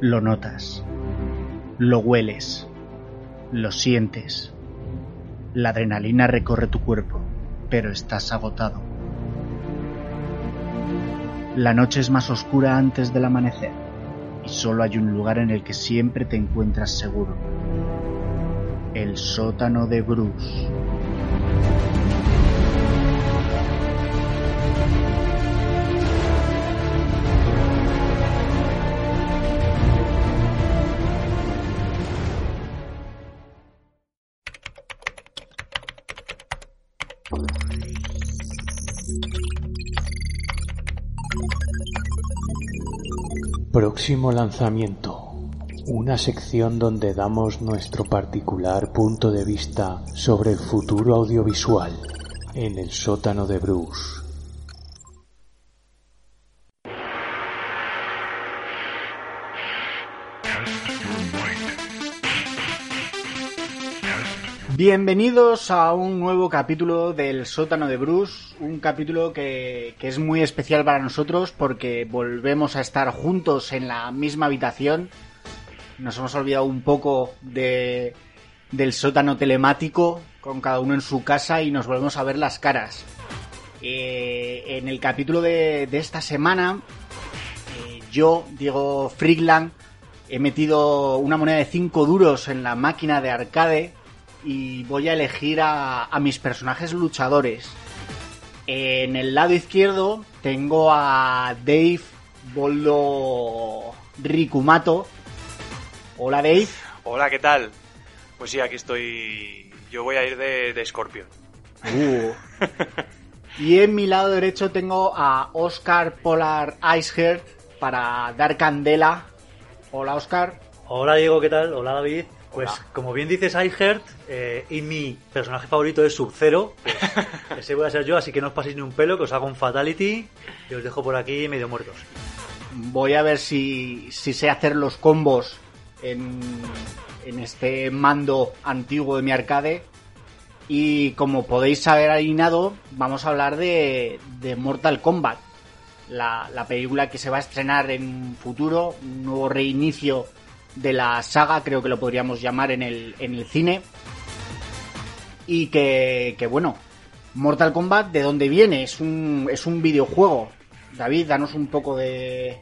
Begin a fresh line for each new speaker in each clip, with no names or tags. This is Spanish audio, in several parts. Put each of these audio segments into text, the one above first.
Lo notas, lo hueles, lo sientes. La adrenalina recorre tu cuerpo, pero estás agotado. La noche es más oscura antes del amanecer y solo hay un lugar en el que siempre te encuentras seguro. El sótano de Bruce.
Próximo lanzamiento. Una sección donde damos nuestro particular punto de vista sobre el futuro audiovisual en el sótano de Bruce.
Bienvenidos a un nuevo capítulo del sótano de Bruce, un capítulo que, que, es muy especial para nosotros porque volvemos a estar juntos en la misma habitación. Nos hemos olvidado un poco de, del sótano telemático con cada uno en su casa y nos volvemos a ver las caras. Eh, en el capítulo de, de esta semana, eh, yo, Diego Frigland, he metido una moneda de 5 duros en la máquina de arcade y voy a elegir a, a, mis personajes luchadores. En el lado izquierdo tengo a Dave Boldo Rikumato. Hola Dave.
Hola, ¿qué tal? Pues sí, aquí estoy. Yo voy a ir de, de Scorpion.
Uh. y en mi lado derecho tengo a Oscar Polar Iceheart para dar candela. Hola Oscar.
Hola Diego, ¿qué tal? Hola David. Pues Hola. como bien dices, iHeart, eh, y mi personaje favorito es Sub-Zero. Pues, ese voy a ser yo, así que no os paséis ni un pelo, que os hago un Fatality y os dejo por aquí medio muertos.
Voy a ver si, si sé hacer los combos en, en este mando antiguo de mi arcade. Y como podéis saber alineado, vamos a hablar de, de Mortal Kombat. La, la película que se va a estrenar en futuro, un nuevo reinicio de la saga, creo que lo podríamos llamar en el, en el cine. Y que, que, bueno, Mortal Kombat, ¿de dónde viene? Es un, es un videojuego. David, danos un poco de,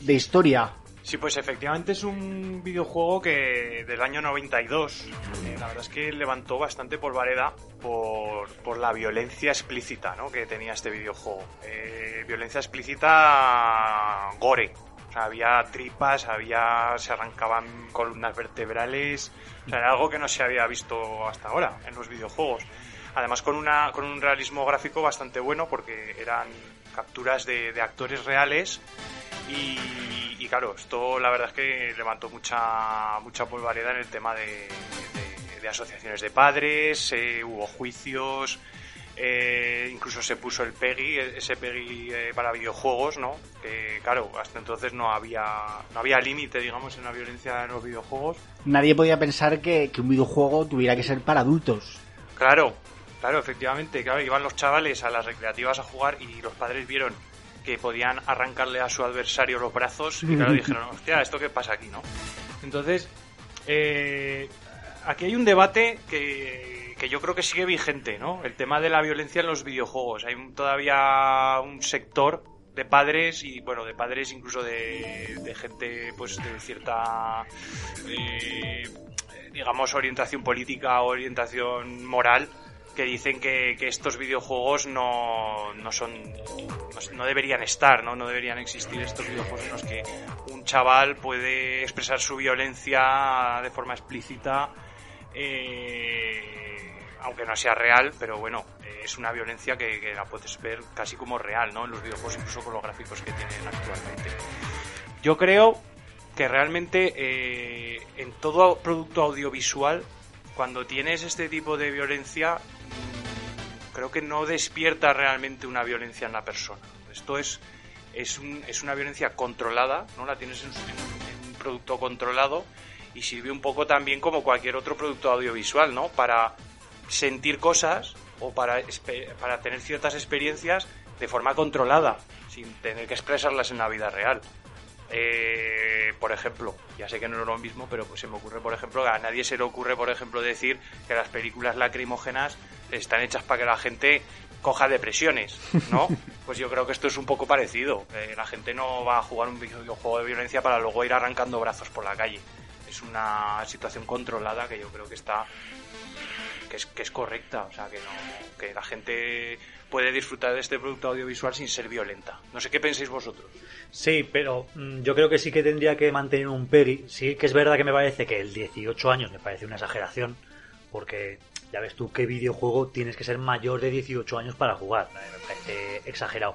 de historia.
Sí, pues efectivamente es un videojuego que del año 92, eh, la verdad es que levantó bastante polvareda por, por la violencia explícita ¿no? que tenía este videojuego. Eh, violencia explícita gore, había tripas, había se arrancaban columnas vertebrales, o sea, era algo que no se había visto hasta ahora en los videojuegos. Además con una con un realismo gráfico bastante bueno porque eran capturas de, de actores reales y, y, claro, esto la verdad es que levantó mucha mucha polvareda en el tema de, de, de asociaciones de padres, eh, hubo juicios, eh, incluso se puso el PEGI, ese PEGI eh, para videojuegos, ¿no? Que claro, hasta entonces no había no había límite, digamos, en la violencia en los videojuegos.
Nadie podía pensar que, que, un videojuego tuviera que ser para adultos.
Claro, claro, efectivamente, claro, iban los chavales a las recreativas a jugar y los padres vieron que podían arrancarle a su adversario los brazos y claro, dijeron, hostia, ¿esto qué pasa aquí, no? Entonces, eh, aquí hay un debate que, que, yo creo que sigue vigente, ¿no? El tema de la violencia en los videojuegos. Hay todavía un sector de padres y, bueno, de padres incluso de, de gente, pues, de cierta, eh, digamos, orientación política o orientación moral que dicen que, estos videojuegos no, no son no, no, deberían estar, ¿no? no deberían existir estos videojuegos en los que un chaval puede expresar su violencia de forma explícita eh, aunque no sea real, pero bueno, eh, es una violencia que, que, la puedes ver casi como real, ¿no? En los videojuegos, incluso con los gráficos que tienen actualmente. Yo creo que realmente eh, en todo producto audiovisual, cuando tienes este tipo de violencia, creo que no despierta realmente una violencia en la persona. Esto es, es, un, es una violencia controlada, ¿no? La tienes en, en, en un producto controlado y sirve un poco también como cualquier otro producto audiovisual, ¿no? Para sentir cosas o para, para tener ciertas experiencias de forma controlada, sin tener que expresarlas en la vida real. eh, por ejemplo, ya sé que no es lo mismo, pero pues se me ocurre, por ejemplo, a nadie se le ocurre, por ejemplo, decir que las películas lacrimógenas están hechas para que la gente coja depresiones, ¿no? Pues yo creo que esto es un poco parecido. Eh, la gente no va a jugar un videojuego de violencia para luego ir arrancando brazos por la calle. Es una situación controlada que yo creo que está que es, correcta, o sea, que no que la gente puede disfrutar de este producto audiovisual sin ser violenta. No sé qué pensáis vosotros.
Sí, pero mm, yo creo que sí que tendría que mantener un peri. Sí que es verdad que me parece que el 18 años me parece una exageración, porque ya ves tú qué videojuego tienes que ser mayor de 18 años para jugar. Me parece exagerado.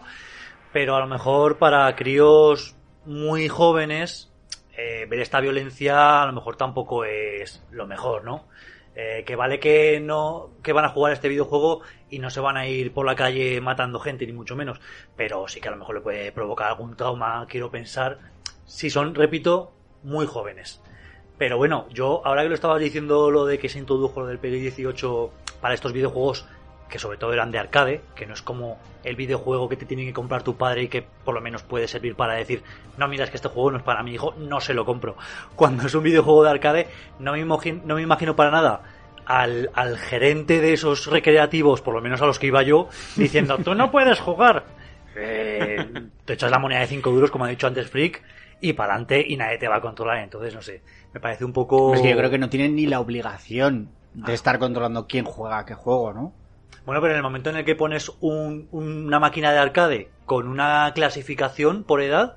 Pero a lo mejor para críos muy jóvenes, eh, ver esta violencia a lo mejor tampoco es lo mejor, ¿no? Eh, que vale que no que van a jugar este videojuego y no se van a ir por la calle matando gente ni mucho menos. Pero sí que a lo mejor le puede provocar algún trauma quiero pensar si son repito muy jóvenes. Pero bueno yo ahora que lo estabas diciendo lo de que se introdujo lo del PEGI 18 para estos videojuegos que sobre todo eran de arcade, que no es como el videojuego que te tiene que comprar tu padre y que por lo menos puede servir para decir, no, mira, es que este juego no es para mi hijo, no se lo compro. Cuando es un videojuego de arcade, no me imagino, no me imagino para nada al, al gerente de esos recreativos, por lo menos a los que iba yo, diciendo, tú no puedes jugar. Eh, te echas la moneda de 5 duros, como ha dicho antes Freak, y para adelante y nadie te va a controlar. Entonces, no sé, me parece un poco...
Es que yo creo que no tienen ni la obligación de estar controlando quién juega a qué juego, ¿no?
Bueno, pero en el momento en el que pones un- una máquina de arcade con una clasificación por edad,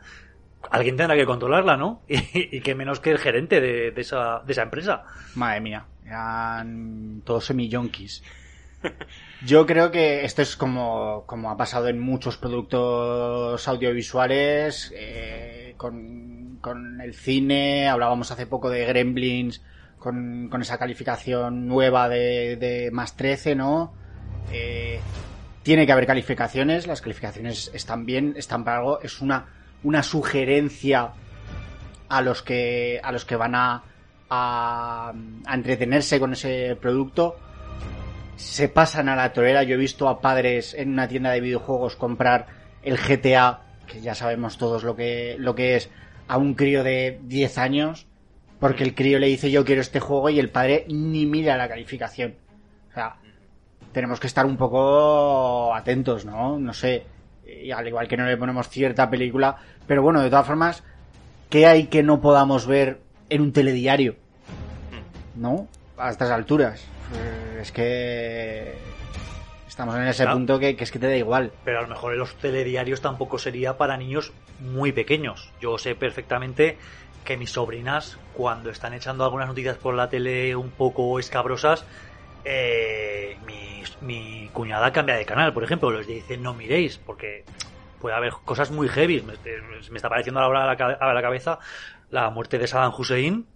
alguien tendrá que controlarla, ¿no? Y, y que menos que el gerente de, esa, de esa empresa.
Madre mía, eran todos semi-yonkis. Yo creo que esto es como, como ha pasado en muchos productos audiovisuales, eh, con, con el cine, hablábamos hace poco de Gremlins, con, con esa calificación nueva de, de más 13, ¿no? Eh, tiene que haber calificaciones, las calificaciones están bien, están para algo, es una, una sugerencia a los que, a los que van a, a, a entretenerse con ese producto. Se pasan a la torera. Yo he visto a padres en una tienda de videojuegos comprar el GTA, que ya sabemos todos lo que, lo que es, a un crío de 10 años, porque el crío le dice yo quiero este juego y el padre ni mira la calificación. Tenemos que estar un poco atentos, ¿no? No sé. Y al igual que no le ponemos cierta película. Pero bueno, de todas formas, ¿qué hay que no podamos ver en un telediario? ¿No? A estas alturas. Eh, Es que. Estamos en ese
Claro.
punto que, que es que te da igual.
Pero a lo mejor en los telediarios tampoco sería para niños muy pequeños. Yo sé perfectamente que mis sobrinas, cuando están echando algunas noticias por la tele un poco escabrosas, eh, mi, mi cuñada cambia de canal, por ejemplo, les dice no miréis, porque puede haber cosas muy heavy. Me, me está pareciendo ahora a la, cabeza la muerte de Saddam Hussein,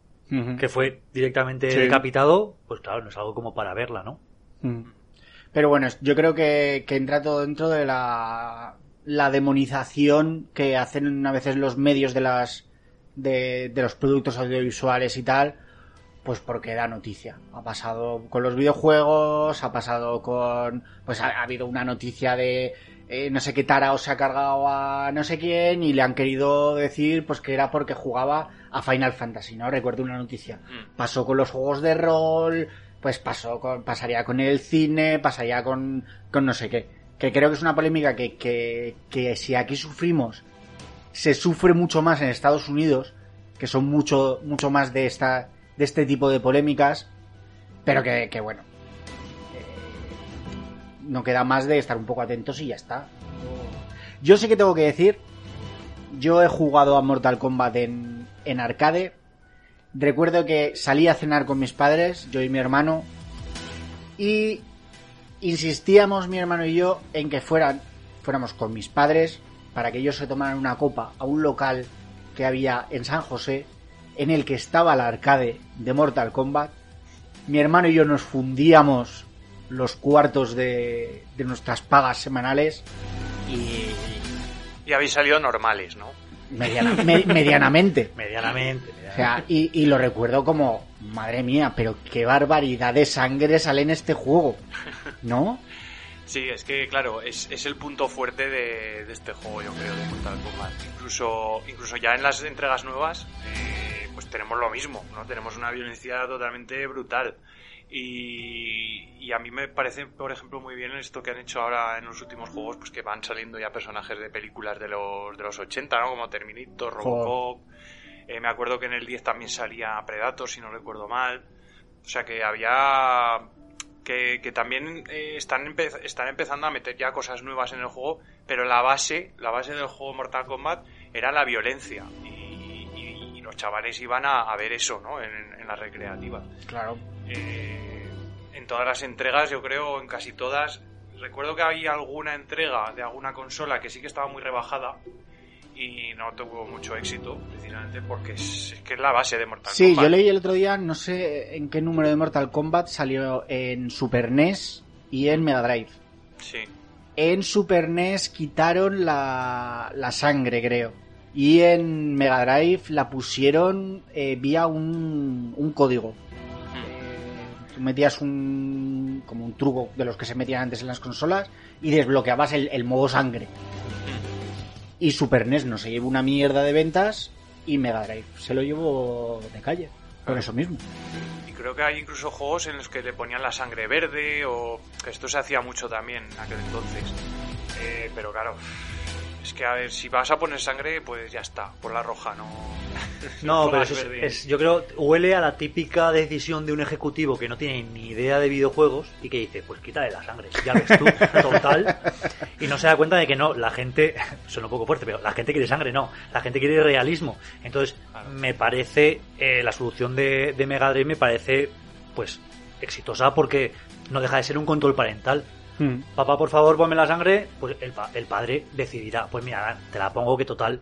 que fue directamente
Sí.
decapitado. Pues claro, no es algo como para verla, ¿no?
Pero bueno, yo creo que, que entra todo dentro de la, la demonización que hacen a veces los medios de las de, de los productos audiovisuales y tal, pues porque da noticia. Ha pasado con los videojuegos, ha pasado con, pues ha, ha habido una noticia de eh, no sé qué tarao se ha cargado a no sé quién y le han querido decir pues que era porque jugaba a Final Fantasy, ¿no? Recuerdo una noticia. Pasó con los juegos de rol, pues pasó con, pasaría con el cine, pasaría con, con no sé qué. Que creo que es una polémica que, que, que si aquí sufrimos, se sufre mucho más en Estados Unidos, que son mucho, mucho más de esta, de este tipo de polémicas, pero que, bueno, eh, no queda más de estar un poco atentos y ya está. Yo sé que tengo que decir, yo he jugado a Mortal Kombat en, en arcade, Recuerdo que salí a cenar con mis padres, yo y mi hermano, y insistíamos mi hermano y yo en que fueran, fuéramos con mis padres para que ellos se tomaran una copa a un local que había en San José, en el que estaba el arcade de Mortal Kombat. Mi hermano y yo nos fundíamos los cuartos de, de nuestras pagas semanales y
Y habéis salido normales, ¿no?
mediana- me- medianamente.
Medianamente.
O sea, y, y lo recuerdo como, madre mía, pero qué barbaridad de sangre sale en este juego, ¿no?
Sí, es que, claro, es, es el punto fuerte de, de, este juego, yo creo, de Mortal Kombat. Incluso, incluso ya en las entregas nuevas, eh, pues tenemos lo mismo, ¿no? Tenemos una violencia totalmente brutal. Y, y, a mí me parece, por ejemplo, muy bien esto que han hecho ahora en los últimos juegos, pues que van saliendo ya personajes de películas de los, de los 80, ¿no? Como Terminator, Robocop. Eh, me acuerdo que en el 10 también salía Predator, si no recuerdo mal. O sea que había que, que, también eh, están, empe están empezando a meter ya cosas nuevas en el juego, pero la base, la base del juego Mortal Kombat era la violencia. Y, los chavales iban a, a, ver eso, ¿no? En, en las recreativas.
Claro.
Eh, en todas las entregas, yo creo, en casi todas. Recuerdo que había alguna entrega de alguna consola que sí que estaba muy rebajada, y no tuvo mucho éxito, precisamente porque es, es, que es la base de Mortal
sí,
Kombat.
Sí, yo leí el otro día, no sé en qué número de Mortal Kombat salió en Super NES y en Mega Drive.
Sí.
En Super NES quitaron la, la sangre, creo. Y en Mega Drive la pusieron eh, vía un, un código. Eh, tú metías un como un truco de los que se metían antes en las consolas y desbloqueabas el, el modo sangre. Y Super NES no se llevó una mierda de ventas y Mega Drive se lo llevó de calle. Por eso mismo.
Y creo que hay incluso juegos en los que le ponían la sangre verde o que esto se hacía mucho también en aquel entonces. Eh, pero claro, es que a ver, si vas a poner sangre, pues ya está, por la roja, no.
No, pero es, es, yo creo, huele a la típica decisión de un ejecutivo que no tiene ni idea de videojuegos y que dice, pues quítale la sangre, ya ves tú, total. Y no se da cuenta de que no, la gente, suena un poco fuerte, pero la gente quiere sangre, no, la gente quiere realismo. Entonces, claro. me parece, eh, la solución de, de Mega Drive me parece, pues, exitosa porque no deja de ser un control parental. Hmm. Papá, por favor, ponme la sangre. Pues el, pa el, padre decidirá. Pues mira, te la pongo que total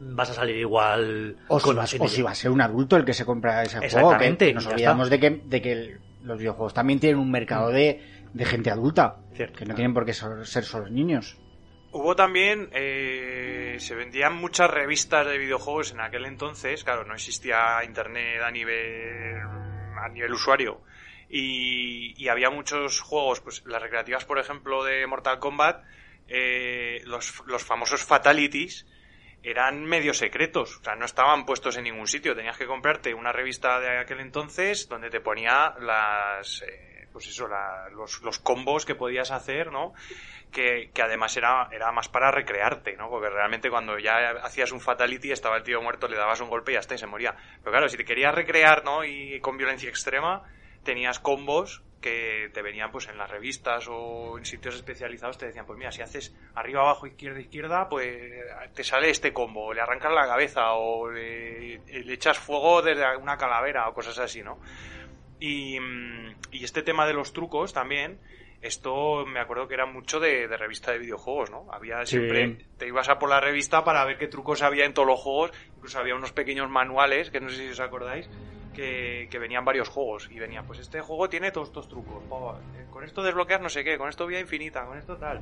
vas a salir igual.
O, si va, o si va, a ser un adulto el que se compra ese juego. Que nos olvidamos de que, de que el, los videojuegos también tienen un mercado de, de gente adulta.
Cierto,
que no tienen por qué ser, ser solo niños.
Hubo también, eh, se vendían muchas revistas de videojuegos en aquel entonces, claro, no existía internet a nivel, a nivel usuario, y, y, había muchos juegos, pues las recreativas, por ejemplo, de Mortal Kombat, eh, los, los, famosos fatalities eran medio secretos, o sea, no estaban puestos en ningún sitio. Tenías que comprarte una revista de aquel entonces donde te ponía las, eh, pues eso, la, los, los combos que podías hacer, ¿no? Que, que, además era, era más para recrearte, ¿no? Porque realmente cuando ya hacías un fatality estaba el tío muerto, le dabas un golpe y ya está, y se moría. Pero claro, si te querías recrear, ¿no? Y con violencia extrema, tenías combos que te venían pues en las revistas o en sitios especializados te decían pues mira si haces arriba abajo izquierda izquierda pues te sale este combo le arrancas la cabeza o le, le echas fuego desde una calavera o cosas así no y, y, este tema de los trucos también esto me acuerdo que era mucho de, de revista de videojuegos, ¿no? Había siempre, sí. te ibas a por la revista para ver qué trucos había en todos los juegos, incluso había unos pequeños manuales, que no sé si os acordáis, que, que, venían varios juegos y venía, pues este juego tiene todos estos trucos. Oh, con esto desbloqueas no sé qué, con esto vía infinita, con esto tal.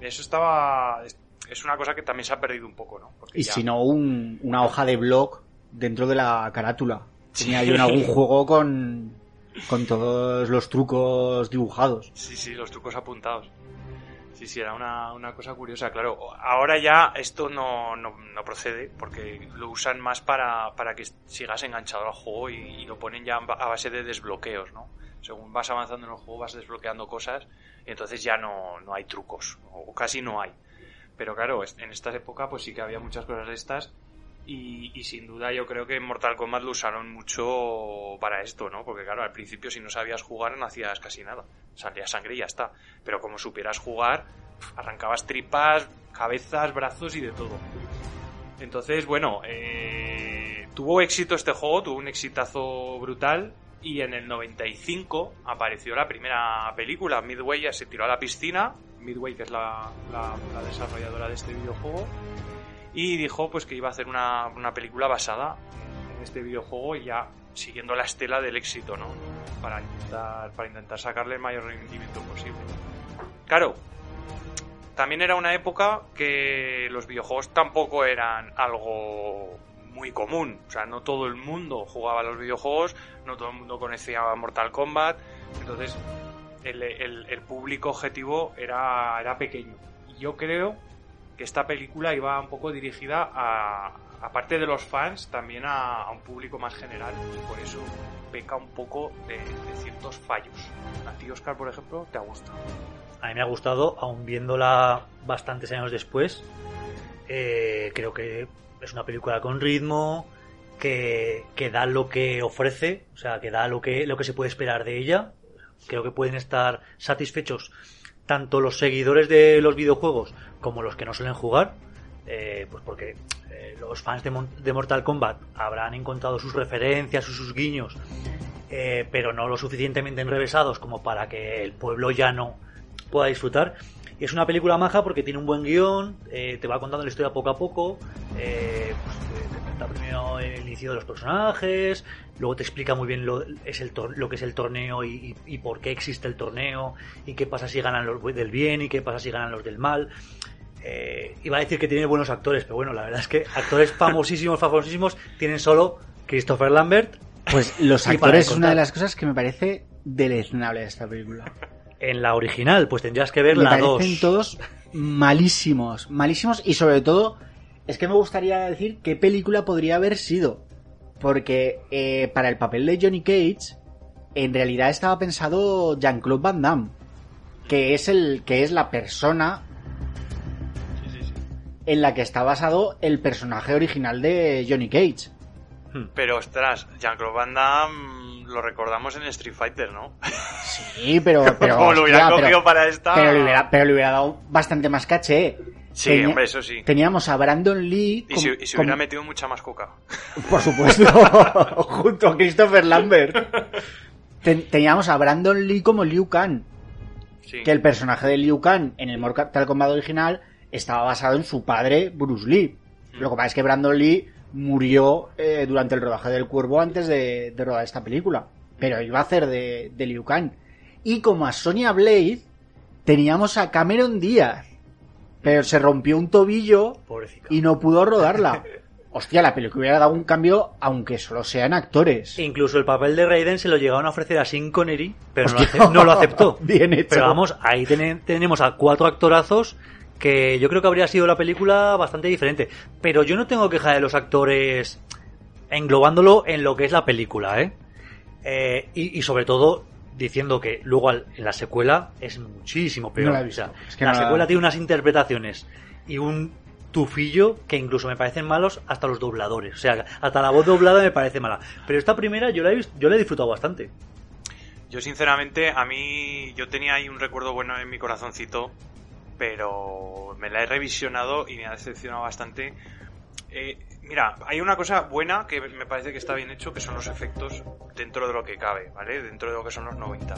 Eso estaba. Es una cosa que también se ha perdido un poco, ¿no?
Porque y ya... si no, un, una hoja de blog dentro de la carátula. Tenía sí. ahí algún juego con, con todos los trucos dibujados.
Sí, sí, los trucos apuntados. Sí, sí, era una, una cosa curiosa, claro. Ahora ya esto no, no, no, procede porque lo usan más para, para que sigas enganchado al juego y, lo ponen ya a base de desbloqueos, ¿no? Según vas avanzando en el juego vas desbloqueando cosas y entonces ya no, no hay trucos, o casi no hay. Pero claro, en esta época pues sí que había muchas cosas de estas y, sin duda yo creo que en Mortal Kombat lo usaron mucho para esto, ¿no? Porque claro, al principio si no sabías jugar no hacías casi nada. Salía sangre y ya está. Pero como supieras jugar, arrancabas tripas, cabezas, brazos y de todo. Entonces, bueno, eh, tuvo éxito este juego, tuvo un exitazo brutal. Y en el 95 apareció la primera película. Midway ya se tiró a la piscina. Midway, que es la desarrolladora de este videojuego y dijo pues que iba a hacer una, una, película basada en este videojuego y ya siguiendo la estela del éxito, ¿no? Para intentar, para intentar sacarle el mayor rendimiento posible. Claro, también era una época que los videojuegos tampoco eran algo muy común. O sea, no todo el mundo jugaba a los videojuegos, no todo el mundo conocía Mortal Kombat. Entonces, el, el- el público objetivo era, era pequeño. Y yo creo que esta película iba un poco dirigida a, aparte de los fans, también a, a un público más general. Y por eso peca un poco de, de ciertos fallos. A ti, Oscar, por ejemplo, te ha gustado.
A mí me ha gustado, aun viéndola bastantes años después. Eh, creo que es una película con ritmo, que, que da lo que ofrece, o sea, que da lo que, lo que se puede esperar de ella. Creo que pueden estar satisfechos tanto los seguidores de los videojuegos como los que no suelen jugar. eh, pues porque eh, los fans de, de Mortal Kombat habrán encontrado sus referencias o sus guiños, eh, pero no lo suficientemente enrevesados como para que el pueblo llano pueda disfrutar. Es una película maja porque tiene un buen guion, eh, te va contando la historia poco a poco, eh, pues, cuenta primero el inicio de los personajes, luego te explica muy bien lo, es el lo que es el torneo y, y- y por qué existe el torneo, y qué pasa si ganan los del bien y qué pasa si ganan los del mal. Eh, iba a decir que tiene buenos actores, pero bueno, la verdad es que actores famosísimos, famosísimos, tienen solo Christopher Lambert
Pues los actores es una de las cosas que me parece deleznable de esta película.
en la original, pues tendrías que ver
Me
la
parecen
2.
todos malísimos, malísimos y sobre todo es que me gustaría decir qué película podría haber sido. Porque eh, para el papel de Johnny Cage en realidad estaba pensado Jean-Claude Van Damme, que es el que es la persona
Sí, sí, sí.
en la que está basado el personaje original de Johnny Cage.
Pero, ostras, Jean-Claude Van Damme lo recordamos en Street Fighter, ¿no?
Sí, pero pero
Como lo hubieran
hostia,
cogido
pero-
para esta...
pero le hubiera, pero le hubiera dado bastante más caché.
Sí, hombre, eso sí.
Teníamos a Brandon Lee.
Y
como-
hubiera metido mucha más coca.
Por supuesto, junto a Christopher Lambert. Ten- teníamos a Brandon Lee como Liu Kang,
Sí.
que el personaje de Liu Kang en el Mortal Kombat original estaba basado en su padre Bruce Lee. Lo que pasa es que Brandon Lee murió eh, durante el rodaje del Cuervo antes de, de rodar esta película, pero iba a hacer de, de Liu Kang. Y como a Sonya Blade teníamos a Cameron Díaz, pero se rompió un tobillo y no pudo rodarla. Hostia, la película hubiera dado un cambio, aunque solo sean actores.
Incluso el papel de Raiden se lo llegaron a ofrecer a Connery, pero no lo,
Hostia.
ace- no lo aceptó.
Bien hecho.
Pero vamos, ahí tene- tenemos a cuatro actorazos que yo creo que habría sido la película bastante diferente. Pero yo no tengo queja de los actores englobándolo en lo que es la película, ¿eh? Eh, y, y sobre todo diciendo que luego al- en la secuela es muchísimo peor.
No la he visto.
O sea,
Es que
la
no la-
secuela tiene unas interpretaciones y un tufillo que incluso me parecen malos hasta los dobladores. O sea, hasta la voz doblada me parece mala. Pero esta primera yo la he, yo la he disfrutado bastante.
Yo sinceramente, a mí, yo tenía ahí un recuerdo bueno en mi corazoncito, pero me la he revisionado y me ha decepcionado bastante. Eh, mira, hay una cosa buena que me parece que está bien hecho, que son los efectos dentro de lo que cabe, ¿vale? Dentro de lo que son los 90.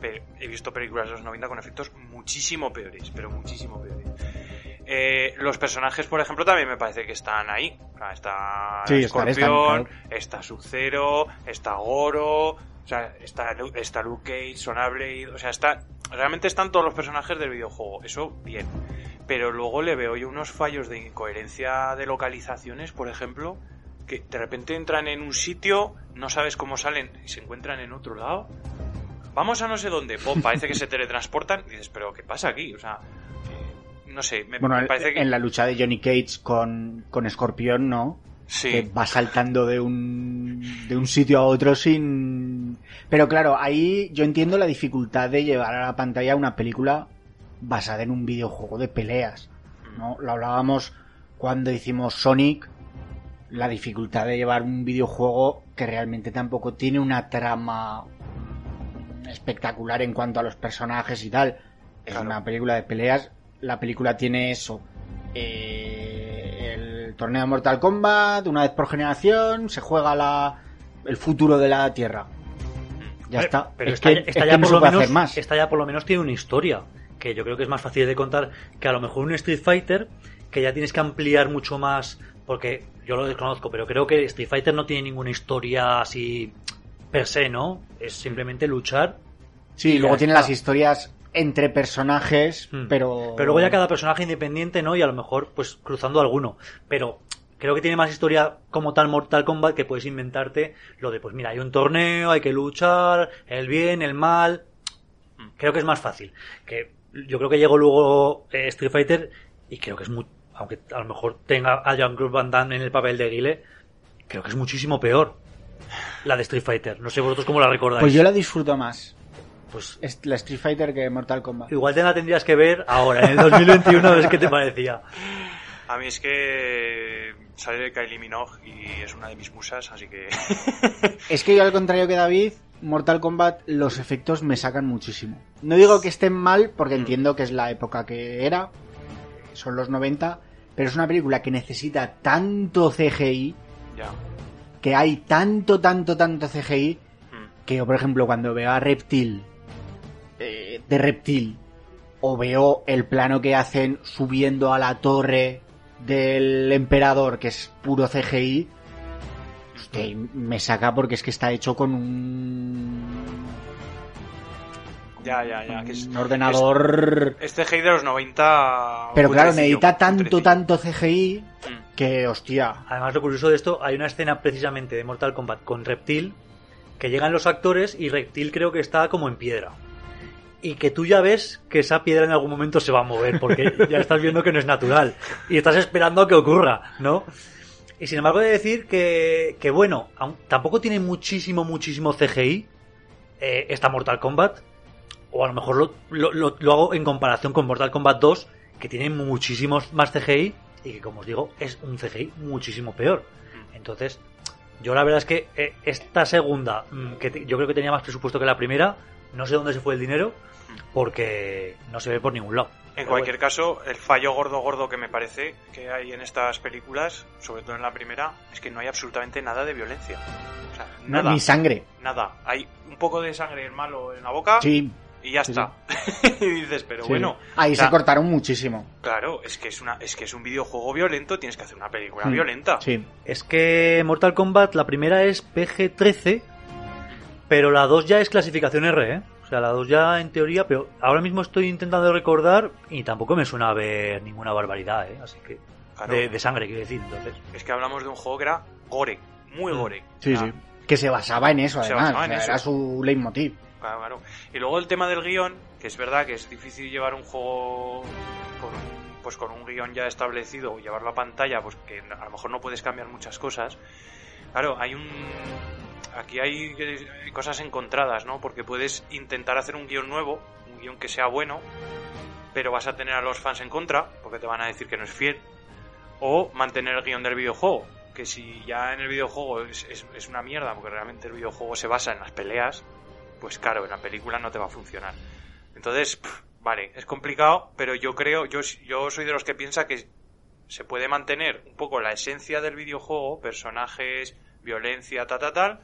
Pero he visto películas de los 90 con efectos muchísimo peores, pero muchísimo peores. Eh, los personajes, por ejemplo, también me parece que están ahí. Está
Sí,
Scorpion,
claro.
está Sub-Zero, está Goro, o sea, está, está Luke Cage, Sonya Blade, o sea, está, realmente están todos los personajes del videojuego, eso bien. Pero luego le veo yo unos fallos de incoherencia de localizaciones, por ejemplo, que de repente entran en un sitio, no sabes cómo salen y se encuentran en otro lado. Vamos a no sé dónde, parece que se teletransportan y dices, pero ¿qué pasa aquí? O sea, eh, no sé, me,
Bueno,
me
en-
parece que...
en la lucha de Johnny Cage con, con Scorpion, ¿no?
Sí.
Que va saltando de un, de un sitio a otro sin... Pero claro, ahí yo entiendo la dificultad de llevar a la pantalla una película basada en un videojuego de peleas. ¿no? Lo hablábamos cuando hicimos Sonic, la dificultad de llevar un videojuego que realmente tampoco tiene una trama espectacular en cuanto a los personajes y tal. Es
Claro.
una película de peleas. La película tiene eso. eh, el torneo de Mortal Kombat, una vez por generación, se juega la, el futuro de la Tierra. Ya está.
Pero
es
esta,
que,
esta
es
ya
que no
por
se
lo
puede
menos,
hacer más.
esta ya por lo menos tiene una historia, que yo creo que es más fácil de contar que a lo mejor un Street Fighter, que ya tienes que ampliar mucho más, porque yo lo desconozco, pero creo que Street Fighter no tiene ninguna historia así per se, ¿no? Es simplemente luchar.
Sí,
y
luego tiene
está.
las historias entre personajes,
Hmm.
pero...
Pero luego ya cada personaje independiente, ¿no? Y a lo mejor, pues, cruzando alguno. Pero creo que tiene más historia como tal Mortal Kombat que puedes inventarte lo de, pues mira, hay un torneo, hay que luchar, el bien, el mal. creo que es más fácil. Que yo creo que llegó luego eh, Street Fighter y creo que es muy, aunque a lo mejor tenga a Jean-Claude Van Damme en el papel de Guile, creo que es muchísimo peor la de Street Fighter. No sé vosotros cómo la recordáis.
Pues yo la disfruto más.
Pues
Es la Street Fighter que Mortal Kombat.
igual te la tendrías que ver ahora, en el 2021, a ver qué te parecía.
A mí es que sale de Kylie Minogue y es una de mis musas, así que...
Es que yo al contrario que David, Mortal Kombat los efectos me sacan muchísimo. No digo que estén mal, porque
Mm.
entiendo que es la época que era, son los 90, pero es una película que necesita tanto CGI, que hay tanto, tanto, tanto CGI,
Mm.
que yo, por ejemplo, cuando veo a Reptil, eh, de Reptil, o veo el plano que hacen subiendo a la torre del emperador, que es puro CGI, hostia, y me saca porque es que está hecho con un,
Ya, ya, ya. Que es,
un ordenador...
Este CGI de los 90...
pero claro, necesita tanto, tanto CGI
Mm.
que, hostia,
Además, lo curioso de esto, hay una escena precisamente de Mortal Kombat con Reptil, que llegan los actores y Reptil creo que está como en piedra. Y que tú ya ves que esa piedra en algún momento se va a mover, porque ya estás viendo que no es natural. Y estás esperando a que ocurra, ¿no? Y sin embargo, he de decir que, que bueno, aun- tampoco tiene muchísimo, muchísimo CGI eh, esta Mortal Kombat. O a lo mejor lo, lo- lo- hago en comparación con Mortal Kombat 2, que tiene muchísimos más CGI y que, como os digo, es un CGI muchísimo peor. Entonces, yo la verdad es que eh, esta segunda, mm, que yo creo que tenía más presupuesto que la primera, no sé dónde se fue el dinero, porque no se ve por ningún lado.
En
Pero
cualquier caso, el fallo gordo gordo que me parece que hay en estas películas, sobre todo en la primera, es que no hay absolutamente nada de violencia. O sea,
no,
nada,
ni sangre.
nada. Hay un poco de sangre malo en la boca
Sí,
y ya
sí,
está. y dices, pero
sí.
bueno,
Ahí
o sea,
se cortaron muchísimo.
claro, es que es una es que es un videojuego violento, tienes que hacer una película
Mm,
violenta.
Sí.
Es que Mortal Kombat, la primera es PG-13, pero la 2 ya es clasificación R, ¿eh? O sea, la 2 ya en teoría, pero ahora mismo estoy intentando recordar y tampoco me suena a ver ninguna barbaridad, ¿eh? Así que...
Claro,
De, de sangre, quiero decir, entonces.
Es que hablamos de un juego que era gore, muy
Mm.
gore.
Sí, sí. Que se basaba en eso,
Se
además.
basaba en
o sea,
eso.
Era su leitmotiv.
Claro, claro. Y luego el tema del guion, que es verdad que es difícil llevar un juego con, pues con un guion ya establecido, llevarlo a pantalla, pues que a lo mejor no puedes cambiar muchas cosas. Claro, hay un... Aquí hay cosas encontradas, ¿no? Porque puedes intentar hacer un guion nuevo, un guion que sea bueno, pero vas a tener a los fans en contra, porque te van a decir que no es fiel. O mantener el guion del videojuego, que si ya en el videojuego es, es- es una mierda, porque realmente el videojuego se basa en las peleas, pues claro, en la película no te va a funcionar. Entonces, pff, vale, es complicado, pero yo creo, yo, yo soy de los que piensa que se puede mantener un poco la esencia del videojuego, personajes, violencia, ta, ta, tal,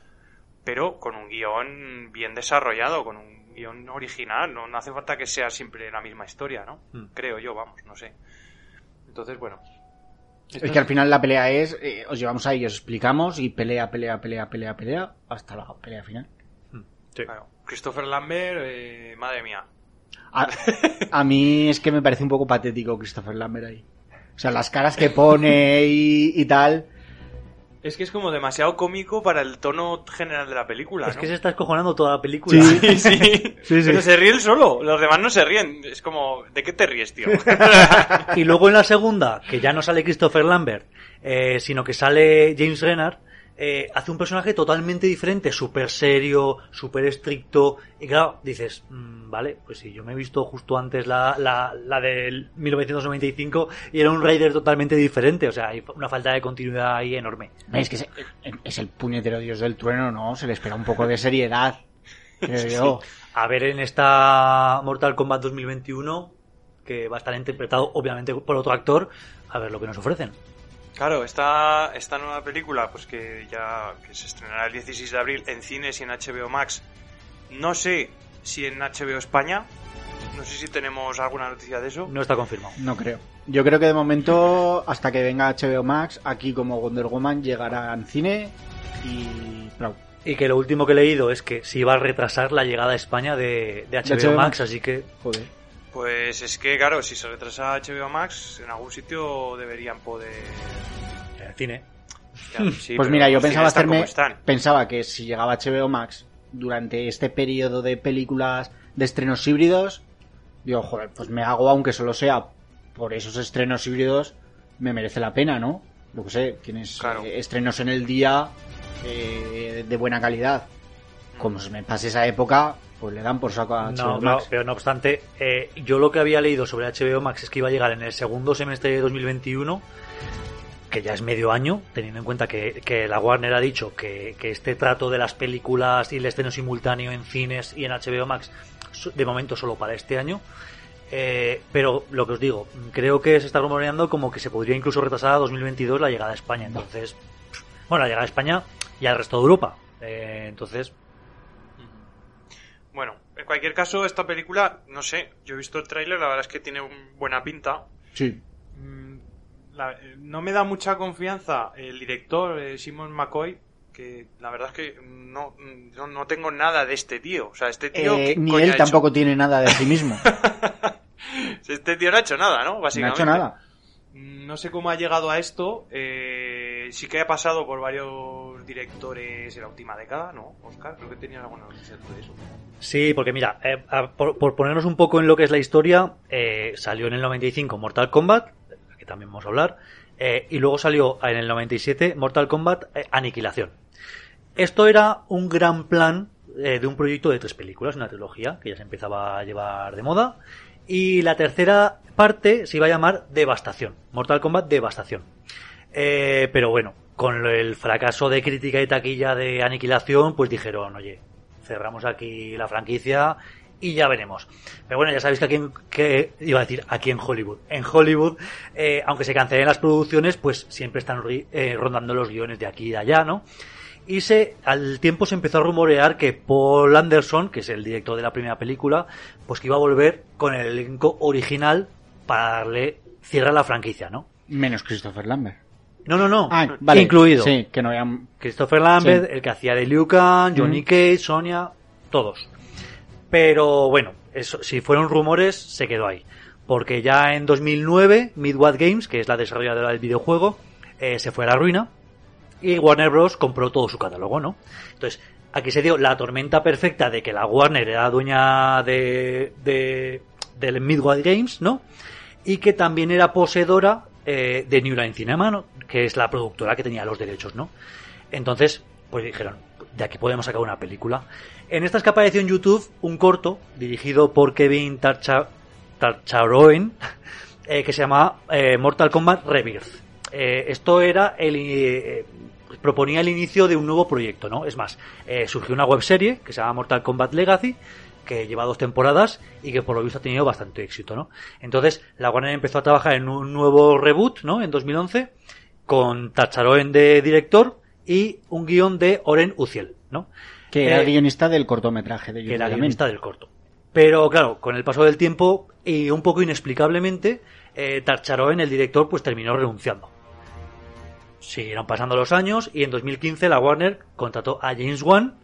pero con un guion bien desarrollado, con un guion original, no, no hace falta que sea siempre la misma historia, ¿no?
Mm.
Creo yo, vamos, no sé. Entonces, bueno.
Es que al final la pelea es, eh, os llevamos ahí, os explicamos y pelea, pelea, pelea, pelea, pelea, hasta la pelea final.
Claro, Christopher Lambert, eh, madre mía.
A, a mí es que me parece un poco patético Christopher Lambert ahí. O sea, las caras que pone y, y tal.
Es que es como demasiado cómico para el tono general de la película,
Es
¿no?
que se está escojonando toda la película.
Sí, sí.
Sí, sí.
Pero se ríe él solo. Los demás no se ríen. Es como, ¿de qué te ríes, tío?
Y luego en la segunda, que ya no sale Christopher Lambert, eh, sino que sale James Renard, eh, hace un personaje totalmente diferente, súper serio, súper estricto. Y claro, dices, mm, vale, pues si yo me he visto justo antes la, la, la del 1995 y era un Raider totalmente diferente. O sea, hay una falta de continuidad ahí enorme.
Es que es, es el puñetero dios del trueno, ¿no? Se le espera un poco de seriedad. creo yo.
A ver en esta Mortal Kombat 2021, que va a estar interpretado obviamente por otro actor, a ver lo que nos ofrecen.
Claro, esta, esta nueva película, pues que ya que se estrenará el 16 de abril en cines y en HBO Max. No sé si en HBO España. No sé si tenemos alguna noticia de eso.
No está confirmado.
No creo. Yo creo que de momento, hasta que venga HBO Max, aquí como Wonder Woman llegará en cine y... Bravo.
Y que lo último que he leído es que se iba a retrasar la llegada a España de, de HBO,
HBO
Max,
Max.
así que
Joder.
Pues es que, claro, si se retrasa HBO Max, en algún sitio deberían poder.
en el cine.
Ya, sí,
Pues mira, yo pensaba hacerme... Pensaba que si llegaba HBO Max, durante este periodo de películas de estrenos híbridos, digo, joder, pues me hago, aunque solo sea por esos estrenos híbridos, me merece la pena, ¿no? Lo que sé, tienes
Claro.
eh, estrenos en el día eh, de buena calidad. Como se me pase esa época, pues le dan por saco a
No,
HBO
no,
Max.
pero no obstante, eh, yo lo que había leído sobre HBO Max es que iba a llegar en el segundo semestre de 2021, que ya es medio año, teniendo en cuenta que, que la Warner ha dicho que, que este trato de las películas y el estreno simultáneo en cines y en HBO Max, de momento solo para este año. Eh, pero lo que os digo, creo que se está rumoreando como que se podría incluso retrasar a 2022 la llegada a España. Entonces, bueno, la llegada a España y al resto de Europa. Eh, entonces,
Bueno, en cualquier caso, esta película, no sé, yo he visto el tráiler, la verdad es que tiene un- buena pinta.
Sí.
Mm, la- eh, no me da mucha confianza el director, eh, Simon McCoy, que la verdad es que no, no, no tengo nada de este tío. O sea, este tío...
Eh,
¿qué
ni él
hecho?
tampoco tiene nada de sí mismo.
Este tío no ha hecho nada, ¿no?
no ha
Básicamente.
hecho nada.
Mm, No sé cómo ha llegado a esto. eh, sí que ha pasado por varios directores en la última década, ¿no? Oscar, creo que tenías alguna noticia de eso.
Sí, porque mira, eh, por, ponernos un poco en lo que es la historia, eh, salió en el 95 Mortal Kombat, que también vamos a hablar, eh, y luego salió en el 97 Mortal Kombat Aniquilación. Esto era un gran plan de un proyecto de tres películas, una trilogía que ya se empezaba a llevar de moda, y la tercera parte se iba a llamar Devastación, Mortal Kombat Devastación. Pero bueno, con el fracaso de crítica y taquilla de Aniquilación, pues dijeron, oye, cerramos aquí la franquicia y ya veremos. Pero bueno, ya sabéis que aquí, que iba a decir aquí en Hollywood. En Hollywood, eh, aunque se cancelen las producciones, pues siempre están eh, rondando los guiones de aquí y de allá, ¿no? Y se, al tiempo se empezó a rumorear que Paul Anderson, que es el director de la primera película, pues que iba a volver con el elenco original para darle cierre a la franquicia, ¿no?
Menos Christopher Lambert.
No, no, no.
Ah, vale.
Incluido.
Sí, que no habían...
Christopher Lambert,
Sí.
el que hacía de Liu Kang, Johnny. Cage, Sonia, todos. Pero bueno, eso, si fueron rumores, se quedó ahí. Porque ya en 2009, Midway Games, que es la desarrolladora del videojuego, eh, se fue a la ruina y Warner Bros. compró todo su catálogo, ¿no? Entonces, aquí se dio la tormenta perfecta de que la Warner era dueña de, de del Midway Games, ¿no? Y que también era poseedora eh, de New Line Cinema, ¿no? Que es la productora que tenía los derechos, ¿no? Entonces, pues dijeron, de aquí podemos sacar una película. En esta es que apareció en YouTube un corto dirigido por Kevin Tarcha- Tarcharoen eh, que se llama eh, Mortal Kombat Rebirth. Esto era el proponía el inicio de un nuevo proyecto, ¿no? Es más, surgió una webserie que se llama Mortal Kombat Legacy que lleva dos temporadas y que por lo visto ha tenido bastante éxito, ¿no? Entonces, la Warner empezó a trabajar en un nuevo reboot, ¿no? En 2011 con Tacharoen de director y un guion de Oren Uziel, ¿no?
Que era
Eh,
guionista del cortometraje de
que era guionista del corto. Pero claro, con el paso del tiempo y un poco inexplicablemente, eh, Tarcharoen, el director, pues terminó renunciando. Siguieron pasando los años y en 2015 la Warner contrató a James Wan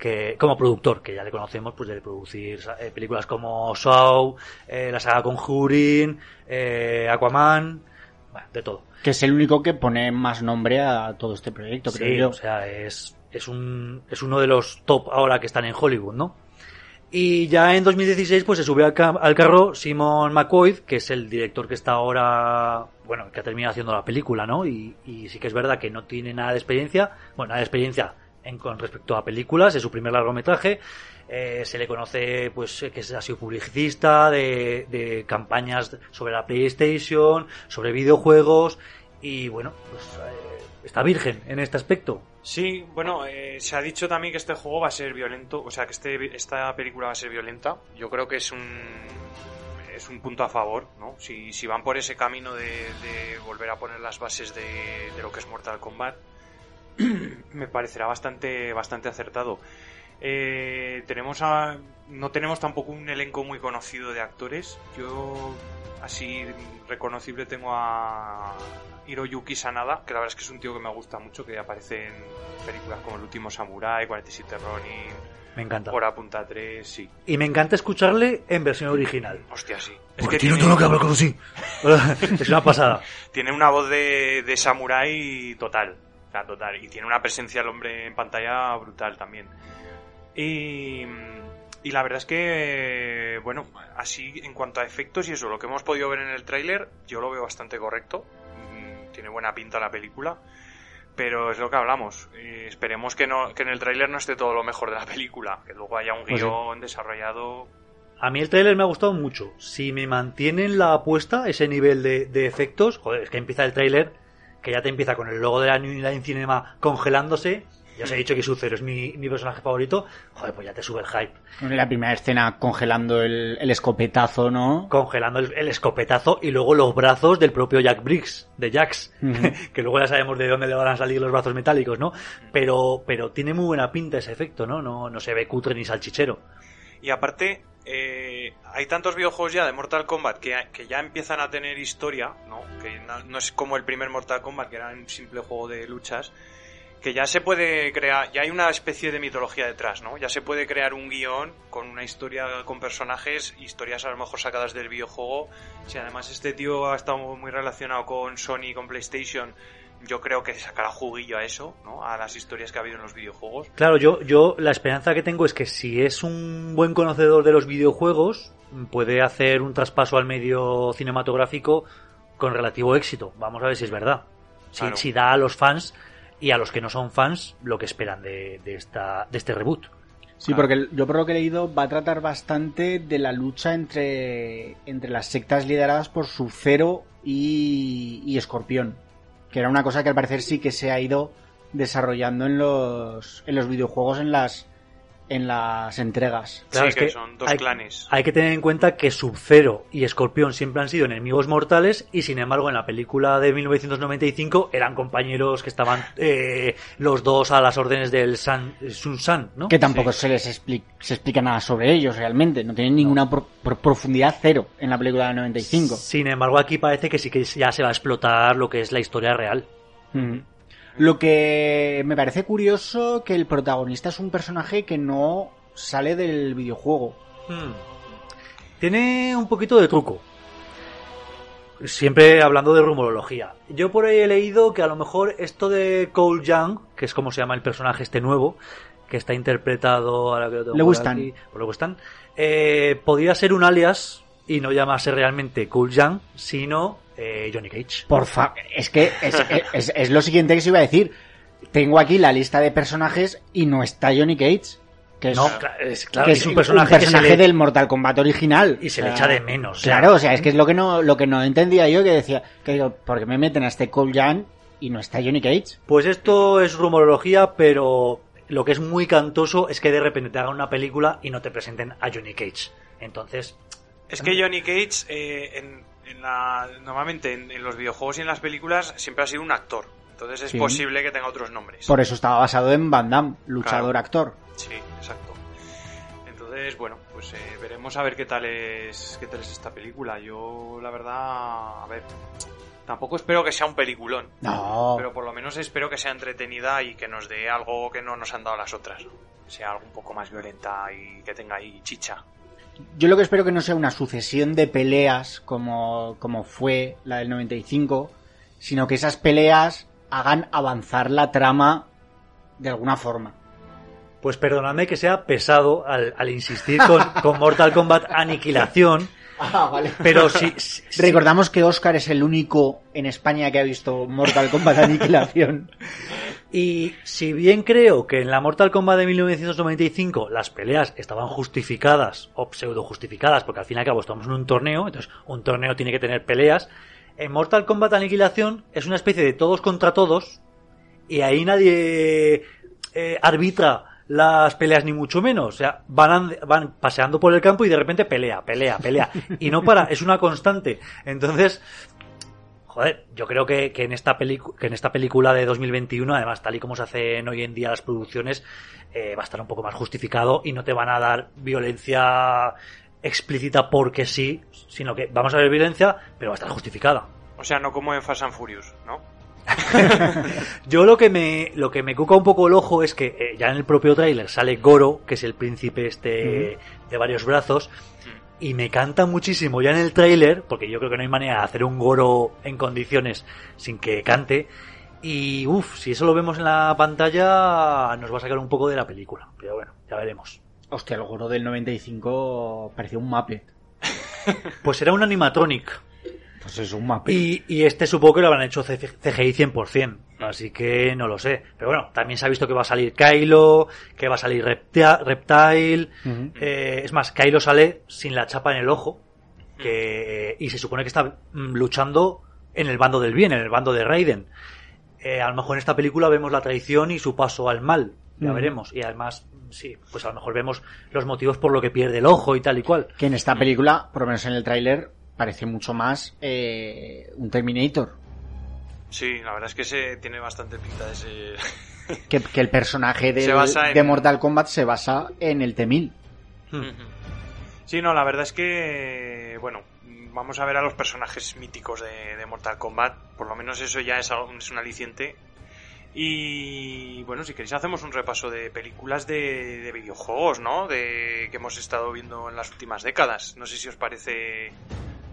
que, como productor, que ya le conocemos pues de producir eh, películas como Saw, eh, la saga Conjuring, eh, Aquaman, bueno, de todo.
Que es el único que pone más nombre a todo este proyecto,
Sí,
creo yo.
o sea, es, es, un, es uno de los top ahora que están en Hollywood, ¿no? Y ya en 2016 pues se subió al, ca- al carro Simon McCoy, que es el director que está ahora, bueno, que ha terminado haciendo la película, ¿no? Y, y sí que es verdad que no tiene nada de experiencia, bueno, nada de experiencia en, con respecto a películas, es su primer largometraje, eh, se le conoce pues eh, que ha sido publicista de, de campañas sobre la PlayStation, sobre videojuegos y bueno, pues eh, está virgen en este aspecto.
Sí, bueno, eh, se ha dicho también que este juego va a ser violento, o sea, que este, esta película va a ser violenta. Yo creo que es un es un punto a favor, ¿no? Si, si van por ese camino de, volver a poner las bases de lo que es Mortal Kombat, me parecerá bastante bastante acertado. Eh, tenemos a, no tenemos tampoco un elenco muy conocido de actores. Yo así reconocible tengo a Hiroyuki Sanada, que la verdad es que es un tío que me gusta mucho, que aparece en películas como El último Samurai, 47 Ronin,
Me encanta.
Hora Punta 3, sí.
Y me encanta escucharle en versión original.
Hostia, sí. Es
Porque
que
no
tiene,
tengo que hablar con así. es una pasada.
tiene una voz de, de samurái total. Sea, total. Y tiene una presencia el hombre en pantalla brutal también. Y, y la verdad es que, bueno, así en cuanto a efectos y eso, lo que hemos podido ver en el tráiler, yo lo veo bastante correcto. Mm, Tiene buena pinta la película. Pero es lo que hablamos. Eh, esperemos que, no, que en el tráiler no esté todo lo mejor de la película. Que luego haya un
Pues sí.
guion desarrollado.
A mí el tráiler me ha gustado mucho. Si me mantienen la apuesta, ese nivel de, de efectos, joder, es que empieza el tráiler, que ya te empieza con el logo de la New Line Cinema congelándose. Ya os he dicho que Sub-Zero es mi, mi personaje favorito. Joder, pues ya te sube el hype.
La primera escena congelando el, el escopetazo, ¿no?
Congelando el, el escopetazo y luego los brazos del propio Jack Briggs, de Jax. Que luego ya sabemos de dónde le van a salir los brazos metálicos, ¿no? Pero, pero tiene muy buena pinta ese efecto, ¿no? No, no se ve cutre ni salchichero.
Y aparte, eh, hay tantos videojuegos ya de Mortal Kombat que, que ya empiezan a tener historia, ¿no? Que no, es como el primer Mortal Kombat, que era un simple juego de luchas, que ya se puede crear, ya hay una especie de mitología detrás, ¿no? Ya se puede crear un guion con una historia con personajes, historias a lo mejor sacadas del videojuego. Si además este tío ha estado muy relacionado con Sony, con PlayStation, yo creo que sacará juguillo a eso, ¿no? A las historias que ha habido en los videojuegos.
Claro, yo, yo la esperanza que tengo es que si es un buen conocedor de los videojuegos, puede hacer un traspaso al medio cinematográfico con relativo éxito. Vamos a ver si es verdad. Si,
Claro.
si da a los fans y a los que no son fans lo que esperan de, de esta, de este reboot.
Sí, porque yo por lo que he leído va a tratar bastante de la lucha entre, entre las sectas lideradas por Sub-Zero y, y Escorpión. Que era una cosa que al parecer sí que se ha ido desarrollando en los, en los videojuegos en las, en las entregas.
Claro,
sí,
es
que,
que
son dos
hay-
clanes.
Hay que tener en cuenta que Sub-Zero y Escorpión siempre han sido enemigos mortales y sin embargo en la película de 1995 eran compañeros que estaban eh, los dos a las órdenes del San, Sun San, ¿no?
Que tampoco se les expli- se explica nada sobre ellos realmente. No tienen ninguna pro- pro- profundidad cero en la película del 95.
Sin embargo aquí parece que sí que ya se va a explotar lo que es la historia real.
Mm. Lo que me parece curioso que el protagonista es un personaje que no sale del videojuego.
Hmm. Tiene un poquito de truco. Siempre hablando de rumorología. Yo por ahí he leído que a lo mejor esto de Cole Young, que es como se llama el personaje este nuevo, que está interpretado ahora que lo tengo
Lewis
por
Tan.
aquí, por Lewis Tan, eh, podría ser un alias y no llamarse realmente Cole Young, sino eh, Johnny Cage.
Por fa es que es, es- es lo siguiente que se iba a decir. Tengo aquí la lista de personajes y no está Johnny Cage. Que es,
No, es, claro,
que
es un personaje, que se le-
del Mortal Kombat original.
y se
O
le echa de menos. o sea,
Claro, o sea, es que es lo que no, lo que no entendía yo, que decía, que digo, ¿por qué me meten a este Cole Young y no está Johnny Cage?
Pues esto es rumorología, pero lo que es muy cantoso es que de repente te hagan una película y no te presenten a Johnny Cage. Entonces,
Es que Johnny Cage, eh, en, en la, normalmente en, en los videojuegos y en las películas, siempre ha sido un actor. Entonces es
Sí.
posible que tenga otros nombres.
Por eso estaba basado en Van Damme, luchador-actor.
Sí, exacto. Entonces, bueno, pues eh, veremos a ver qué tal es qué tal es esta película. Yo, la verdad, a ver, tampoco espero que sea un peliculón,
No,
pero por lo menos espero que sea entretenida y que nos dé algo que no nos han dado las otras. Sea algo un poco más violenta y que tenga ahí chicha.
Yo lo que espero que no sea una sucesión de peleas como, como fue la del 95, sino que esas peleas hagan avanzar la trama de alguna forma.
pues perdonadme que sea pesado al, al insistir con, con Mortal Kombat Aniquilación,
Ah, vale.
pero si, si- si-
Recordamos que Oscar es el único en España que ha visto Mortal Kombat Aniquilación.
Y si bien creo que en la Mortal Kombat de 1995 las peleas estaban justificadas o pseudo justificadas, porque al fin y al cabo estamos en un torneo, entonces un torneo tiene que tener peleas, en Mortal Kombat Aniquilación es una especie de todos contra todos y ahí nadie eh, arbitra las peleas ni mucho menos, o sea, van, van paseando por el campo y de repente pelea, pelea, pelea y no para, es una constante. Entonces, Joder, yo creo que, que en esta que en esta película de 2021, además, tal y como se hacen hoy en día las producciones, eh, va a estar un poco más justificado y no te van a dar violencia explícita porque sí, sino que vamos a ver violencia, pero va a estar justificada.
O sea, no como en Fast and Furious, ¿no?
Yo lo que me lo que me cuca un poco el ojo es que eh, ya en el propio tráiler sale Goro, que es el príncipe este de varios brazos, y me canta muchísimo ya en el tráiler, porque yo creo que no hay manera de hacer un Goro en condiciones sin que cante, Y uff, si eso lo vemos en la pantalla, nos va a sacar un poco de la película. Pero bueno, ya veremos.
Hostia, el goro del 95 parecía un Muppet.
Pues era un animatronic.
Pues es un Muppet.
Y, y este supongo que lo habrán hecho CGI 100%. Así que no lo sé. Pero bueno, también se ha visto que va a salir Kylo, que va a salir Reptile. Eh, es más, Kylo sale sin la chapa en el ojo. Que, y se supone que está mm, luchando en el bando del bien, en el bando de Raiden. Eh, a lo mejor en esta película vemos la traición y su paso al mal. Ya veremos. Y además, sí, pues a lo mejor vemos los motivos por lo que pierde el ojo y tal y cual.
Que en esta película, por lo menos en el tráiler, parece mucho más eh, un Terminator.
Sí, la verdad es que se tiene bastante pinta de ese...
Que, que el personaje
en-
de Mortal Kombat se basa en el T-1000.
Hmm.
Ujú. Sí, no, la verdad es que, bueno, vamos a ver a los personajes míticos de, de Mortal Kombat. Por lo menos eso ya es, algo- es un aliciente. Y bueno, si queréis hacemos un repaso de películas de, de videojuegos, ¿no? De que hemos estado viendo en las últimas décadas. No sé si os parece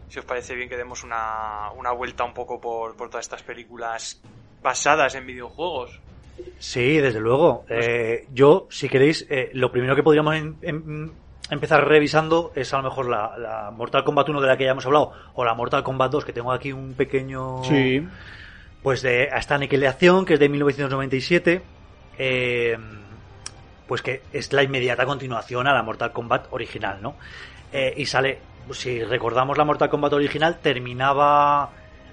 si os parece bien que demos una, una vuelta un poco por, por todas estas películas basadas en videojuegos.
Sí, desde luego. Eh, yo, si queréis, eh, lo primero que podríamos em- em- empezar revisando es a lo mejor la, la Mortal Kombat 1 de la que ya hemos hablado, o la Mortal Kombat 2, que tengo aquí un pequeño... Pues de esta aniquilación, que es de 1997, eh, pues que es la inmediata continuación a la Mortal Kombat original, ¿no? Eh, y sale, si recordamos la Mortal Kombat original, terminaba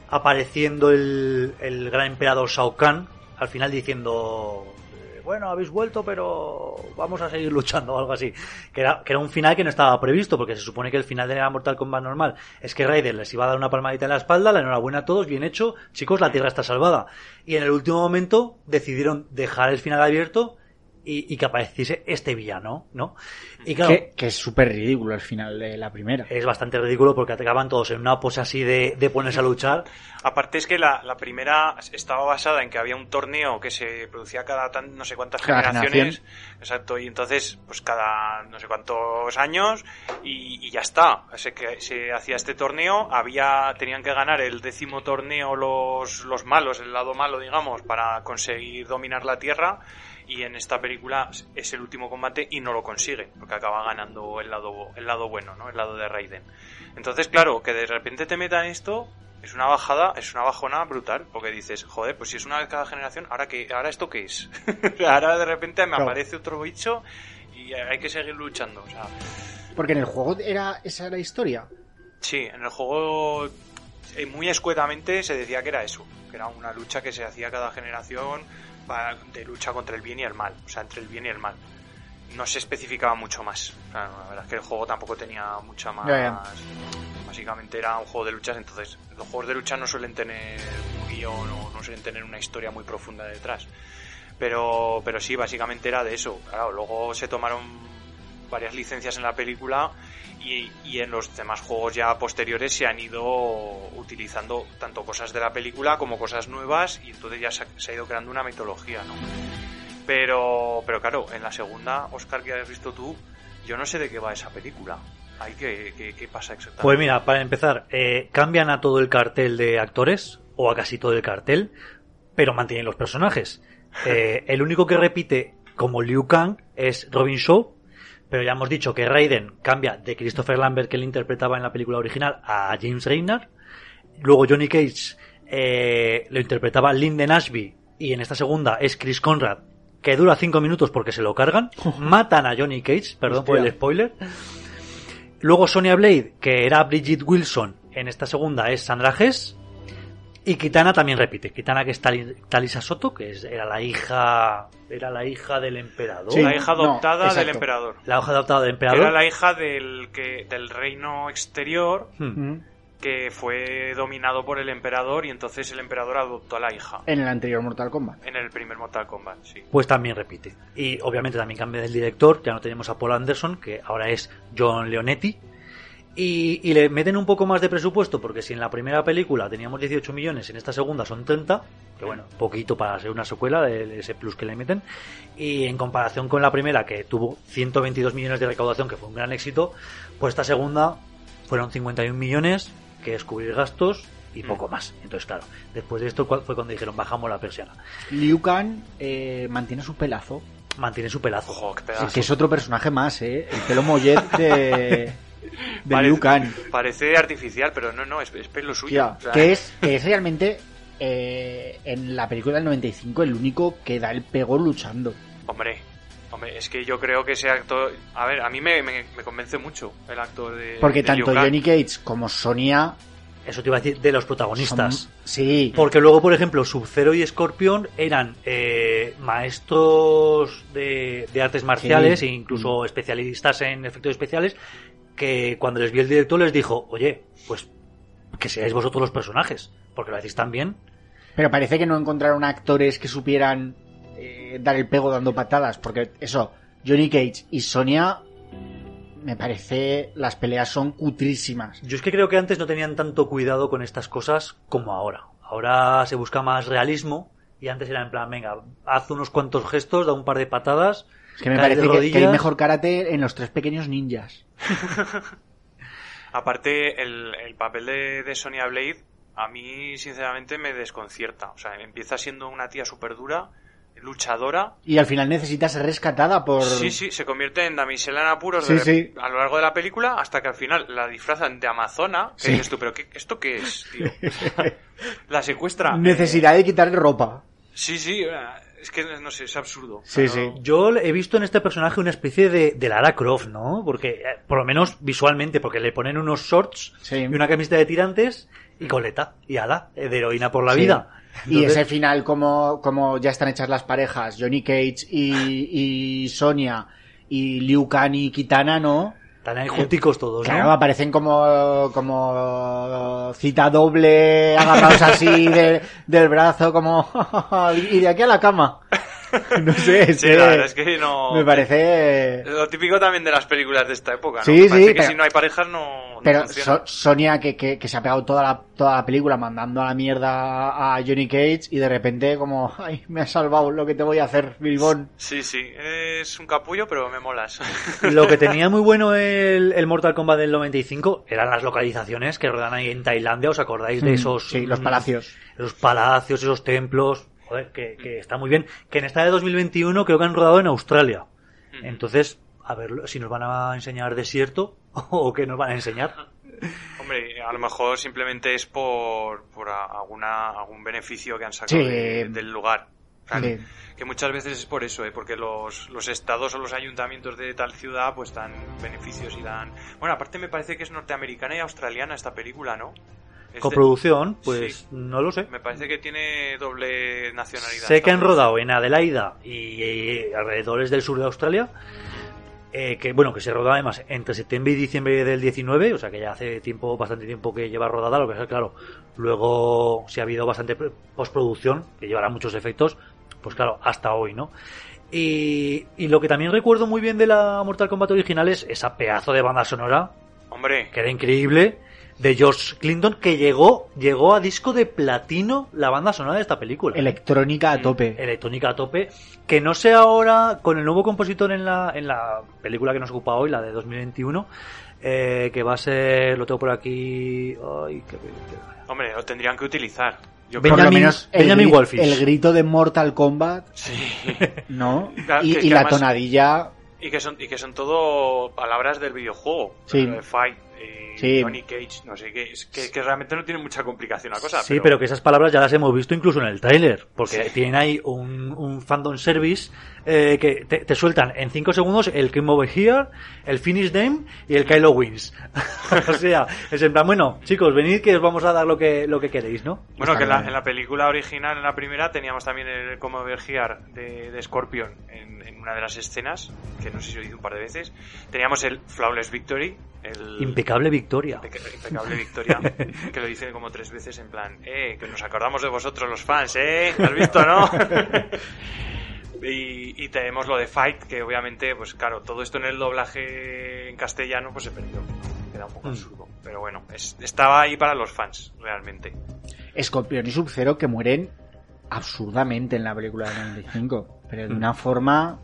apareciendo el, el gran emperador Shao Kahn, al final diciendo, eh, bueno, habéis vuelto, pero vamos a seguir luchando o algo así. Que era, que era un final que no estaba previsto, porque se supone que el final de la Mortal Kombat normal es que Raiden les iba a dar una palmadita en la espalda, la enhorabuena a todos, bien hecho, chicos, la Tierra está salvada. Y en el último momento decidieron dejar el final abierto y, y que apareciese este villano, ¿no? Y claro,
Que, que es súper ridículo al final de la primera.
es bastante ridículo porque acaban todos en una pose así de, de ponerse a luchar.
Aparte es que la, la primera estaba basada en que había un torneo que se producía cada tan, no sé cuántas
Cada
generaciones. Exacto, y entonces, pues cada no sé cuántos años y, y ya está. Se, que, se hacía este torneo, había tenían que ganar el décimo torneo los, los malos, el lado malo, digamos, para conseguir dominar la Tierra. Y en esta película es el último combate y no lo consigue, porque acaba ganando el lado, el lado bueno, ¿no? El lado de Raiden. Entonces, claro, que de repente te metan esto, es una bajada, es una bajona brutal, porque dices, joder, pues si es una vez cada generación, ¿ahora qué, ahora esto qué es? ahora de repente me
Claro.
aparece otro bicho y hay que seguir luchando. O sea,
Porque en el juego era esa era la historia.
sí, en el juego eh, muy escuetamente se decía que era eso, que era una lucha que se hacía cada generación de lucha contra el bien y el mal, o sea, entre el bien y el mal. No se especificaba mucho más. O sea, la verdad es que el juego tampoco tenía mucha más. Básicamente era un juego de luchas, entonces los juegos de lucha no suelen tener un guion o no suelen tener una historia muy profunda detrás. Pero, pero sí, básicamente era de eso. Claro, luego se tomaron varias licencias en la película y, y en los demás juegos ya posteriores se han ido utilizando tanto cosas de la película como cosas nuevas y entonces ya se ha, se ha ido creando una mitología, ¿no? Pero, pero claro, en la segunda, Oscar, que has visto tú, yo no sé de qué va esa película. Ahí, ¿qué, qué, qué pasa exactamente?
Pues mira, para empezar, eh, cambian a todo el cartel de actores, o a casi todo el cartel, pero mantienen los personajes. Eh, el único que repite como Liu Kang es Robin Shaw, pero ya hemos dicho que Raiden cambia de Christopher Lambert, que él interpretaba en la película original, a James Reynard. Luego Johnny Cage eh, lo interpretaba Lyndon Ashby, y en esta segunda es Chris Conrad, que dura cinco minutos porque se lo cargan. Matan a Johnny Cage, perdón por el spoiler. Luego Sonia Blade, que era Bridget Wilson, en esta segunda es Sandra Hess. Y Kitana también repite. Kitana que es Tali- Talisa Soto, que es- era la hija era la hija del emperador.
Sí.
la hija
no,
adoptada del emperador.
La hija adoptada del emperador.
Era la hija del, que, del reino exterior
Hmm.
Mm.
que fue dominado por el emperador y entonces el emperador adoptó a la hija.
En el anterior Mortal Kombat.
En el primer Mortal Kombat, sí.
Pues también repite. Y obviamente también cambia del director. Ya no tenemos a Paul Anderson, que ahora es John Leonetti. Y, y le meten un poco más de presupuesto, porque si en la primera película teníamos 18 millones, en esta segunda son 30, que bueno, poquito para ser una secuela de ese plus que le meten. Y en comparación con la primera, que tuvo 122 millones de recaudación, que fue un gran éxito, pues esta segunda fueron 51 millones, que es cubrir gastos y
Mm.
poco más. Entonces, claro, después de esto fue cuando dijeron bajamos la persiana.
Liu Kang eh, mantiene su pelazo.
Mantiene su pelazo.
Ojo, qué
Es
pedazo.
que es otro personaje más, ¿eh? El pelo mollet de, de
Parece-
Liu Kang.
Parece artificial, pero no, no, es, es pelo suyo.
Tía,
O sea,
que, es, que es realmente eh, en la película del 95 el único que da el pego luchando.
Hombre, hombre, es que yo creo que ese actor... A ver, a mí me, me, me convence mucho el actor de
Porque
de
tanto. Johnny Cage como Sonia
Eso te iba a decir de los
son...
protagonistas.
Sí,
Porque luego, por ejemplo, Sub-Zero y Scorpion eran eh, maestros de, de artes marciales
Sí.
e incluso especialistas en efectos especiales que cuando les vio el director les dijo, oye, pues que seáis vosotros los personajes, porque lo hacéis tan bien.
pero parece que no encontraron actores que supieran eh, dar el pego dando patadas. Porque eso, Johnny Cage y Sonia, me parece, las peleas son cutrísimas.
Yo es que creo que antes no tenían tanto cuidado con estas cosas como ahora. Ahora se busca más realismo y antes era en plan, venga, haz unos cuantos gestos, da un par de patadas.
Es que me
caes
parece que- que, hay mejor karate en los tres pequeños ninjas.
Aparte, el, el papel de, de Sonya Blade a mí, sinceramente, me desconcierta. O sea, empieza siendo una tía súper dura, luchadora.
Y al final necesita ser rescatada por...
Sí, sí, se convierte en damisela en apuros
Sí,
de-
sí.
a lo largo de la película hasta que al final la disfrazan de amazona. Que
Sí.
dices tú, pero qué, ¿esto qué es, tío? la secuestra.
Necesidad de quitarle ropa.
Sí, sí, es que no sé, es absurdo.
Sí,
no-
Yo he visto en este personaje una especie de, de Lara Croft, ¿no? Porque, eh, por lo menos visualmente, porque le ponen unos shorts
Sí.
y una camiseta de tirantes y coleta y ala, eh, de heroína por la
Sí.
vida.
Y ese final, como, como ya están hechas las parejas, Johnny Cage y, y Sonia y Liu Kang y Kitana, ¿no?
Están ahí junticos todos,
Claro,
¿no?
aparecen como, como cita doble, agarrados así de- del brazo, como, y de aquí a la cama. No sé, es
Sí,
que
la verdad es que no.
me parece...
Lo típico también de las películas de esta época, ¿no?
Sí,
Parece
sí,
que
pero-
si no hay parejas no, no
Pero. So- Sonia, que, que, que se ha pegado toda la, toda la película mandando a la mierda a Johnny Cage y de repente como, ay, me has salvado lo que te voy a hacer, Bilbón.
Sí, sí, es un capullo, pero me molas.
Lo que tenía muy bueno el, el Mortal Kombat del 95 eran las localizaciones que rodan ahí en Tailandia, ¿os acordáis de
Mm,
esos...
Sí, los
mm,
palacios.
Esos palacios, esos templos, joder, que, que está muy bien. Que en esta de 2021 creo que han rodado en Australia. Entonces, a ver si nos van a enseñar desierto o qué nos van a enseñar.
Hombre, a lo mejor simplemente es por, por alguna, algún beneficio que han sacado
Sí.
de- del lugar. O sea,
Sí.
Que muchas veces es por eso, ¿eh? porque los, los estados o los ayuntamientos de tal ciudad pues dan beneficios y dan... Bueno, aparte me parece que es norteamericana y australiana esta película, ¿no? Es de-
Coproducción, pues
Sí.
no lo sé.
Me parece que tiene doble nacionalidad.
Sé que han rodado en Adelaida y, alrededores del sur de Australia. eh, que bueno, que se rodó además entre septiembre y diciembre del 19, o sea que ya hace tiempo, bastante tiempo que lleva rodada, lo que es claro, luego si ha habido bastante postproducción, que llevará muchos efectos, pues claro, hasta hoy, ¿no? Y, y lo que también recuerdo muy bien de la Mortal Kombat original es esa pedazo de banda sonora,
Hombre,
que era increíble, de George Clinton, que llegó, llegó a disco de platino la banda sonora de esta película.
Electrónica a tope.
electrónica a tope, que no sé ahora con el nuevo compositor en la, en la película que nos ocupa hoy, la de 2021, eh, que va a ser, lo tengo por aquí, ay, qué- qué-
hombre, lo tendrían que utilizar. Yo creo
Benjamin-
menos el,
Benjamin
gri-
Wolfish.
el grito de Mortal Kombat,
Sí.
¿no?
Claro,
y
que es
y
que
la
además-
tonadilla...
Y que son, y que son todo palabras del videojuego.
Sí.
De Fight,
Sí.
Johnny Cage, no sé qué. Es que, que realmente no tiene mucha complicación la cosa.
Sí, pero... que esas palabras ya las hemos visto incluso en el tráiler, porque tienen ahí un, un fandom service eh, que te, te sueltan en 5 segundos el Game Over Here, el Finish Them y el Kylo Wins. o sea, es en plan, bueno, chicos, venid que os vamos a dar lo que, lo que queréis, ¿no?
Bueno,
Está
que en la, en la película original, en la primera, teníamos también el como Vergiar de, de Scorpion en una de las escenas, que no sé si lo hice un par de veces. Teníamos el Flawless Victory, el
Impecable victoria.
impeca- impecable victoria, que lo dice como tres veces en plan, eh, que nos acordamos de vosotros los fans, eh, ¿has visto, no? Y, y tenemos lo de Fight, que obviamente, pues claro, todo esto en el doblaje en castellano pues se perdió. Queda un poco
Mm.
absurdo. Pero bueno, es- estaba ahí para los fans, realmente.
Scorpion y Sub-Zero que mueren absurdamente en la película del 95, pero de una forma...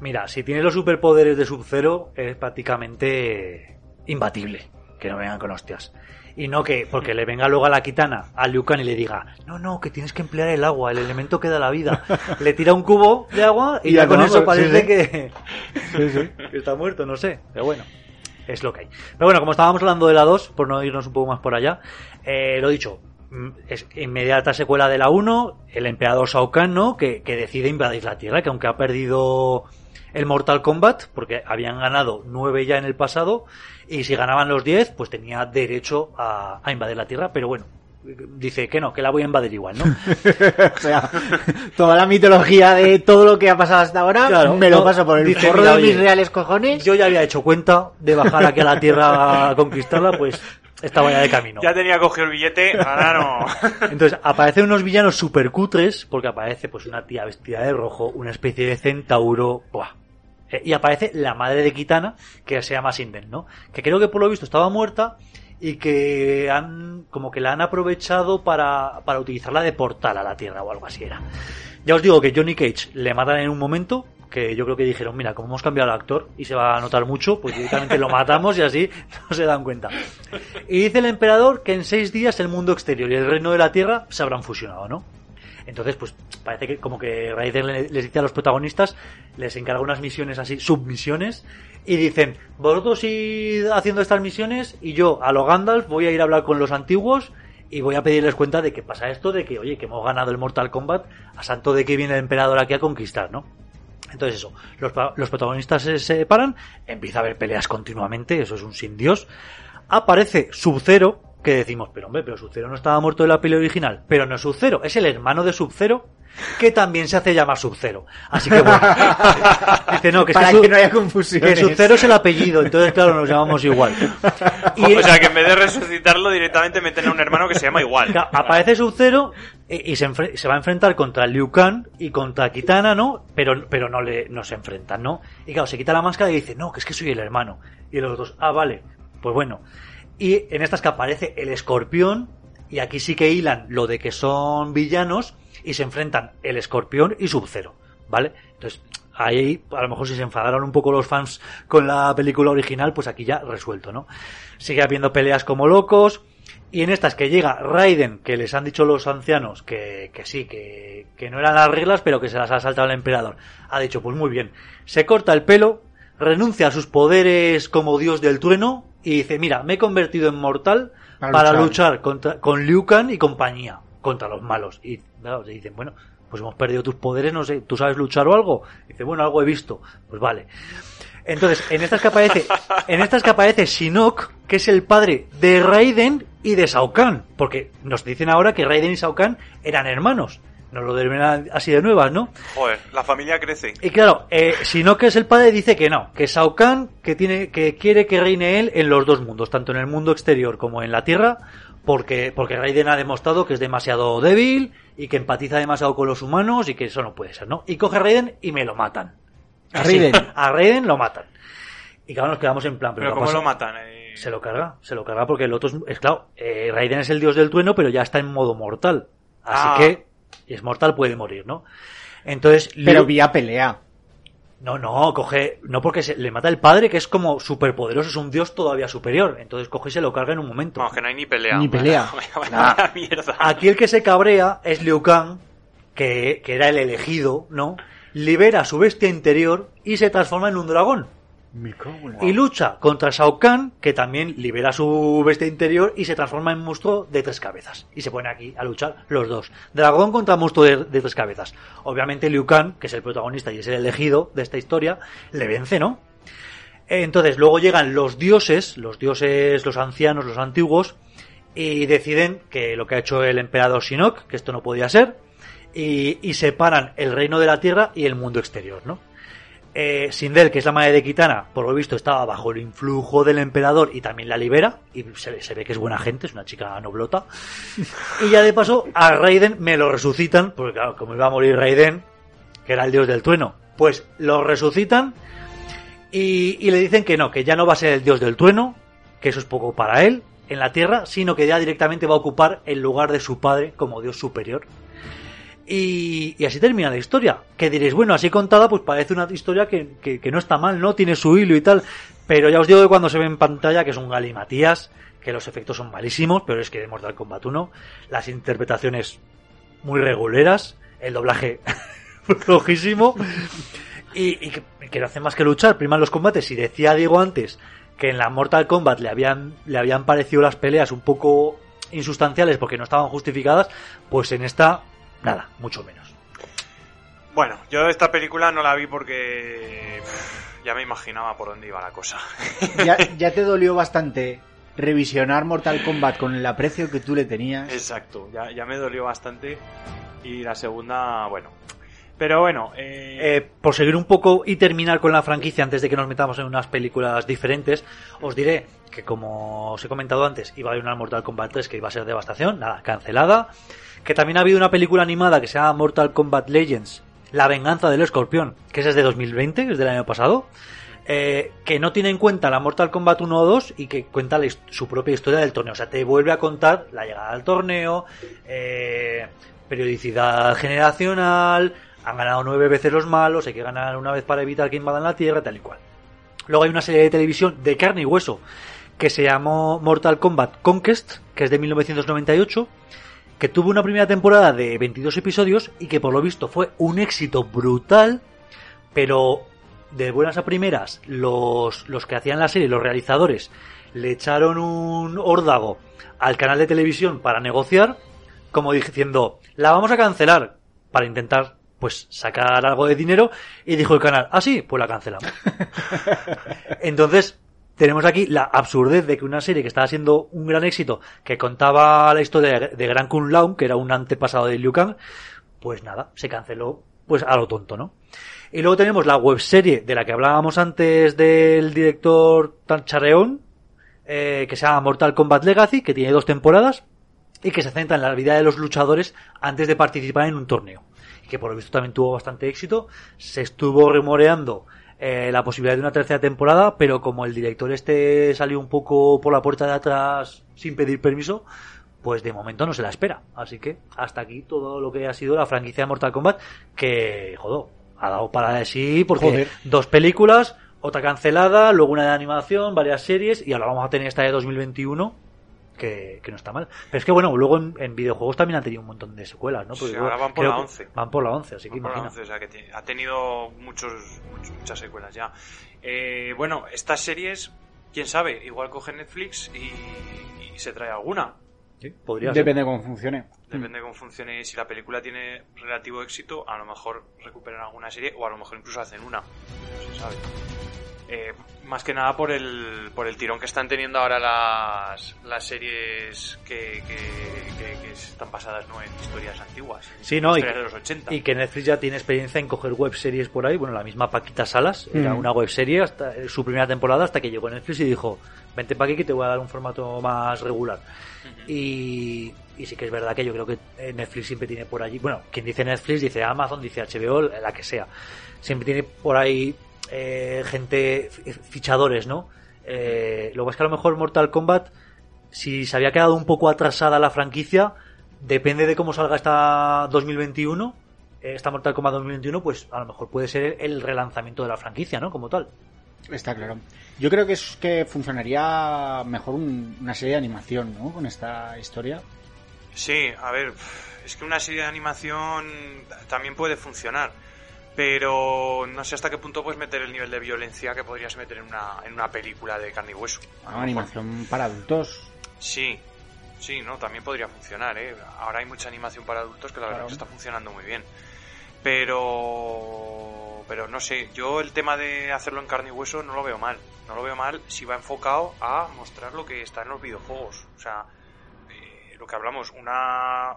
Mira, si tiene los superpoderes de Sub-Zero, es prácticamente imbatible. Que no vengan con hostias. Y no que, porque le venga luego a la kitana, a Liu Kang y le diga, no, no, que tienes que emplear el agua, el elemento que da la vida. Le tira un cubo de agua y,
Y
ya con eso
sí,
parece
sí.
que, que está muerto, no sé. Pero bueno, es lo que hay. Pero bueno, como estábamos hablando de la 2, por no irnos un poco más por allá, eh, lo dicho, mm, es inmediata secuela de la 1, el emperador Shao Kahn, ¿no? Que, que decide invadir la Tierra, que aunque ha perdido el Mortal Kombat, porque habían ganado 9 ya en el pasado, y si ganaban los 10, pues tenía derecho a, a invadir la Tierra, pero bueno, dice que no, que la voy a invadir igual, ¿no?
o sea, toda la mitología de todo lo que ha pasado hasta ahora
Claro,
me lo
no,
paso por el
dice,
forro
mira,
de mis
oye,
reales cojones.
Yo ya había hecho cuenta de bajar aquí a la Tierra a conquistarla, pues estaba ya de camino.
Ya tenía cogido el billete, ahora no.
Entonces aparecen unos villanos super cutres, porque aparece pues una tía vestida de rojo, una especie de centauro, ¡buah! Eh, Y aparece la madre de Kitana, que se llama Sinden, ¿no? Que creo que por lo visto estaba muerta y que han, como que la han aprovechado para, para utilizarla de portal a la Tierra o algo así era. Ya os digo que Johnny Cage le matan en un momento, que yo creo que dijeron, mira, como hemos cambiado al actor y se va a notar mucho, pues directamente lo matamos y así no se dan cuenta. Y dice el emperador que en seis días el mundo exterior y el reino de la Tierra se habrán fusionado, ¿no? Entonces, pues parece que como que Raiden le- les dice a los protagonistas, les encarga unas misiones así, submisiones, y dicen, vosotros id haciendo estas misiones y yo a lo Gandalf voy a ir a hablar con los antiguos y voy a pedirles cuenta de que pasa esto, de que, oye, que hemos ganado el Mortal Kombat, a santo de que viene el emperador aquí a conquistar, ¿no? Entonces eso, los, pa- los protagonistas se separan, empieza a haber peleas continuamente, eso es un sin Dios. Aparece Sub-Zero, que decimos, pero hombre, pero Sub-Zero no estaba muerto en la peli original. Pero no es Sub-Zero, es el hermano de Sub-Zero, que también se hace llamar Sub-Zero. Así que bueno, dice, no, que,
para
Sub-
que no haya
que
confusiones.
Sub-Zero es el apellido, entonces claro, nos llamamos igual. Y,
O sea, que en vez de resucitarlo, directamente meten a un hermano que se llama igual.
Aparece Sub-Zero y, se, se va a enfrentar contra Liu Kang y contra Kitana, ¿no? Pero, pero no, le, no se enfrentan, ¿no? Y claro, se quita la máscara y dice, no, que es que soy el hermano. Y los otros, ah, vale, pues bueno. Y en estas que aparece el escorpión, y aquí sí que hilan lo de que son villanos, y se enfrentan el escorpión y Sub-Zero, ¿vale? Entonces, ahí, a lo mejor si se enfadaron un poco los fans con la película original, pues aquí ya resuelto, ¿no? Sigue habiendo peleas como locos, y en estas que llega Raiden, que les han dicho los ancianos que, que sí, que, que no eran las reglas, pero que se las ha saltado el emperador. Ha dicho, pues muy bien, se corta el pelo, renuncia a sus poderes como dios del trueno y dice, mira, me he convertido en mortal
Para
para,
luchar.
luchar, contra, con Liu Kang y compañía, contra los malos. Y claro, se dicen, bueno, pues hemos perdido tus poderes, no sé, ¿tú sabes luchar o algo? dice, bueno, algo he visto. Pues vale. Entonces, en estas que aparece, en estas que aparece Shinnok, que es el padre de Raiden y de Shao Kahn, porque nos dicen ahora que Raiden y Shao Kahn eran hermanos. Nos lo deben así de nuevas, ¿no?
Joder, la familia crece.
Y claro, eh, Shinnok, que es el padre, dice que no, que Shao Kahn, que tiene, que quiere que reine él en los dos mundos, tanto en el mundo exterior como en la Tierra, porque, porque Raiden ha demostrado que es demasiado débil y que empatiza demasiado con los humanos y que eso no puede ser, ¿no? Y coge a Raiden y me lo matan.
¿A
Así,
Raiden?
a Raiden lo matan. Y claro, nos quedamos en plan, pero,
Pero
¿qué
¿cómo
pasa?
lo matan? Eh,
Se lo carga, se lo carga porque el otro es, es claro, eh, Raiden es el dios del trueno, pero ya está en modo mortal. Así
Ah.
que es mortal, puede morir, ¿no? Entonces,
Pero
Liu-
vía pelea.
no, no, coge, no porque se, le mata el padre, que es como superpoderoso, es un dios todavía superior. Entonces coge y se lo carga en un momento.
Vamos, que no hay ni pelea.
Ni pelea. Nah.
Aquí el que se cabrea es Liu Kang, que, que era el elegido, ¿no? Libera su bestia interior y se transforma en un dragón. Y lucha contra Shao Kahn, que también libera su bestia interior y se transforma en monstruo de tres cabezas. Y se pone aquí a luchar los dos. Dragón contra monstruo de, de tres cabezas. Obviamente Liu Kang, que es el protagonista y es el elegido de esta historia, le vence, ¿no? Entonces luego llegan los dioses, los dioses, los ancianos, los antiguos, y deciden que lo que ha hecho el emperador Shinnok, que esto no podía ser, y, y separan el reino de la tierra y el mundo exterior, ¿no? Eh, Sindel, que es la madre de Kitana, por lo visto estaba bajo el influjo del emperador y también la libera, y se, se ve que es buena gente, es una chica noblota. Y ya de paso, a Raiden me lo resucitan, porque claro, como iba a morir Raiden, que era el dios del trueno, pues lo resucitan y, y le dicen que no, que ya no va a ser el dios del trueno, que eso es poco para él en la tierra, sino que ya directamente va a ocupar el lugar de su padre como dios superior. Y, y así termina la historia. Que diréis, bueno, así contada, pues parece una historia que, que- que no está mal, ¿no? Tiene su hilo y tal. Pero ya os digo que cuando se ve en pantalla que es un galimatías, que los efectos son malísimos, pero es que de Mortal Kombat 1, las interpretaciones muy reguleras, el doblaje flojísimo, y, y que, no hacen más que luchar, priman los combates, y decía Diego antes que en la Mortal Kombat le habían, le habían parecido las peleas un poco insustanciales porque no estaban justificadas, pues en esta, nada, mucho menos.
Bueno, yo esta película no la vi porque pff, ya me imaginaba por dónde iba la cosa.
Ya, ya te dolió bastante revisionar Mortal Kombat con el aprecio que tú le tenías.
Exacto, ya, ya me dolió bastante. Y la segunda, bueno. Pero bueno, eh,
Eh, por seguir un poco y terminar con la franquicia antes de que nos metamos en unas películas diferentes, os diré que como os he comentado antes, iba a haber una Mortal Kombat 3 que iba a ser devastación, nada, cancelada. Que también ha habido una película animada que se llama Mortal Kombat Legends, La venganza del escorpión, que es de 2020, es del año pasado. eh, que no tiene en cuenta la Mortal Kombat 1 o 2 y que cuenta la su propia historia del torneo. O sea, te vuelve a contar la llegada al torneo, eh, periodicidad generacional, han ganado nueve veces los malos, hay que ganar una vez para evitar que invadan la Tierra, tal y cual. Luego hay una serie de televisión de carne y hueso que se llamó Mortal Kombat Conquest, que es de 1998, que tuvo una primera temporada de 22 episodios y que por lo visto fue un éxito brutal, pero de buenas a primeras, los, los que hacían la serie, los realizadores, le echaron un órdago al canal de televisión para negociar, como diciendo, la vamos a cancelar, para intentar pues sacar algo de dinero, y dijo el canal, ah sí, pues la cancelamos. Entonces, tenemos aquí la absurdez de que una serie que estaba siendo un gran éxito, que contaba la historia de, Gran Kun Lao, que era un antepasado de Liu Kang, pues nada, se canceló pues a lo tonto, ¿no? Y luego tenemos la webserie de la que hablábamos antes del director Tan Charreón, eh, que se llama Mortal Kombat Legacy, que tiene dos temporadas y que se centra en la vida de los luchadores antes de participar en un torneo. Y que por lo visto también tuvo bastante éxito. Se estuvo rumoreando eh, la posibilidad de una tercera temporada, pero como el director este salió un poco por la puerta de atrás sin pedir permiso, pues de momento no se la espera. Así que hasta aquí todo lo que ha sido la franquicia de Mortal Kombat, que, joder, ha dado para de sí, porque
Joder.
dos películas, otra cancelada, luego una de animación, varias series, y ahora vamos a tener esta de 2021, que, que no está mal. Pero es que bueno, luego en, en videojuegos también han tenido un montón de secuelas, ¿no?
Sí,
luego
ahora van por la
que
11.
Van por la 11, así que
Por la
imagina.
11, o sea que tiene- ha tenido muchos, muchos- muchas secuelas ya. Eh, bueno, estas series, quién sabe, igual coge Netflix y, y se trae alguna.
Sí, podría ser.
Depende de cómo funcione.
Depende de cómo funcione. Si la película tiene relativo éxito, a lo mejor recuperan alguna serie o a lo mejor incluso hacen una. No se sabe. Eh, más que nada por el, por el tirón que están teniendo ahora las, las series que, que, que- que están basadas ¿no? en historias antiguas.
Sí, no, y,
historias de los 80.
y que Netflix ya tiene experiencia en coger web series por ahí. Bueno, la misma Paquita Salas era
Mm.
una web serie hasta eh, su primera temporada hasta que llegó Netflix y dijo: Vente para aquí que te voy a dar un formato más regular. Y, y sí que es verdad que yo creo que eh, Netflix siempre tiene por allí, bueno, quien dice Netflix dice Amazon, dice HBO, la que sea. Siempre tiene por ahí eh, gente, fi- fichadores, ¿no? Eh, lo que es que a lo mejor Mortal Kombat, si se había quedado un poco atrasada la franquicia, depende de cómo salga esta 2021, eh, esta Mortal Kombat 2021, pues a lo mejor puede ser el relanzamiento de la franquicia, ¿no? Como tal.
Está claro. Yo creo que es que funcionaría mejor un- una serie de animación, ¿no? Con esta historia.
Sí, a ver, es que una serie de animación también puede funcionar, pero no sé hasta qué punto puedes meter el nivel de violencia que podrías meter en una, en una película de carne y hueso. A lo
Una
mejor.
animación para adultos.
Sí, sí, no, también podría funcionar, ¿eh? Ahora hay mucha animación para adultos que la verdad
Claro.
que está funcionando muy bien. Pero, pero no sé, yo el tema de hacerlo en carne y hueso no lo veo mal. No lo veo mal si va enfocado a mostrar lo que está en los videojuegos. O sea, eh, lo que hablamos, una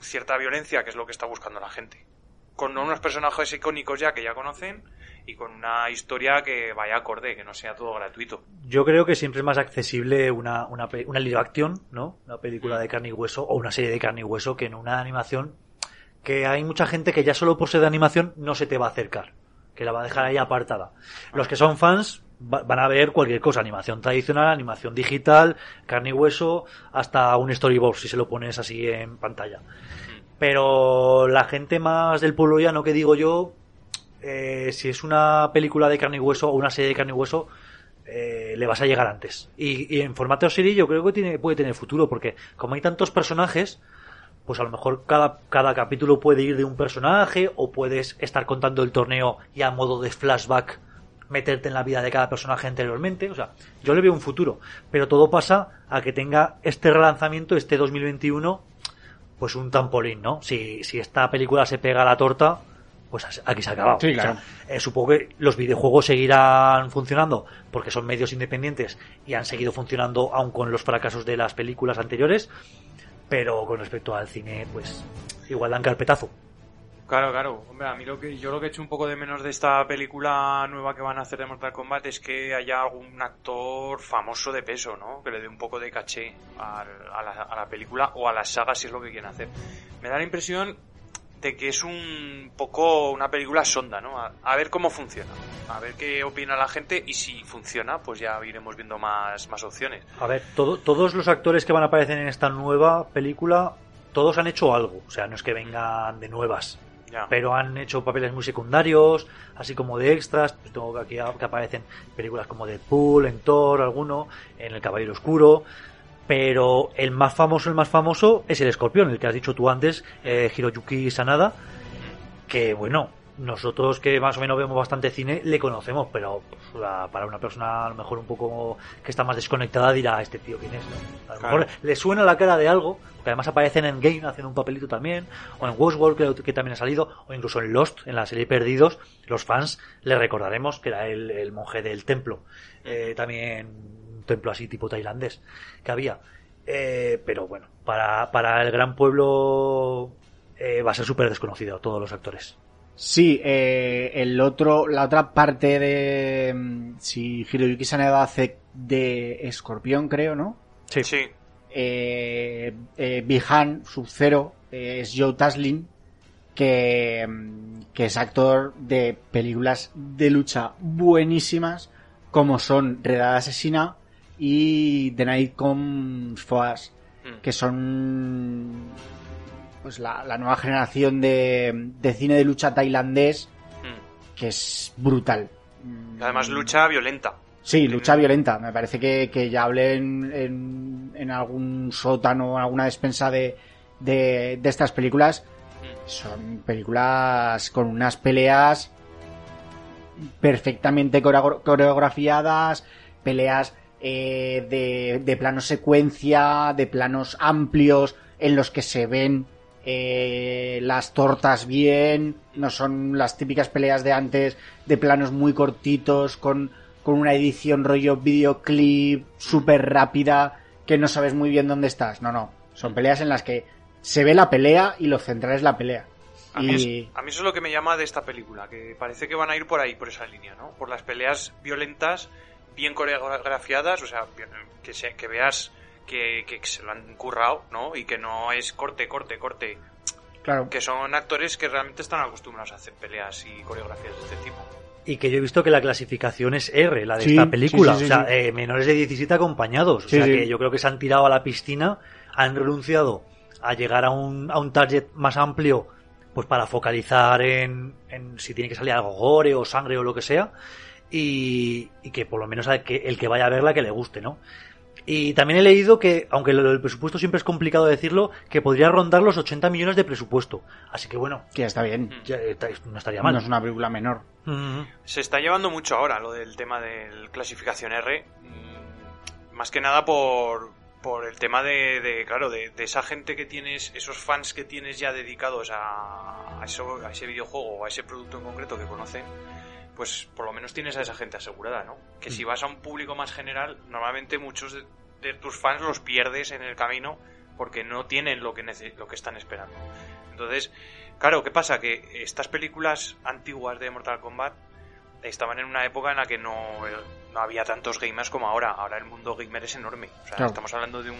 cierta violencia, que es lo que está buscando la gente. Con unos personajes icónicos ya que ya conocen y con una historia que vaya acorde, que no sea todo gratuito.
Yo creo que siempre es más accesible una, una, una live action, ¿no? Una película de carne y hueso o una serie de carne y hueso que en una animación que hay mucha gente que ya solo por ser de animación no se te va a acercar, que la va a dejar ahí apartada. Los que son fans va- van a ver cualquier cosa, animación tradicional, animación digital, carne y hueso, hasta un storyboard si se lo pones así en pantalla. Pero la gente más del pueblo llano que digo yo, eh, si es una película de carne y hueso o una serie de carne y hueso, eh, le vas a llegar antes. Y, en formato serie yo creo que tiene, puede tener futuro, porque como hay tantos personajes, pues a lo mejor cada, cada capítulo puede ir de un personaje o puedes estar contando el torneo y a modo de flashback meterte en la vida de cada personaje anteriormente. O sea, yo le veo un futuro, pero todo pasa a que tenga este relanzamiento, este 2021, pues un trampolín, ¿no? Si, si esta película se pega a la torta, pues aquí se ha acabado.
Sí,
O sea,
claro.
eh, supongo que los videojuegos seguirán funcionando porque son medios independientes y han seguido funcionando aun con los fracasos de las películas anteriores, pero con respecto al cine, pues igual dan carpetazo.
Claro, claro. Hombre, a mí lo que yo lo que he hecho un poco de menos de esta película nueva que van a hacer de Mortal Kombat es que haya algún actor famoso de peso, ¿no? Que le dé un poco de caché al- a, la, a la película o a la saga si es lo que quieren hacer. Me da la impresión de que es un poco una película sonda, ¿no? A, a ver cómo funciona, a ver qué opina la gente y si funciona, pues ya iremos viendo más, más opciones.
A ver, todo- todos los actores que van a aparecer en esta nueva película, todos han hecho algo. O sea, no es que vengan de nuevas.
Ya.
pero han hecho papeles muy secundarios, así como de extras. Pues tengo aquí a- que aparecen películas como Deadpool, en Thor, alguno, en El Caballero Oscuro. Pero el más famoso, el más famoso es el Escorpión, el que has dicho tú antes, eh, Hiroyuki Sanada. Que bueno, nosotros que más o menos vemos bastante cine le conocemos, pero pues, la- para una persona a lo mejor un poco que está más desconectada dirá, este tío quién es. ¿no? A lo
Claro.
mejor le suena la cara de algo, porque además aparecen en Game haciendo un papelito también, o en Westworld creo que también ha salido, o incluso en Lost, en la serie Perdidos, los fans le recordaremos que era el, el monje del templo, Eh, también un templo así tipo tailandés que había. Eh, pero bueno, para, para el gran pueblo eh, va a ser súper desconocido todos los actores.
Sí, eh, el otro, la otra parte de mm, si Hiroyuki Sanada hace de Escorpión, creo, ¿no?
Sí.
Sí.
Eh, eh, Bihan Sub-Zero eh, es Joe Taslin, que, mm, que es actor de películas de lucha buenísimas, como son Redada Asesina y The Night Comes for Us,
Mm.
que son pues la, la nueva generación de, de cine de lucha tailandés
Mm.
que es brutal.
Además, lucha violenta.
Sí, lucha violenta. Me parece que, que ya hablé en, en, algún sótano, en alguna despensa de, de, de estas películas. Son películas con unas peleas perfectamente coreo- coreografiadas, peleas eh, de, de planos secuencia, de planos amplios en los que se ven eh, las tortas bien, no son las típicas peleas de antes, de planos muy cortitos, con, con una edición rollo videoclip súper rápida, que no sabes muy bien dónde estás. No, no, son peleas en las que se ve la pelea y lo central es la pelea.
A mí,
Y
es- a mí eso es lo que me llama de esta película, que parece que van a ir por ahí, por esa línea, ¿no? Por las peleas violentas, bien coreografiadas, o sea, que, se- que veas que, que se lo han currado, ¿no? Y que no es corte, corte, corte.
claro,
Que son actores que realmente están acostumbrados a hacer peleas y coreografías de este tipo.
Y que yo he visto que la clasificación es R, la de
Sí,
esta película.
sí, sí,
o sea, eh, menores de 17 acompañados. O sea, que yo creo que se han tirado a la piscina, han renunciado a llegar a un, a un target más amplio, pues para focalizar en, en si tiene que salir algo gore o sangre o lo que sea. Y, y que por lo menos al que, el que vaya a verla que le guste, ¿no? Y también he leído que, aunque lo del presupuesto siempre es complicado decirlo, que podría rondar los 80 millones de presupuesto. Así que bueno,
que ya está bien.
ya, eh, no estaría mal.
No es una película menor.
Mm.
Se está llevando mucho ahora lo del tema de clasificación R, mm, más que nada por, por el tema de, de, claro, de, de esa gente que tienes, esos fans que tienes ya dedicados a, a, eso, a ese videojuego o a ese producto en concreto que conocen, pues por lo menos tienes a esa gente asegurada, ¿no? Que si vas a un público más general, normalmente muchos de, de tus fans los pierdes en el camino porque no tienen lo que, lo que están esperando. Entonces, claro, ¿qué pasa? Que estas películas antiguas de Mortal Kombat estaban en una época en la que no, no había tantos gamers como ahora. Ahora el mundo gamer es enorme. O sea, estamos hablando de un,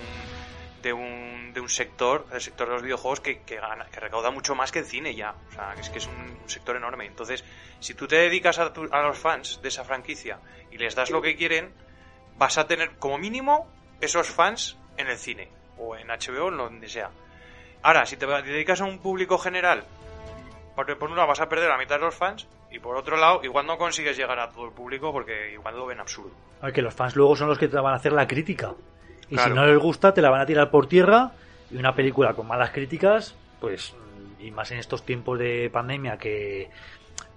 de un, de un sector, el sector de los videojuegos, que, que, gana, que recauda mucho más que el cine ya. O sea, es que es un, sector enorme. Entonces, si tú te dedicas a, tu- a los fans de esa franquicia y les das lo que quieren, vas a tener como mínimo esos fans en el cine o en HBO en donde sea. Ahora, si te dedicas a un público general, porque por un lado vas a perder a mitad de los fans y por otro lado igual no consigues llegar a todo el público porque igual lo ven absurdo.
Ay, que los fans luego son los que te van a hacer la crítica. Y
Claro.
si no les gusta, te la van a tirar por tierra. Y una película con malas críticas, pues, y más en estos tiempos de pandemia que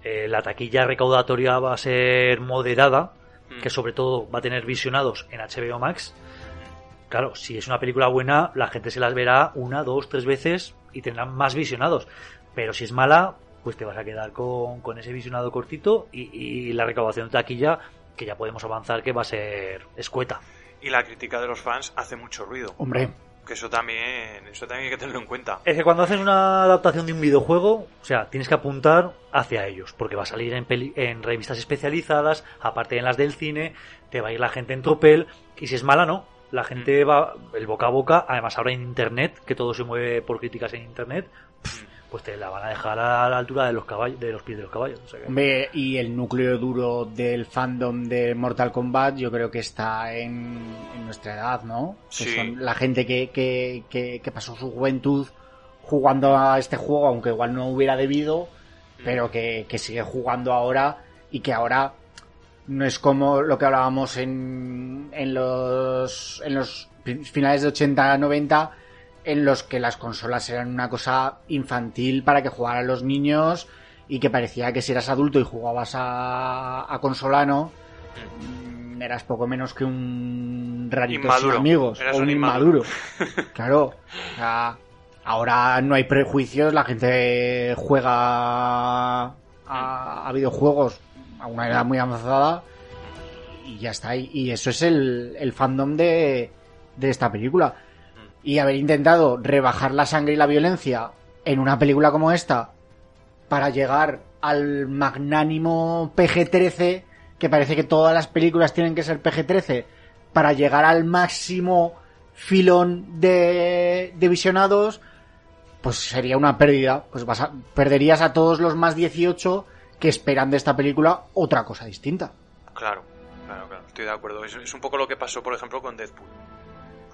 eh, la taquilla recaudatoria va a ser moderada,
Mm.
que sobre todo va a tener visionados en HBO Max. Claro, si es una película buena, la gente se las verá una, dos, tres veces y tendrán más visionados. Pero si es mala, pues te vas a quedar con, con ese visionado cortito y, y la recaudación de taquilla, que ya podemos avanzar que va a ser escueta.
Y la crítica de los fans hace mucho ruido.
Hombre,
Que eso también, eso también hay que tenerlo en cuenta.
Es que cuando haces una adaptación de un videojuego, o sea, tienes que apuntar hacia ellos, porque va a salir en, peli- en revistas especializadas, aparte en las del cine, te va a ir la gente en tropel, y si es mala, no. La gente va, el boca a boca, además ahora en internet, que todo se mueve por críticas en internet, pues te la van a dejar a la altura de los caballos, de los pies de los caballos. o sea que-
hombre, y el núcleo duro del fandom de Mortal Kombat yo creo que está en, en nuestra edad, ¿no? Que son la gente que, que, que, que pasó su juventud jugando a este juego, aunque igual no hubiera debido, pero que, que sigue jugando ahora y que ahora no es como lo que hablábamos en, en los en los finales de 80-90 en los que las consolas eran una cosa infantil para que jugaran los niños y que parecía que si eras adulto y jugabas a, a consolano mm, eras poco menos que un rarito sin
Inmaduro.
amigos
Eras
o un inmaduro,
inmaduro.
claro o sea, ahora no hay prejuicios la gente juega a, a videojuegos a una edad muy avanzada y ya está y, y eso es el, el fandom de, de esta película y haber intentado rebajar la sangre y la violencia en una película como esta para llegar al magnánimo PG-13 que parece que todas las películas tienen que ser PG-13 para llegar al máximo filón de, de visionados pues sería una pérdida pues vas a- perderías a todos los más 18 que esperan de esta película otra cosa distinta
Claro, claro, claro, estoy de acuerdo. Es, es un poco lo que pasó, por ejemplo, con Deadpool.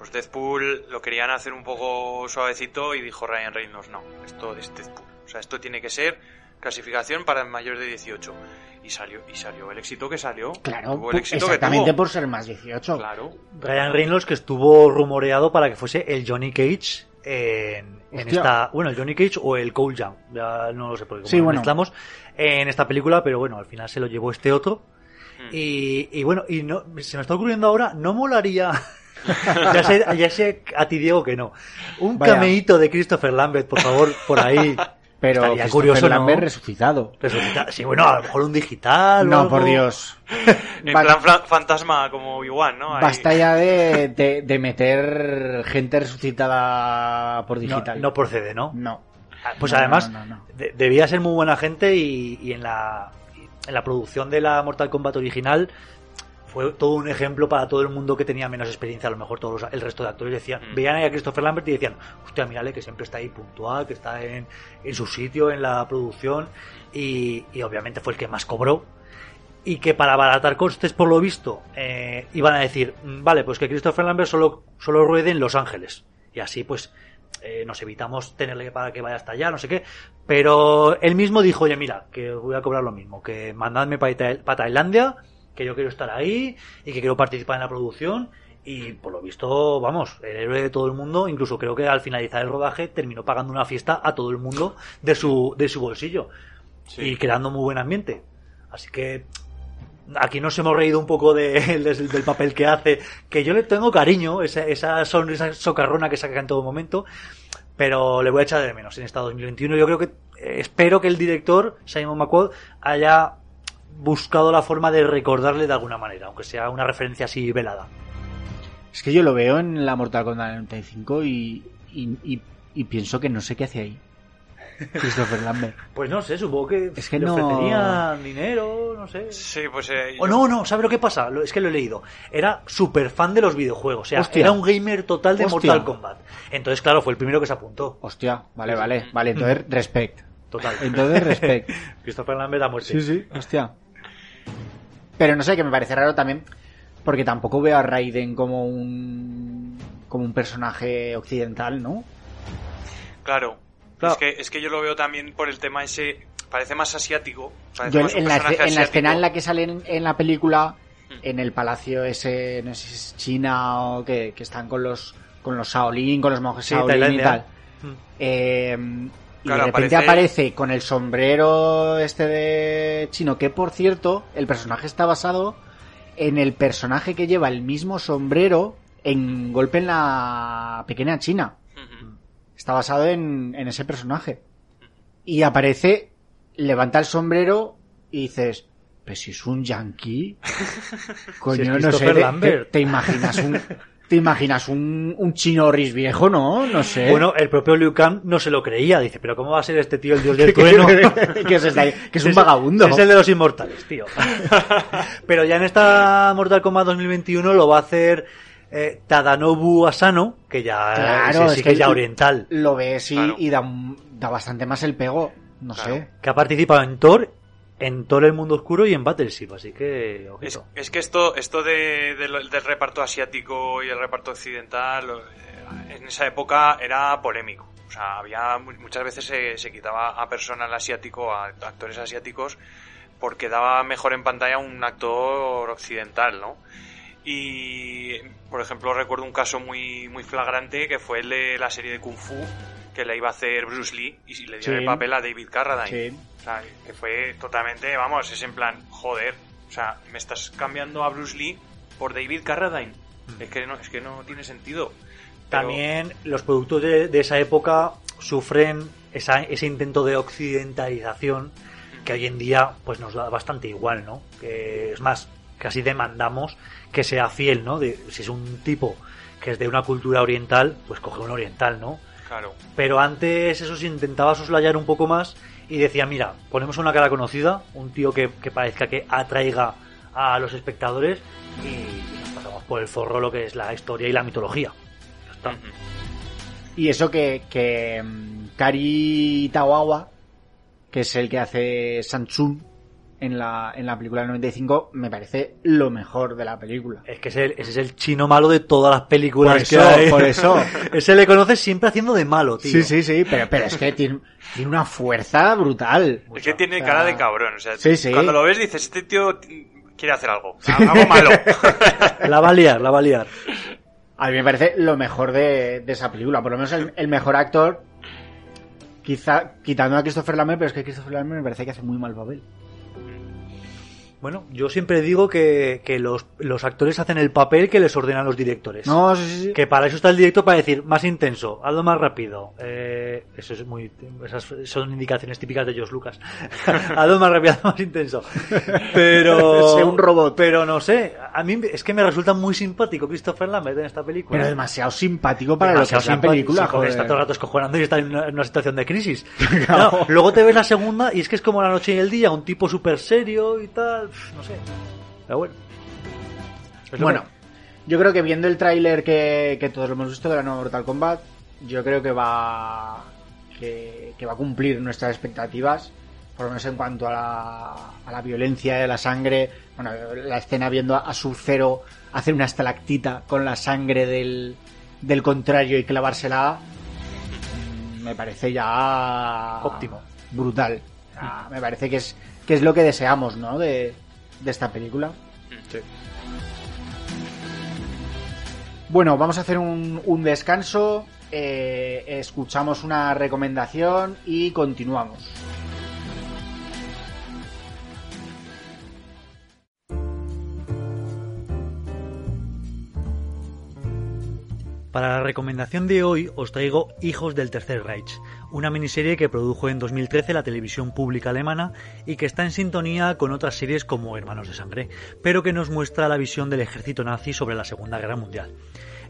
Pues Deadpool lo querían hacer un poco suavecito y dijo Ryan Reynolds, no, esto es Deadpool. O sea, esto tiene que ser clasificación para mayores de 18. Y salió, y salió el éxito que salió.
claro
Tuvo el éxito
exactamente
que tuvo.
por ser más 18
Claro.
Ryan Reynolds que estuvo rumoreado para que fuese el Johnny Cage en, esta bueno el Johnny Cage o el Cole Young ya no lo sé porque como
Sí,
lo
bueno.
mezclamos en esta película pero bueno al final se lo llevó este otro
Mm.
y, y bueno y no se me está ocurriendo ahora no molaría ya sé ya sé a ti Diego que no un
Vaya.
cameíto de Christopher Lambert por favor por ahí
pero
Estaría
Christopher
curioso, ¿no?
Lambert resucitado
Resucita- sí bueno a lo mejor un digital o
no
algo.
por Dios
En
Va-
plan fantasma como Obi-Wan, ¿no? Ahí.
Basta ya de, de, de meter gente resucitada por
no,
digital.
no procede no
No.
Ah, Pues
No,
además,
no, no, no.
de- debía ser muy buena gente y, y en, la, en la producción de la Mortal Kombat original fue todo un ejemplo para todo el mundo que tenía menos experiencia. A lo mejor todos los- el resto de actores decían,
Mm.
veían ahí a Christopher Lambert y decían, hostia, mírale que siempre está ahí puntual, que está en, en su sitio, en la producción y, y obviamente fue el que más cobró. Y que para abaratar costes, por lo visto, eh, iban a decir, "Mm, vale, pues que Christopher Lambert solo, solo ruede en Los Ángeles. Y así, pues, eh, nos evitamos tenerle pagar que vaya hasta allá, no sé qué. Pero él mismo dijo, oye, mira, que voy a cobrar lo mismo, que mandadme para Tailandia, que yo quiero estar ahí y que quiero participar en la producción. Y por lo visto, vamos, el héroe de todo el mundo, incluso creo que al finalizar el rodaje terminó pagando una fiesta a todo el mundo de su, de su bolsillo.
Sí.
Y creando muy buen ambiente. Así que aquí nos hemos reído un poco de- del, del papel que hace, que yo le tengo cariño, esa, esa sonrisa socarrona que saca en todo momento, pero le voy a echar de menos en esta 2021. Yo creo que, eh, espero que el director, Simon McQuad, haya buscado la forma de recordarle de alguna manera, aunque sea una referencia así velada.
Es que yo lo veo en la Mortal Kombat 95 y, y, y, y pienso que no sé qué hace ahí. Christopher Lambert.
Pues no sé, supongo que,
Es que
le
no-
ofrecerían dinero, no sé.
Sí, pues. eh,
O no, no, ¿sabe lo que pasa? Es que lo he leído. Era súper fan de los videojuegos. O sea,
Hostia.
era un gamer total de
Hostia.
Mortal Kombat. Entonces, claro, fue el primero que se apuntó.
Hostia, vale, vale, vale, entonces respect.
Total.
Entonces respect.
Christopher Lambert a muerte.
Sí, sí, hostia. Pero no sé, que me parece raro también, porque tampoco veo a Raiden como un como un personaje occidental, ¿no?
Claro,
Claro.
Es, que, es que yo lo veo también por el tema ese. Parece más asiático. Parece
Yo en,
más un
en la, en escena en la que salen en la película,
Mm.
en el palacio ese, no sé si es China o que, que están con los con los Shaolin, con los monjes
Sí,
Shaolin y tal.
Mm.
Eh, y
Claro,
de repente
aparece-
aparece con el sombrero este de chino, que por cierto, el personaje está basado en el personaje que lleva el mismo sombrero en Golpe en la Pequeña China. Está basado en, en ese personaje. Y aparece, levanta el sombrero y dices, pero si es un yankee. Coño,
Si es
no sé, te- te imaginas un... Te imaginas un, un chino ris viejo, ¿no? No sé.
Bueno, el propio Liu Kang no se lo creía. Dice, pero ¿cómo va a ser este tío el dios del trueno?
que, es, este- que es un
Es-
vagabundo.
Es el de los inmortales, tío. Pero ya en esta Mortal Kombat 2021 lo va a hacer eh, Tadanobu Asano, que ya
Claro,
ese sí
es
que ya oriental,
Lo ves y,
Claro.
y da, da bastante más el pego. No
Claro.
sé.
que ha participado en Thor, en Thor el mundo oscuro y en Battleship, así que
Es, es que esto, esto de, del reparto asiático y el reparto occidental, eh, en esa época era polémico. O sea, había mu- muchas veces se, se quitaba a personal asiático, a actores asiáticos, porque daba mejor en pantalla un actor occidental, ¿no? Y, por ejemplo, recuerdo un caso muy, muy flagrante que fue el de la serie de Kung Fu que le iba a hacer Bruce Lee y le dio
Sí.
el papel a David Carradine.
Sí.
O sea, que fue totalmente, vamos, es en plan, joder, o sea, me estás cambiando a Bruce Lee por David Carradine. Es que no, es que no tiene sentido. Pero-
También los productos de, de esa época sufren esa- ese intento de occidentalización que hoy en día pues nos da bastante igual, ¿no? Que es más, casi demandamos que sea fiel, ¿no? De, si es un tipo que es de una cultura oriental, pues coge un oriental, ¿no?
Claro,
Pero antes eso se intentaba soslayar un poco más y decía, mira, ponemos una cara conocida, un tío que, que parezca que atraiga a los espectadores y nos pasamos por el forro lo que es la historia y la mitología.
Y eso que, que mm, Kari Tawawa, que es el que hace Sanchun en la, en la película del 95, me parece lo mejor de la película.
Es que es el- ese es el chino malo de todas las películas
Por
que
eso,
hay.
por eso.
Ese le conoces siempre haciendo de malo, tío.
Sí, sí, sí, pero, pero es que tiene, tiene una fuerza brutal.
Es que tiene
O sea,
cara de cabrón. O sea,
Sí, sí.
cuando lo ves dices, este tío quiere hacer algo. Algo malo.
La va a liar, la va a liar.
A mí me parece lo mejor de, de esa película. Por lo menos el, el mejor actor, quizá quitando a Christopher Lambert, pero es que Christopher Lambert me parece que hace muy mal papel.
Bueno, yo siempre digo que, que los, los actores hacen el papel que les ordenan los directores.
No, sí, sí.
Que para eso está el directo para decir más intenso, hazlo más rápido. Eh, eso es muy, esas son indicaciones típicas de Josh Lucas. hazlo más rápido, hazlo más intenso. Pero,
Sé un robot.
Pero no sé, a mí es que me resulta muy simpático Christopher Lambert en esta película.
Pero demasiado simpático para
Demasiado
lo que es la película,
sí,
joder.
está todo el rato escojonando y está en una, en una situación de crisis. Claro, luego te ves la segunda y es que es como la noche y el día, un tipo súper serio y tal, no sé. Pero bueno.
Bueno,
que-
yo creo que viendo el tráiler que, que todos lo hemos visto de la nueva Mortal Kombat, yo creo que va que, que va a cumplir nuestras expectativas, por lo menos en cuanto a la, a la violencia, a la sangre, bueno, la escena viendo a Sub-Zero hacer una estalactita con la sangre del, del contrario y clavársela, mm, me parece ya
Óptimo.
brutal. O sea, me parece que es, que es lo que deseamos, ¿no? De, de esta película. Bueno, vamos a hacer un, un descanso, eh, escuchamos una recomendación y continuamos.
Para la recomendación de hoy os traigo Hijos del Tercer Reich, una miniserie que produjo en 2013 la televisión pública alemana y que está en sintonía con otras series como Hermanos de Sangre, pero que nos muestra la visión del ejército nazi sobre la Segunda Guerra Mundial.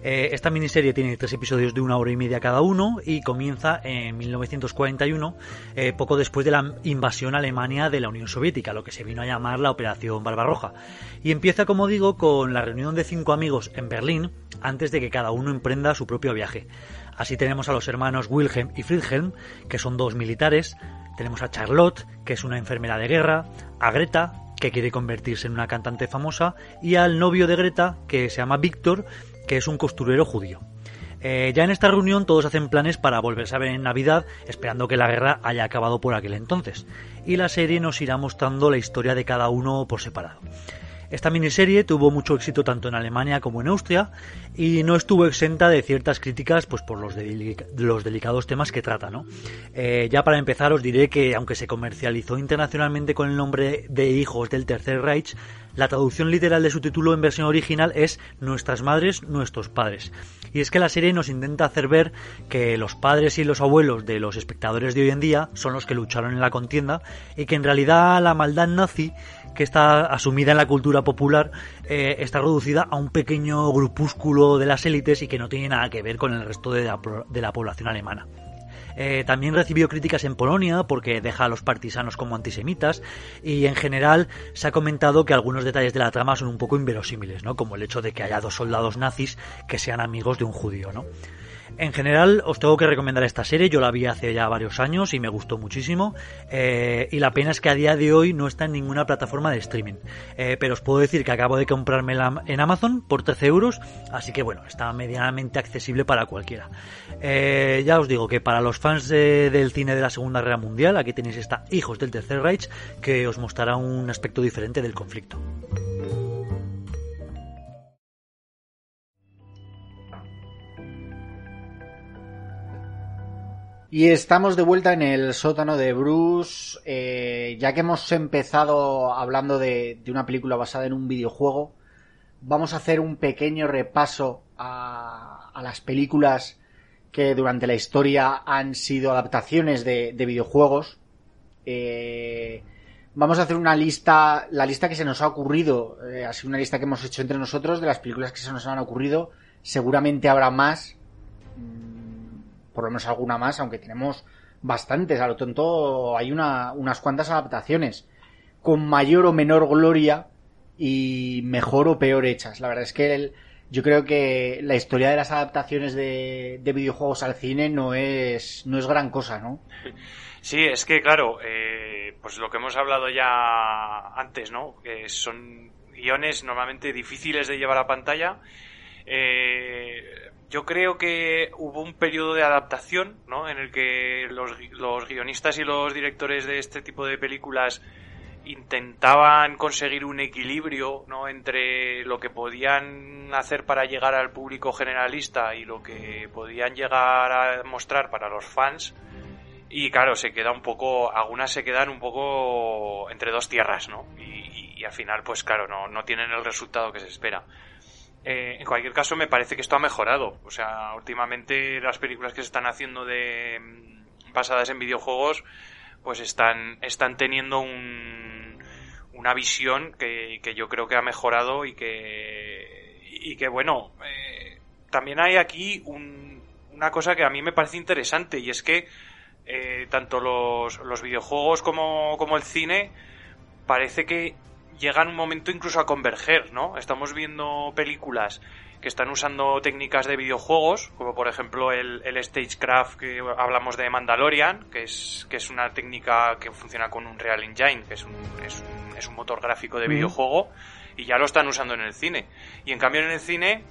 Eh, esta miniserie tiene tres episodios de una hora y media cada uno y comienza en 1941, eh, poco después de la invasión a Alemania de la Unión Soviética, lo que se vino a llamar la Operación Barbarroja. Y empieza, como digo, con la reunión de cinco amigos en Berlín antes de que cada uno emprenda su propio viaje. Así tenemos a los hermanos Wilhelm y Friedhelm, que son dos militares, tenemos a Charlotte, que es una enfermera de guerra, a Greta, que quiere convertirse en una cantante famosa, y al novio de Greta, que se llama Víctor, que es un costurero judío. Eh, ya en esta reunión todos hacen planes para volverse a ver en Navidad, esperando que la guerra haya acabado por aquel entonces. Y la serie nos irá mostrando la historia de cada uno por separado. Esta miniserie tuvo mucho éxito tanto en Alemania como en Austria y no estuvo exenta de ciertas críticas pues por los, delicados temas que trata. ¿no? Eh, ya para empezar os diré que aunque se comercializó internacionalmente con el nombre de Hijos del Tercer Reich, la traducción literal de su título en versión original es Nuestras madres, nuestros padres. Y es que la serie nos intenta hacer ver que los padres y los abuelos de los espectadores de hoy en día son los que lucharon en la contienda y que en realidad la maldad nazi que está asumida en la cultura popular eh, está reducida a un pequeño grupúsculo de las élites y que no tiene nada que ver con el resto de la población alemana. Eh, también recibió críticas en Polonia porque deja a los partisanos como antisemitas y en general se ha comentado que algunos detalles de la trama son un poco inverosímiles, ¿no? Como el hecho de que haya dos soldados nazis que sean amigos de un judío, ¿no? En general, os tengo que recomendar esta serie. Yo la vi hace ya varios años y me gustó muchísimo. Eh, y la pena es que a día de hoy no está en ninguna plataforma de streaming. Eh, pero os puedo decir que acabo de comprármela en Amazon por 13 euros. Así que bueno, está medianamente accesible para cualquiera. Eh, ya os digo que para los fans del cine de la Segunda Guerra Mundial, aquí tenéis esta Hijos del Tercer Reich, que os mostrará un aspecto diferente del conflicto.
Y estamos de vuelta en el sótano de Bruce, eh, ya que hemos empezado hablando de, una película basada en un videojuego, vamos a hacer un pequeño repaso a, las películas que durante la historia han sido adaptaciones de, videojuegos. Eh, vamos a hacer una lista, la lista que se nos ha ocurrido, eh, ha sido una lista que hemos hecho entre nosotros de las películas que se nos han ocurrido. Seguramente habrá más por lo menos alguna más, aunque tenemos bastantes. A lo tonto hay una, unas cuantas adaptaciones con mayor o menor gloria y mejor o peor hechas. La verdad es que yo creo que la historia de las adaptaciones de, videojuegos al cine no es, no es gran cosa, ¿no?
Sí, es que claro, eh, pues lo que hemos hablado ya antes, ¿no? Que son guiones normalmente difíciles de llevar a pantalla. Eh, yo creo que hubo un periodo de adaptación, ¿no? En el que los, guionistas y los directores de este tipo de películas intentaban conseguir un equilibrio, ¿no? Entre lo que podían hacer para llegar al público generalista y lo que podían llegar a mostrar para los fans. Y claro, se queda un poco, algunas se quedan un poco entre dos tierras, ¿no? Y, al final, pues claro, no tienen el resultado que se espera. Eh, en cualquier caso, me parece que esto ha mejorado. O sea, últimamente las películas que se están haciendo de mm, basadas en videojuegos, pues están, están teniendo un, una visión que, yo creo que ha mejorado y que, y que bueno, eh, también hay aquí una cosa que a mí me parece interesante y es que eh, tanto los, los videojuegos como, como el cine parece que llegan un momento incluso a converger, ¿no? Estamos viendo películas que están usando técnicas de videojuegos, como por ejemplo el, el Stagecraft que hablamos de Mandalorian, que es, que es una técnica que funciona con un Real Engine, que es un, es un, es un motor gráfico de videojuego, y ya lo están usando en el cine. Y en cambio en el cine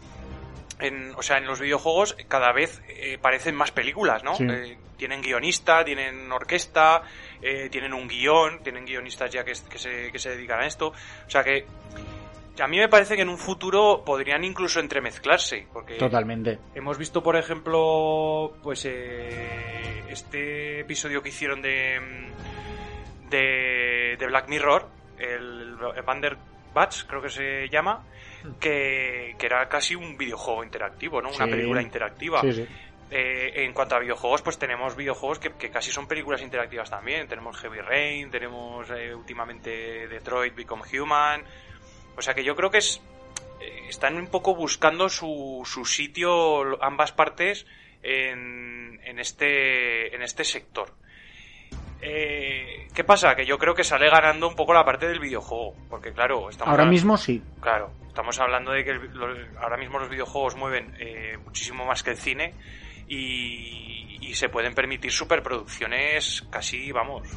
en, o sea, en los videojuegos cada vez eh, parecen más películas, ¿no? Eh, tienen guionista, tienen orquesta, eh, tienen un guion, tienen guionistas ya que, se, que se dedican a esto. O sea que a mí me parece que en un futuro podrían incluso entremezclarse. Porque
Totalmente.
Hemos visto, por ejemplo, pues este episodio que hicieron de, de, de Black Mirror, el, el Batch, creo que se llama, que, era casi un videojuego interactivo, ¿no? Una película interactiva. Eh, en cuanto a videojuegos, pues tenemos videojuegos que, casi son películas interactivas también. Tenemos Heavy Rain, tenemos eh, últimamente Detroit Become Human. O sea que yo creo que es, eh, están un poco buscando su, su sitio ambas partes en, en, este, en este sector. Eh, ¿Qué pasa? Que yo creo que sale ganando un poco la parte del videojuego. Porque, claro,
estamos. Ahora mismo sí.
Claro, estamos hablando de que ahora mismo los videojuegos mueven muchísimo más que el cine y, y, se pueden permitir superproducciones casi, vamos,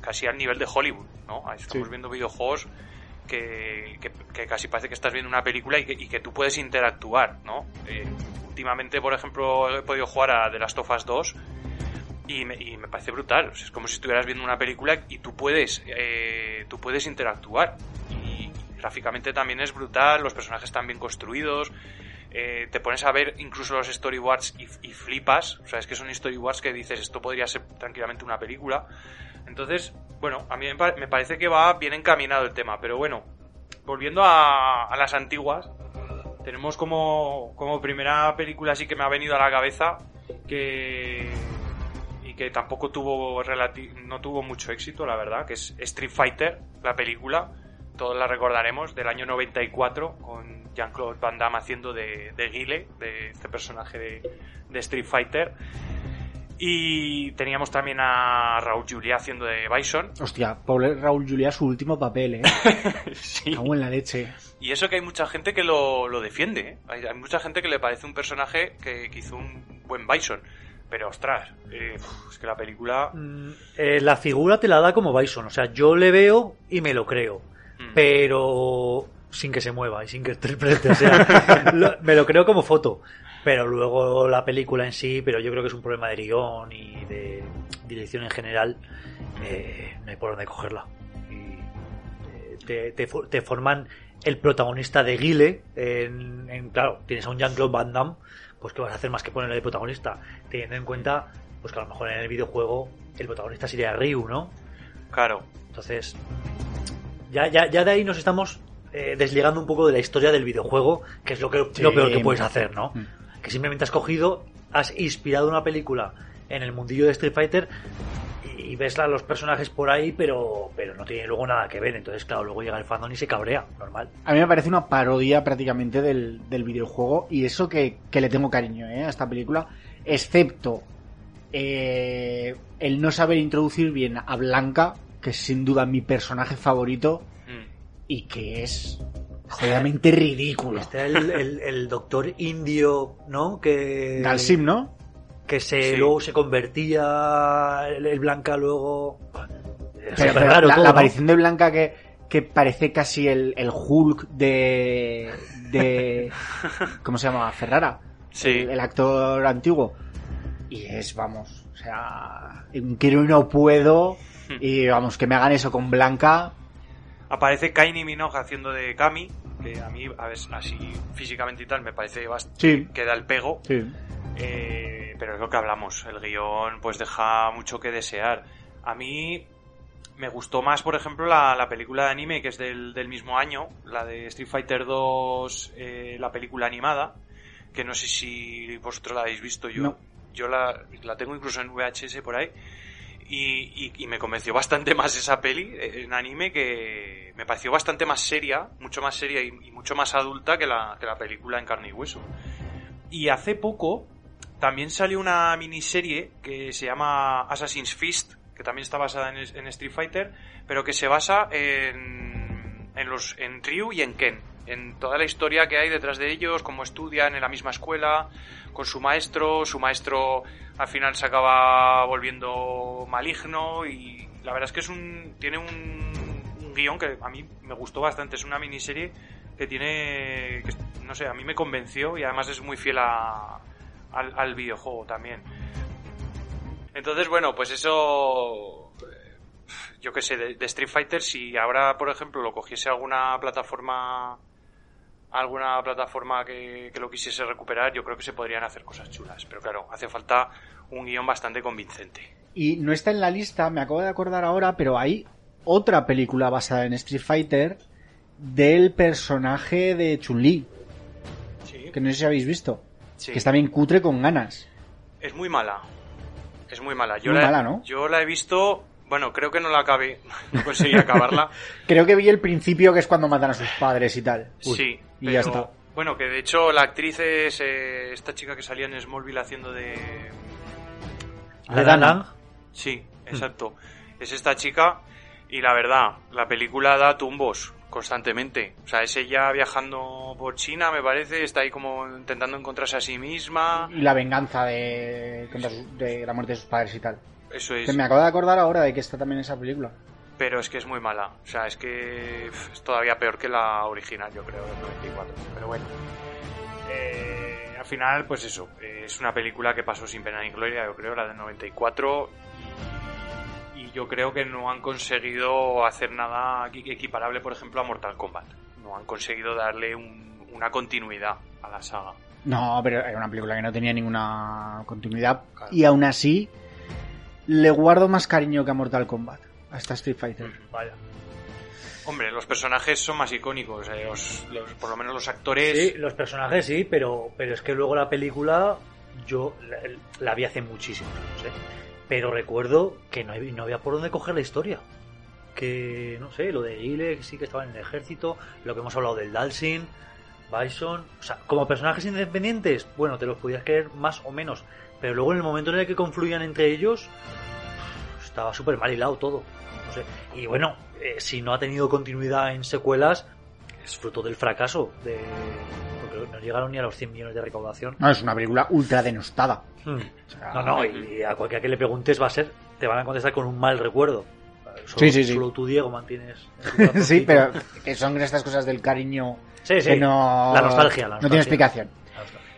casi al nivel de Hollywood, ¿no? Estamos viendo videojuegos que, que, casi parece que estás viendo una película y que, y que tú puedes interactuar, ¿no? Eh, últimamente, por ejemplo, he podido jugar a The Last of Us 2 y me, y me parece brutal. O sea, es como si estuvieras viendo una película y tú puedes, eh, tú puedes interactuar. Y gráficamente también es brutal, los personajes están bien construidos. Eh, te pones a ver incluso los storyboards y, flipas. O sea, es que son storyboards que dices, esto podría ser tranquilamente una película. Entonces, bueno, a mí me, pa- me parece que va bien encaminado el tema. Pero bueno, volviendo a, a las antiguas, tenemos como, como primera película así que me ha venido a la cabeza que y que tampoco tuvo no tuvo mucho éxito, la verdad, que es Street Fighter, la película, todos la recordaremos, del año 94, con Jean-Claude Van Damme haciendo de, de Guile, de este personaje de, de Street Fighter. Y teníamos también a Raúl Julia haciendo de Bison.
Hostia, pobre Raúl Julia, su último papel, ¿eh?
Sí.
Cago en la leche.
Y eso que hay mucha gente que lo, lo defiende. ¿eh? Hay, hay mucha gente que le parece un personaje que, que hizo un buen Bison. Pero ostras, eh, es que la película.
Mm, eh, la figura te la da como Bison. O sea, yo le veo y me lo creo.
mm,
Pero sin que se mueva y sin que interprete. O sea, lo- me lo creo como foto. Pero luego la película en sí, pero yo creo que es un problema de guion y de dirección en general. eh, no hay por dónde cogerla. Y, eh, te, te te forman el protagonista de Guile. En, en- claro, tienes a un Jean-Claude Van Damme. Pues que vas a hacer más que ponerle de protagonista. Teniendo en cuenta, pues que a lo mejor en el videojuego el protagonista sería Ryu, ¿no?
Claro.
Entonces, ya, ya, ya de ahí nos estamos eh, desligando un poco de la historia del videojuego, que es lo, que,
Sí,
lo peor que puedes hacer, ¿no?
Mm.
Que simplemente has cogido, has inspirado una película en el mundillo de Street Fighter y ves a los personajes por ahí, pero, pero no tiene luego nada que ver. Entonces, claro, luego llega el fandom y se cabrea, normal.
A mí me parece una parodia prácticamente del, del videojuego y eso que, que le tengo cariño ¿eh? a esta película, excepto eh, el no saber introducir bien a Blanca, que es sin duda mi personaje favorito. Y que es jodidamente ridículo.
Está el, el- el doctor indio, ¿no? Que,
Dalsim, ¿no?
que se,
Sí.
luego se convertía el, el Blanca luego...
Pero, pero
raro
la,
todo,
la
¿no?
aparición de Blanca que, que parece casi el, el Hulk de, de... ¿Cómo se llama? Ferrara.
Sí.
El, el actor antiguo. Y es, vamos, o sea, quiero y no puedo. Y vamos, que me hagan eso con Blanca.
Aparece Kaini Minogue haciendo de Kami, que a mí, a ver, así físicamente y tal, me parece bastante.
Sí.
que da el pego.
Sí.
Eh, pero es lo que hablamos, el guion pues deja mucho que desear. A mí me gustó más, por ejemplo, la, la película de anime que es del, del mismo año, la de Street Fighter 2, eh, la película animada, que no sé si vosotros la habéis visto, yo,
No.
yo la, la tengo incluso en VHS por ahí. Y, me convenció bastante más esa peli eh, en anime que me pareció bastante más seria, mucho más seria y, mucho más adulta que la, que la película en carne y hueso. Y hace poco también salió una miniserie que se llama Assassin's Fist, que también está basada en, Street Fighter, pero que se basa en, en, los, en Ryu y en Ken. En toda la historia que hay detrás de ellos, cómo estudian en la misma escuela, con su maestro, su maestro al final se acaba volviendo maligno y la verdad es que es un tiene un, un guion que a mí me gustó bastante, es una miniserie que tiene, no sé, a mí me convenció y además es muy fiel a, al, al videojuego también. Entonces, bueno, pues eso, eh, yo qué sé, de Street Fighter, si ahora, por ejemplo, lo cogiese alguna plataforma, alguna plataforma que, que lo quisiese recuperar, yo creo que se podrían hacer cosas chulas. Pero claro, hace falta un guion bastante convincente.
Y no está en la lista, me acabo de acordar ahora, pero hay otra película basada en Street Fighter del personaje de Chun-Li,
Sí,
que no sé si habéis visto.
sí.
Que está bien cutre con ganas.
Es muy mala. Es muy mala. Yo
Muy
la,
mala, ¿no?
Yo la he visto. Bueno, creo que no la acabé. No conseguí acabarla.
Creo que vi el principio que es cuando matan a sus padres y tal. Uy,
sí.
Y
pero,
ya está.
Bueno, que de hecho la actriz es eh, esta chica que salía en Smallville haciendo de.
De
La
Dana.
Sí, exacto. Es esta chica. Y la verdad, la película da tumbos constantemente. O sea, es ella viajando por China, me parece. Está ahí como intentando encontrarse a sí misma.
Y la venganza de, de la muerte de sus padres y tal.
Eso es.
Que me acabo de acordar ahora de que está también esa película.
Pero es que es muy mala. O sea, es que es todavía peor que la original, yo creo, del 94. Pero bueno. Eh, al final, pues eso, eh, es una película que pasó sin pena ni gloria, yo creo, la del 94. Y yo creo que no han conseguido hacer nada equi- equiparable, por ejemplo, a Mortal Kombat. No han conseguido darle un- una continuidad a la saga.
No, pero era una película que no tenía ninguna continuidad.
Claro.
Y aún así, le guardo más cariño que a Mortal Kombat. A esta Street Fighter.
Vaya.
Hombre, los personajes son más icónicos, eh, los- los- por lo menos los actores.
Sí, los personajes sí, pero, pero es que luego la película yo la, la vi hace muchísimo, no sé. Pero recuerdo que no, hay- no había por dónde coger la historia. Que, no sé, lo de Ile sí que estaba en el ejército, lo que hemos hablado del Dalsin, Bison. O sea, como personajes independientes, bueno, te los podías creer más o menos. Pero luego en el momento en el que confluían entre ellos, estaba súper mal hilado todo. No sé. Y bueno, eh, si no ha tenido continuidad en secuelas, es fruto del fracaso. De... Porque no llegaron ni a los 100 millones de recaudación.
No, es una película ultra denostada.
Hmm.
O sea,
No, no, y a cualquiera que le preguntes va a ser, te van a contestar con un mal recuerdo. Solo,
Sí, sí, sí.
Solo tú, Diego, mantienes.
sí, pero que son estas cosas del cariño
Sí, sí.
que no...
La nostalgia, la
No tiene
nostalgia.
explicación.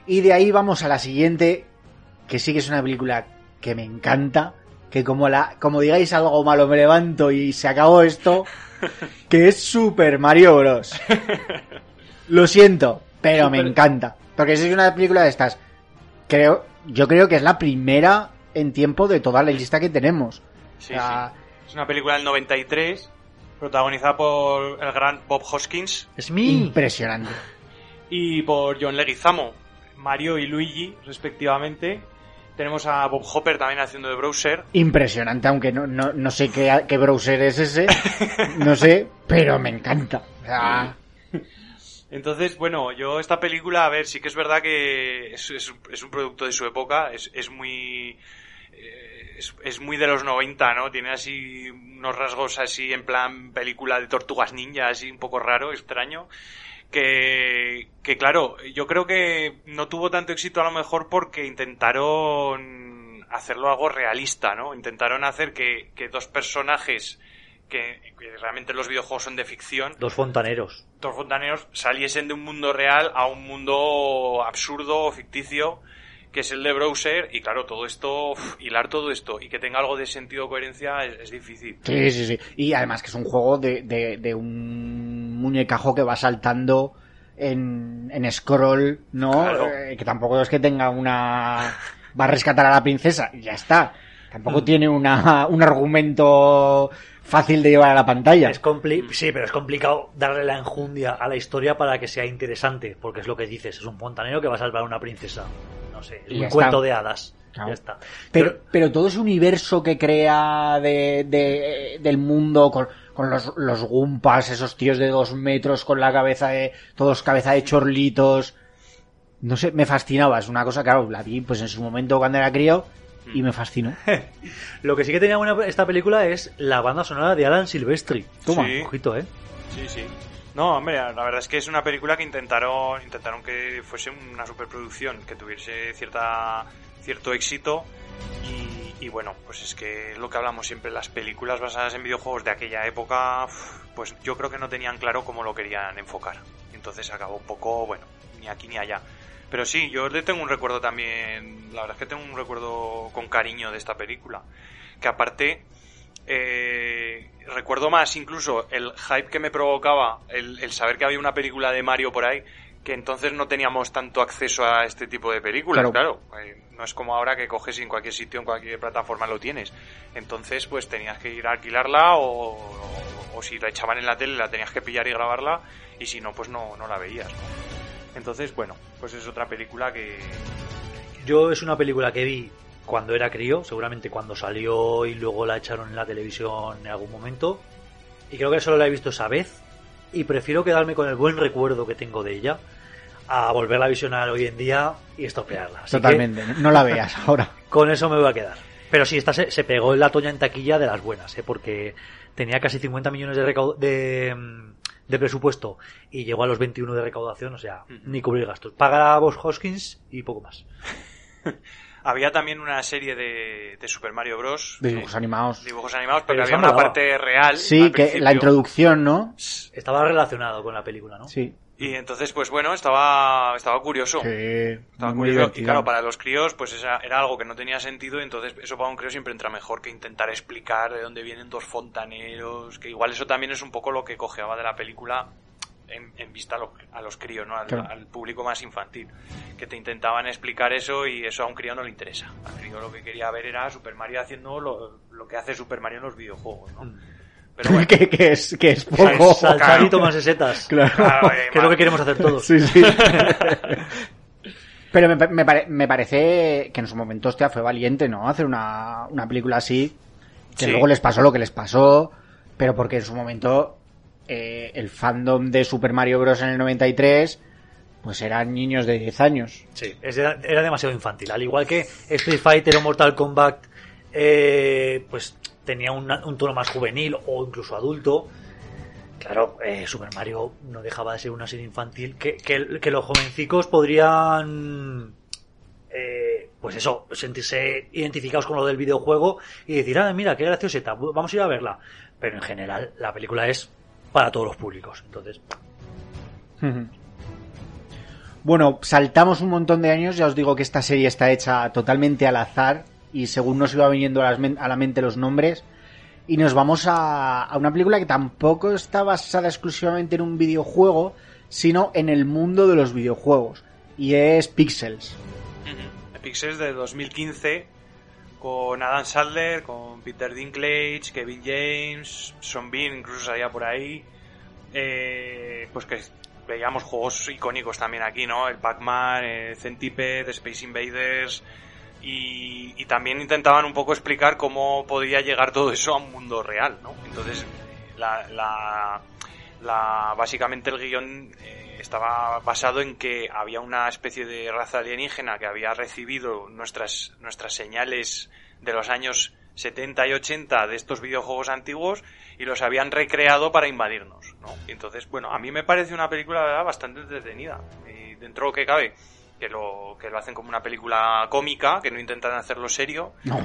Y de ahí vamos a la siguiente, que sí que es una película que me encanta, que como la como digáis algo malo me levanto y se acabó esto, que es Super Mario Bros. Lo siento, pero me encanta, porque es una película de estas. Creo, yo creo que es la primera en tiempo de toda la lista que tenemos.
Sí, sí. Es una película del 93, protagonizada por el gran Bob Hoskins
Es mi.
Impresionante.
y por John Leguizamo, Mario y Luigi, respectivamente. Tenemos a Bob Hopper también haciendo de Browser.
Impresionante, aunque no, no, no sé qué, qué browser es ese, no sé, pero me encanta.
Entonces, bueno, yo esta película, a ver, sí que es verdad que es, es- es un producto de su época, es, es muy... eh, Es, es muy de los 90, ¿no? Tiene así unos rasgos así en plan película de tortugas ninja, así un poco raro, extraño. Que, que claro, yo creo que no tuvo tanto éxito a lo mejor porque intentaron hacerlo algo realista, ¿no? Intentaron hacer que, que dos personajes que, que realmente los videojuegos son de ficción,
Dos fontaneros.
dos fontaneros saliesen de un mundo real a un mundo absurdo o ficticio que es el de browser y claro todo esto uf, hilar todo esto y que tenga algo de sentido o coherencia es, es difícil
sí, sí, sí. Y además que es un juego de, de, de un muñecajo que va saltando en, en scroll, ¿no?
Claro.
Eh, que tampoco es que tenga una... Va a rescatar a la princesa y ya está. Tampoco tiene una, un argumento fácil de llevar a la pantalla.
Es compli- sí, pero es complicado darle la enjundia a la historia para que sea interesante, porque es lo que dices, es un fontanero que va a salvar a una princesa. No sé,
Y
un
ya
cuento
está.
de hadas.
Claro.
Ya está.
Pero, pero todo ese universo que crea de, de- del mundo con, con los, los Gumpas, esos tíos de dos metros con la cabeza de, todos cabeza de chorlitos. No sé, me fascinaba. Es una cosa, claro, la vi pues en su momento cuando era crío y me fascinó.
Lo que sí que tenía buena esta película es la banda sonora de Alan Silvestri.
Toma.
Sí.
Ojito, ¿eh?
sí sí no hombre la verdad es que es una película que intentaron intentaron que fuese una superproducción que tuviese cierta cierto éxito. Y, bueno pues es que es lo que hablamos siempre las películas basadas en videojuegos de aquella época pues yo creo que no tenían claro cómo lo querían enfocar. Entonces acabó un poco bueno ni aquí ni allá. Pero sí yo le tengo un recuerdo también la verdad es que tengo un recuerdo con cariño de esta película que aparte eh, recuerdo más incluso el hype que me provocaba el, el saber que había una película de Mario por ahí que entonces no teníamos tanto acceso a este tipo de películas,
Claro.
claro. Eh, no es como ahora que coges y en cualquier sitio, en cualquier plataforma lo tienes. Entonces, pues tenías que ir a alquilarla o, o- o si la echaban en la tele la tenías que pillar y grabarla y si no, pues no, no la veías. ¿no? Entonces, bueno, pues es otra película que...
Yo es una película que vi cuando era crío, seguramente cuando salió y luego la echaron en la televisión en algún momento. Y creo que solo la he visto esa vez. Y prefiero quedarme con el buen recuerdo que tengo de ella a volverla a visionar hoy en día y estropearla. Así que
Totalmente. No la veas ahora.
con eso me voy a quedar. Pero sí, esta se, se pegó en la toña en taquilla de las buenas, ¿eh? porque tenía casi 50 millones de, de, mm, de presupuesto y llegó a los 21 de recaudación, o sea,
Ujú.
ni cubrir gastos. Paga a Boss Hoskins y poco más.
Había también una serie de, de Super Mario Bros.
De dibujos animados.
dibujos animados,
Pero
había una
molaba.
parte real.
Sí, que la introducción, ¿no?
Estaba relacionado con la película, ¿no?
Sí.
Y entonces, pues bueno, estaba, estaba curioso.
Sí,
Estaba
muy
curioso. Y claro, para los críos, pues esa- era algo que no tenía sentido. Y entonces, eso para un crío siempre entra mejor que intentar explicar de dónde vienen dos fontaneros. Que igual eso también es un poco lo que cojeaba de la película en, en vista a los, a los críos, ¿no? Al,
Claro.
al público más infantil. Que te intentaban explicar eso y eso a un crío no le interesa. Al crío lo que quería ver era Super Mario haciendo lo, lo que hace Super Mario en los videojuegos, ¿no?
Mm.
Pero bueno,
que, que es, que es poco.
Saltar
claro.
y tomarse setas.
Claro.
claro, eh,
Que es lo que queremos hacer todos.
Sí, sí. Pero me, me pare- me parece que en su momento, hostia, fue valiente, ¿no? Hacer una, una película así. Que
Sí.
luego les pasó lo que les pasó. Pero porque en su momento eh, el fandom de Super Mario Bros. en el 93 pues eran niños de 10 años.
Sí, era, demasiado infantil. Al igual que Street Fighter o Mortal Kombat, eh, pues tenía un tono más juvenil o incluso adulto. Claro, eh, Super Mario no dejaba de ser una serie infantil que los jovencicos podrían, eh, pues eso, sentirse identificados con lo del videojuego y decir, ah, mira, qué gracioseta, vamos a ir a verla. Pero en general, la película es para todos los públicos. Entonces,
Bueno, saltamos un montón de años, ya os digo que esta serie está hecha totalmente al azar y según nos iba viniendo a, las men- a la mente los nombres y nos vamos a, a una película que tampoco está basada exclusivamente en un videojuego, sino en el mundo de los videojuegos y es Pixels.
Pixels de 2015 con Adam Sandler, con Peter Dinklage, Kevin James, Sean Bean incluso salía por ahí. Eh, pues que veíamos juegos icónicos también aquí, ¿no? El Pac-Man, el Centipede, Space Invaders y, y también intentaban un poco explicar cómo podía llegar todo eso a un mundo real, ¿no? Entonces, la, la- básicamente el guion eh, estaba basado en que había una especie de raza alienígena que había recibido nuestras, nuestras señales de los años 70 y 80 de estos videojuegos antiguos y los habían recreado para invadirnos, ¿no? Entonces, bueno, a mí me parece una película bastante entretenida y dentro de lo que cabe que lo que lo hacen como una película cómica, que no intentan hacerlo serio,
No,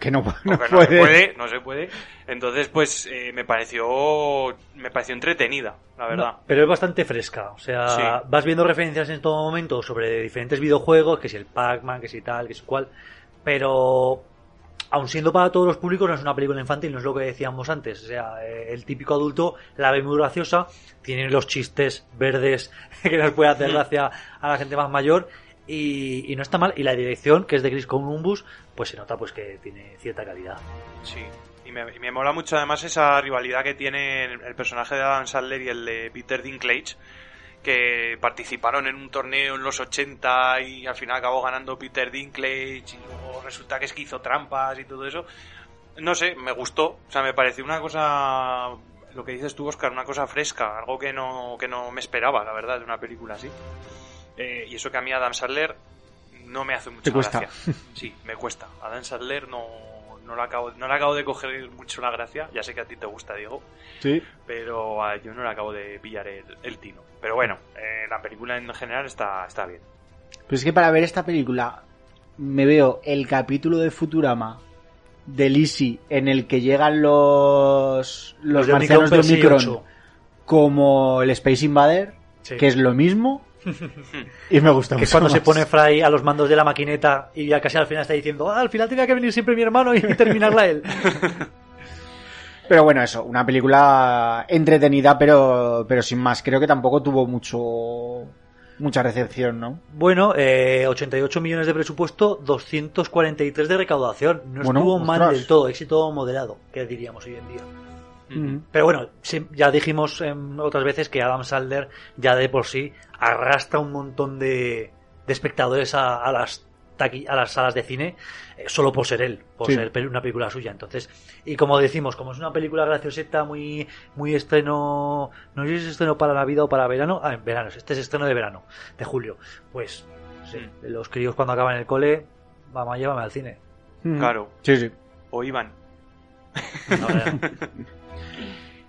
que no, no
porque no,
puede.
se puede, no se puede. Entonces, pues eh, me pareció me pareció entretenida, la verdad.
No, pero es bastante fresca. O sea,
Sí.
vas viendo referencias en todo momento sobre diferentes videojuegos, que si el Pac-Man, que si tal, que si cual. Pero, aun siendo para todos los públicos, no es una película infantil, no es lo que decíamos antes. O sea, eh, el típico adulto la ve muy graciosa, tiene los chistes verdes que nos puede hacer gracia a la gente más mayor. Y, y no está mal. Y la dirección, que es de Chris Columbus, pues se nota pues que tiene cierta calidad.
Sí. Y me, y me mola mucho además esa rivalidad que tiene el, el personaje de Adam Sandler y el de Peter Dinklage, que participaron en un torneo en los 80 y al final acabó ganando Peter Dinklage y luego resulta que es que hizo trampas y todo eso. No sé, me gustó. O sea, me pareció una cosa, lo que dices tú, Oscar, una cosa fresca, algo que no, que no me esperaba, la verdad, de una película así. Eh, y eso que a mí Adam Sandler no me hace mucha gracia. Sí, me cuesta. Adam Sandler no, no, le acabo, no le acabo de coger mucho la gracia. Ya sé que a ti te gusta, Diego,
Sí.
pero a yo no le acabo de pillar el, el tino. Pero bueno, eh, la película en general está, está bien.
Pero es que para ver esta película me veo el capítulo de Futurama de Lizzie en el que llegan los los, marcianos de
Omicron
como el Space Invader,
Sí.
que es lo mismo y me gusta
Que es
mucho
cuando se pone Fry a los mandos de la maquineta y ya casi al final está diciendo, ah, al final tenía que venir siempre mi hermano y terminarla él.
Pero bueno, eso, una película entretenida pero pero sin más, creo que tampoco tuvo mucho mucha recepción, ¿no?
Bueno, eh, 88 millones de presupuesto, 243 de recaudación. No
Bueno,
estuvo mal del todo, éxito moderado, que diríamos hoy en día.
Mm.
Pero bueno, sí, ya dijimos em, otras veces que Adam Sandler ya de por sí arrastra un montón de, de espectadores a, a las taqui- a las salas de cine eh, solo por ser él, por
Sí.
ser una película suya. Entonces, y como decimos, como es una película gracioseta, muy muy estreno, no sé si es estreno para Navidad o para verano, ah, en verano, este es estreno de verano, de julio. Pues, sí, los críos cuando acaban el cole, vamos, llévame al cine.
Mm.
Claro.
Sí, sí.
O iban.
Ahora,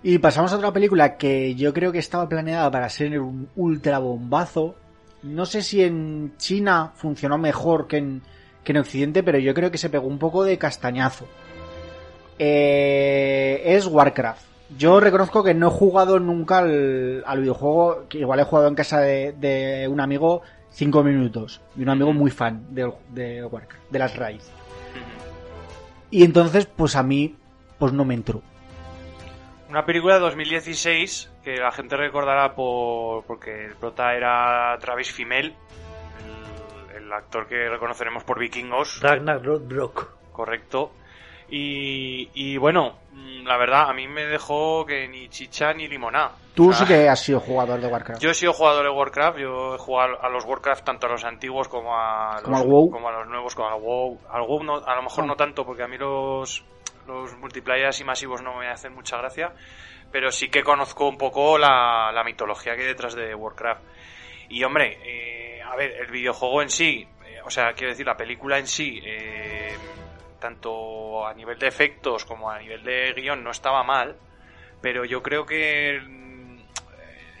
Y pasamos a otra película que yo creo que estaba planeada para ser un ultra bombazo. No sé si en China funcionó mejor que en, que en Occidente, pero yo creo que se pegó un poco de castañazo. Eh, es Warcraft. Yo reconozco que no he jugado nunca al, al videojuego, que igual he jugado en casa de, de un amigo cinco minutos, y un amigo muy fan de, Warcraft, de las raids. Y entonces, pues a mí, pues no me entró.
Una película de 2016 que la gente recordará por porque el prota era Travis Fimmel, el, el actor que reconoceremos por Vikingos,
Ragnar Lodbrok.
correcto. Y, y bueno, mm, la verdad, a mí me dejó que ni chicha ni limoná.
Tú
O sea,
sí que has sido jugador de Warcraft.
Yo he sido jugador de Warcraft, yo he jugado a los Warcraft tanto a los antiguos como a
Como
los,
WoW.
como a los nuevos, como al WoW. Al WoW no- a lo mejor
Ah.
no tanto, porque a mí los, los multiplayers y masivos no me hacen mucha gracia, pero sí que conozco un poco la, la mitología que hay detrás de Warcraft. Y hombre, eh, a ver, el videojuego en sí, eh, o sea, quiero decir, la película en sí, eh, tanto a nivel de efectos como a nivel de guion no estaba mal, pero yo creo que mm,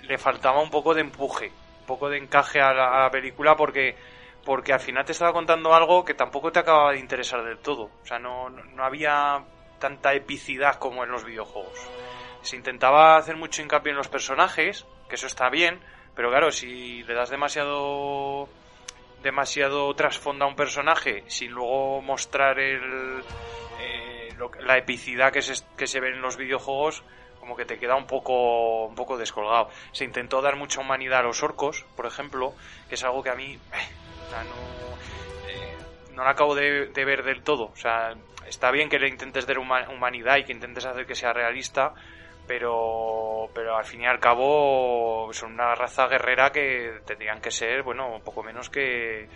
le faltaba un poco de empuje, un poco de encaje a la, a la película porque porque al final te estaba contando algo que tampoco te acababa de interesar del todo. O sea, no, no, no había tanta epicidad como en los videojuegos. Se intentaba hacer mucho hincapié en los personajes, que eso está bien, pero claro, si le das demasiado demasiado trasfondo a un personaje sin luego mostrar el eh, la epicidad que se, que se ve en los videojuegos como que te queda un poco un poco descolgado se intentó dar mucha humanidad a los orcos por ejemplo que es algo que a mí eh, no eh, no lo acabo de, de ver del todo o sea está bien que le intentes dar huma- humanidad y que intentes hacer que sea realista pero pero al fin y al cabo son una raza guerrera que tendrían que ser bueno un poco menos que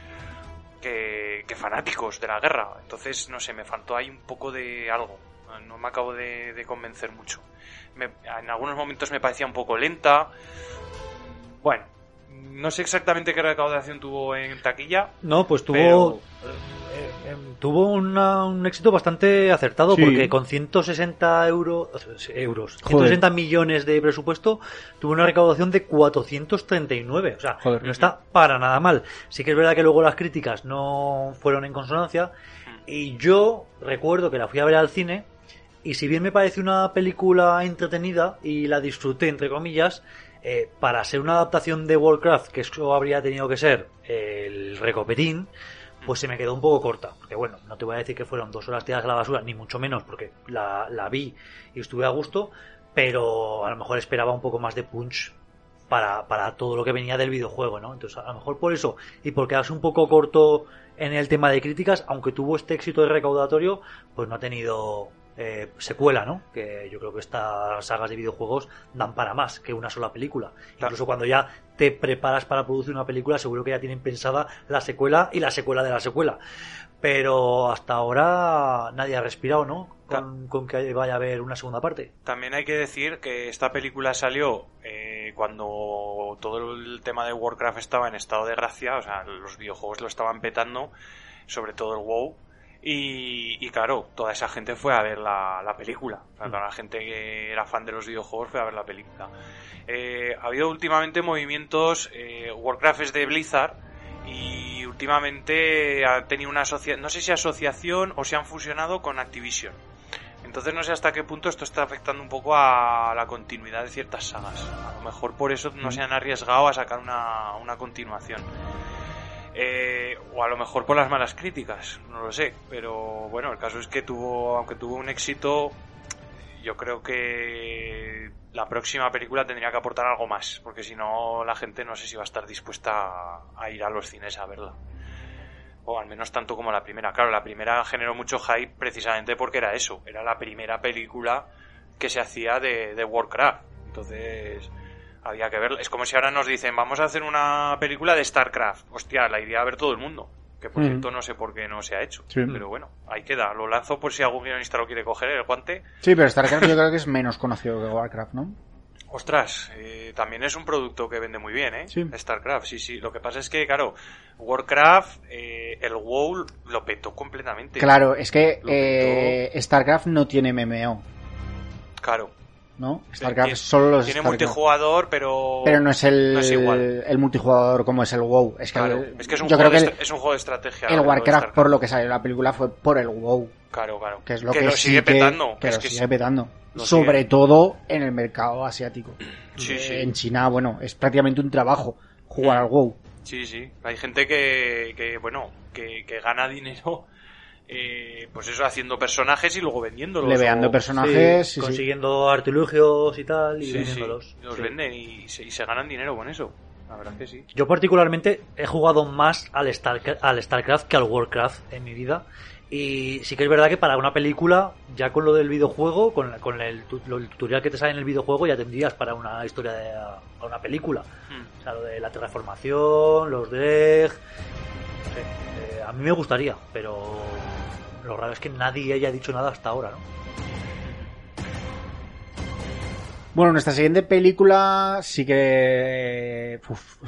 que, que fanáticos de la guerra. Entonces no sé me faltó ahí un poco de algo. No me acabo de, de convencer mucho. Me- en algunos momentos me parecía un poco lenta. Bueno no sé exactamente qué recaudación tuvo en taquilla
No, pues tuvo
Pero-
tuvo una- un éxito bastante acertado
Sí.
porque con 160 euros, euros,
Joder.
160 millones de presupuesto, tuvo una recaudación de 439. O sea,
Joder.
no está para nada mal. Sí que es verdad que luego las críticas no fueron en consonancia y yo recuerdo que la fui a ver al cine y si bien me parece una película entretenida y la disfruté, entre comillas, eh, para ser una adaptación de Warcraft, que eso habría tenido que ser el recopetín, pues se me quedó un poco corta. Porque bueno, no te voy a decir que fueron dos horas tiradas a la basura, ni mucho menos, porque la, la vi y estuve a gusto, pero a lo mejor esperaba un poco más de punch para, para todo lo que venía del videojuego, ¿no? Entonces, a lo mejor por eso, y por quedarse un poco corto en el tema de críticas, aunque tuvo este éxito de recaudatorio, pues no ha tenido eh, secuela, ¿no? Que yo creo que estas sagas de videojuegos dan para más que una sola película. Incluso cuando ya te preparas para producir una película, seguro que ya tienen pensada la secuela y la secuela de la secuela. Pero hasta ahora nadie ha respirado, ¿no? Con, con que vaya a haber una segunda parte.
También hay que decir que esta película salió eh, cuando todo el tema de Warcraft estaba en estado de gracia, o sea, los videojuegos lo estaban petando, sobre todo el WoW. Y, y claro, toda esa gente fue a ver la, la película. O sea, toda la gente que era fan de los videojuegos fue a ver la película. Eh, ha habido últimamente movimientos. eh, Warcraft es de Blizzard. Y últimamente ha tenido una asociación, no sé si asociación o se han fusionado con Activision. Entonces no sé hasta qué punto esto está afectando un poco a la continuidad de ciertas sagas. A lo mejor por eso no se han arriesgado a sacar una, una continuación. Eh, o a lo mejor por las malas críticas, no lo sé. Pero bueno, el caso es que tuvo, aunque tuvo un éxito, yo creo que la próxima película tendría que aportar algo más. Porque si no, la gente no sé si va a estar dispuesta a, ir a los cines a verla. O al menos tanto como la primera. Claro, la primera generó mucho hype precisamente porque era eso. Era la primera película que se hacía de, de Warcraft. Entonces, había que verla. Es como si ahora nos dicen, vamos a hacer una película de StarCraft. Hostia, la iría a ver todo el mundo. Que por
Mm.
cierto no sé por qué no se ha hecho.
Sí.
Pero bueno, ahí queda. Lo lanzo por si algún guionista lo quiere coger, el guante.
Sí, pero StarCraft yo creo que es menos conocido que Warcraft, ¿no?
Ostras, eh, también es un producto que vende muy bien, ¿eh?
Sí.
StarCraft, sí, sí. Lo que pasa es que, claro, Warcraft, eh, el WoW lo petó completamente.
Claro, es que eh, StarCraft no tiene MMO.
Claro.
¿No? StarCraft
Tiene-
solo los
Tiene
StarCraft.
multijugador, pero.
Pero no es el,
no es igual.
el multijugador como es el WoW. Es que,
Claro,
el-
es que es un,
yo creo que el,
es un juego de estrategia.
el Warcraft, por lo que salió la película, fue por el WoW.
Claro, claro.
Que es lo que,
lo sigue petando.
Que lo sigue petando.
lo
Sobre
sigue.
todo en el mercado asiático.
Sí, sí.
En China, bueno, es prácticamente un trabajo jugar al WoW.
Sí, sí. Hay gente que, que bueno, que, que gana dinero, eh, pues eso, haciendo personajes y luego vendiéndolos.
Leveando
o-
personajes. sí, sí.
consiguiendo artilugios y tal y
Sí, sí,
vendiéndolos.
los
Sí.
venden y se, y se ganan dinero con eso. La verdad que sí.
Yo particularmente he jugado más al, Starcraft, al StarCraft que al Warcraft en mi vida. Y sí que es verdad que para una película, ya con lo del videojuego, con, la- con el, tu- lo- el tutorial que te sale en el videojuego, ya tendrías para una historia de para una película.
Mm.
O sea, lo de la terraformación, los DEG... No sé, eh, a mí me gustaría, pero lo raro es que nadie haya dicho nada hasta ahora, ¿no?
Bueno, nuestra siguiente película sí que... uf,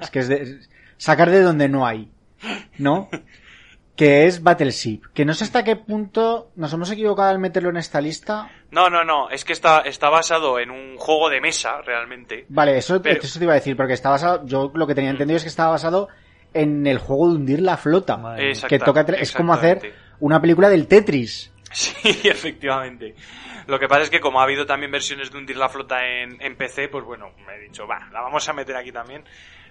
es que es de... Sacar de donde no hay, ¿no? Que es Battleship. Que no sé hasta qué punto nos hemos equivocado al meterlo en esta lista.
No, no, no. Es que está, está basado en un juego de mesa, realmente.
Vale, eso,
Pero-
eso te iba a decir, porque está basado... Yo lo que tenía entendido es que estaba basado en el juego de hundir la flota. Que toca... Es como hacer una película del Tetris.
Sí, efectivamente. Lo que pasa es que como ha habido también versiones de hundir la flota en, en PC, pues bueno, me he dicho, va, la vamos a meter aquí también.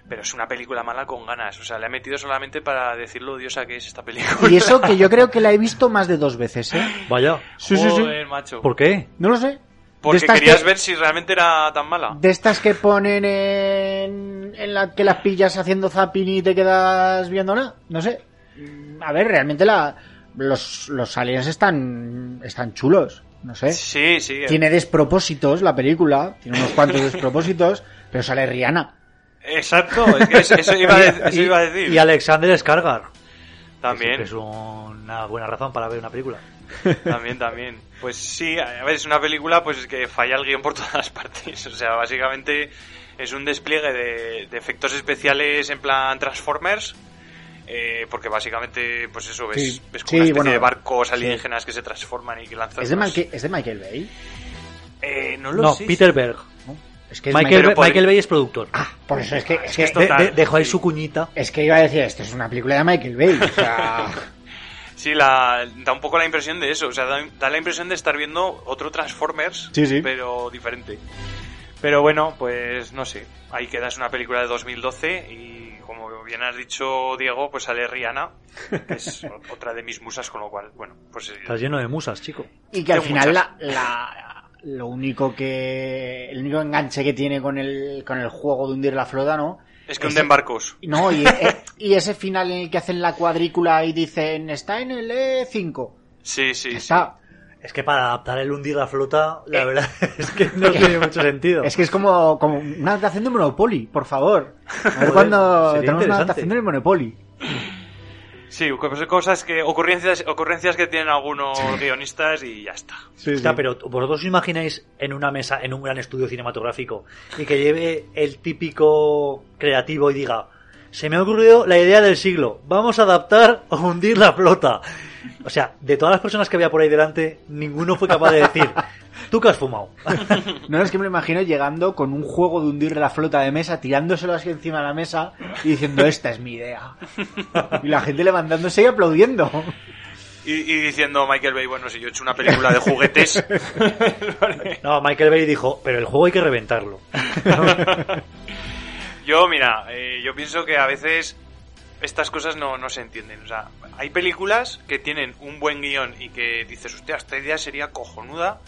Pero es una película mala con ganas. O sea, le he metido solamente para decir lo odiosa que es esta película.
Y eso que yo creo que la he visto más de dos veces, ¿eh?
Vaya,
Sí, sí, sí.
Joder, macho.
¿por qué?
No lo sé.
Porque querías
que-
ver si realmente era tan mala.
De estas que ponen en, en la que las pillas haciendo zapping y te quedas viéndola. No sé. Mm, A ver, realmente la, los, los aliens están, están chulos. No sé.
Sí, sí.
Tiene despropósitos la película. Tiene unos cuantos despropósitos. Pero sale Rihanna.
Exacto, es que eso, eso iba, a, de- eso
y,
iba a decir.
y Alexander Skargar.
También.
Que es una buena razón para ver una película.
También, también. Pues sí, a ver, es una película pues es que falla el guion por todas las partes. O sea, básicamente es un despliegue de, de efectos especiales en plan Transformers. eh, porque básicamente, pues eso, ves,
Sí.
ves como
Sí,
una especie
bueno,
de barcos alienígenas que se transforman y que lanzan.
¿Es de, ¿Es de Michael Bay?
Eh, no lo
No,
sé.
Peter Berg.
Es que es
Michael, Bay-
podría-
Michael Bay es productor.
Por eso es que, es
que
De- de- dejó ahí
sí.
su cuñita.
es que iba a decir, esto es una película de Michael Bay. O sea,
Sí, la, da un poco la impresión de eso. O sea, da, da la impresión de estar viendo otro Transformers,
Sí, sí.
pero diferente. Pero bueno, pues no sé. Ahí queda, es una película de 2012 y como bien has dicho, Diego, pues sale Rihanna, que es otra de mis musas, con lo cual, bueno, pues... eh,
Estás lleno de musas, chico.
Y que al final la, la- lo único que el único enganche que tiene con el con el juego de hundir la flota, ¿no?
Es que hunden barcos.
No, y, e- y ese final en el que hacen la cuadrícula y dicen está en el E5.
Sí, sí, sí.
Está.
Es que para adaptar el hundir la flota, la verdad es que no tiene mucho sentido.
Es que es como, como una adaptación de Monopoly, por favor. A ver cuando tenemos una adaptación del Monopoly.
Sí, pues cosas que... Ocurrencias, ocurrencias que tienen algunos guionistas y ya está.
Hostia, pero vosotros os imagináis en una mesa, en un gran estudio cinematográfico, y que lleve el típico creativo y diga, se me ha ocurrido la idea del siglo, vamos a adaptar o hundir la flota. O sea, de todas las personas que había por ahí delante, ninguno fue capaz de decir, tú que has fumado.
No es que me lo imagino llegando con un juego de hundir la flota de mesa, tirándoselo así encima de la mesa y diciendo, esta es mi idea. Y la gente levantándose y aplaudiendo.
Y, y diciendo Michael Bay, bueno, si yo he hecho una película de juguetes...
No, Michael Bay dijo, pero el juego hay que reventarlo.
Yo, mira, eh, yo pienso que a veces estas cosas no, no se entienden. O sea, hay películas que tienen un buen guion y que dices, hostia, esta idea sería cojonuda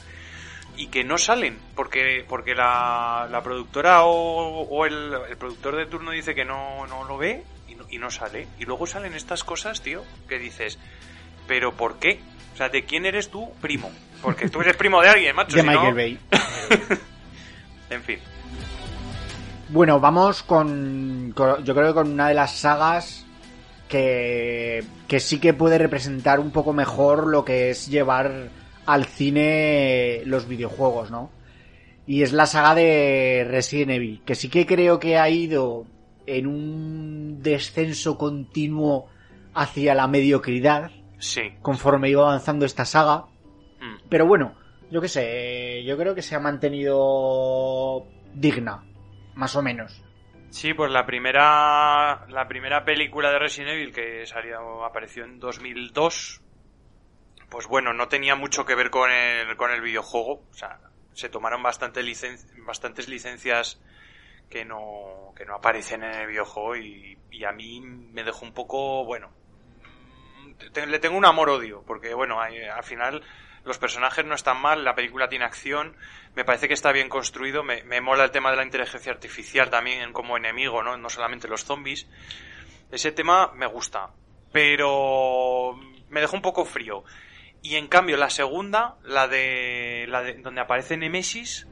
y que no salen porque porque la, la productora o, o el, el productor de turno dice que no, no lo ve y no, y no sale. Y luego salen estas cosas, tío, que dices, ¿pero por qué? O sea, ¿de quién eres tú primo? Porque tú eres primo de alguien, macho.
De
si no-
Michael Bay.
En fin.
Bueno, vamos con, con- Yo creo que con una de las sagas que, que sí que puede representar un poco mejor lo que es llevar al cine los videojuegos, ¿no? Y es la saga de Resident Evil, que sí que creo que ha ido en un descenso continuo hacia la mediocridad
Sí.
conforme iba avanzando esta saga.
Mm.
Pero bueno, Yo qué sé, yo creo que se ha mantenido digna, más o menos.
Sí, pues la primera la primera película de Resident Evil que salió apareció en 2002. Pues bueno, no tenía mucho que ver con el con el videojuego, o sea, se tomaron bastante licen- bastantes licencias que no que no aparecen en el videojuego y, y a mí me dejó un poco, bueno, te- le tengo un amor odio porque bueno, hay- al final los personajes no están mal, la película tiene acción, me parece que está bien construido, me, me mola el tema de la inteligencia artificial también como enemigo, ¿no? No solamente los zombies. Ese tema me gusta, pero me dejó un poco frío. Y en cambio la segunda, la de, la de donde aparece Nemesis,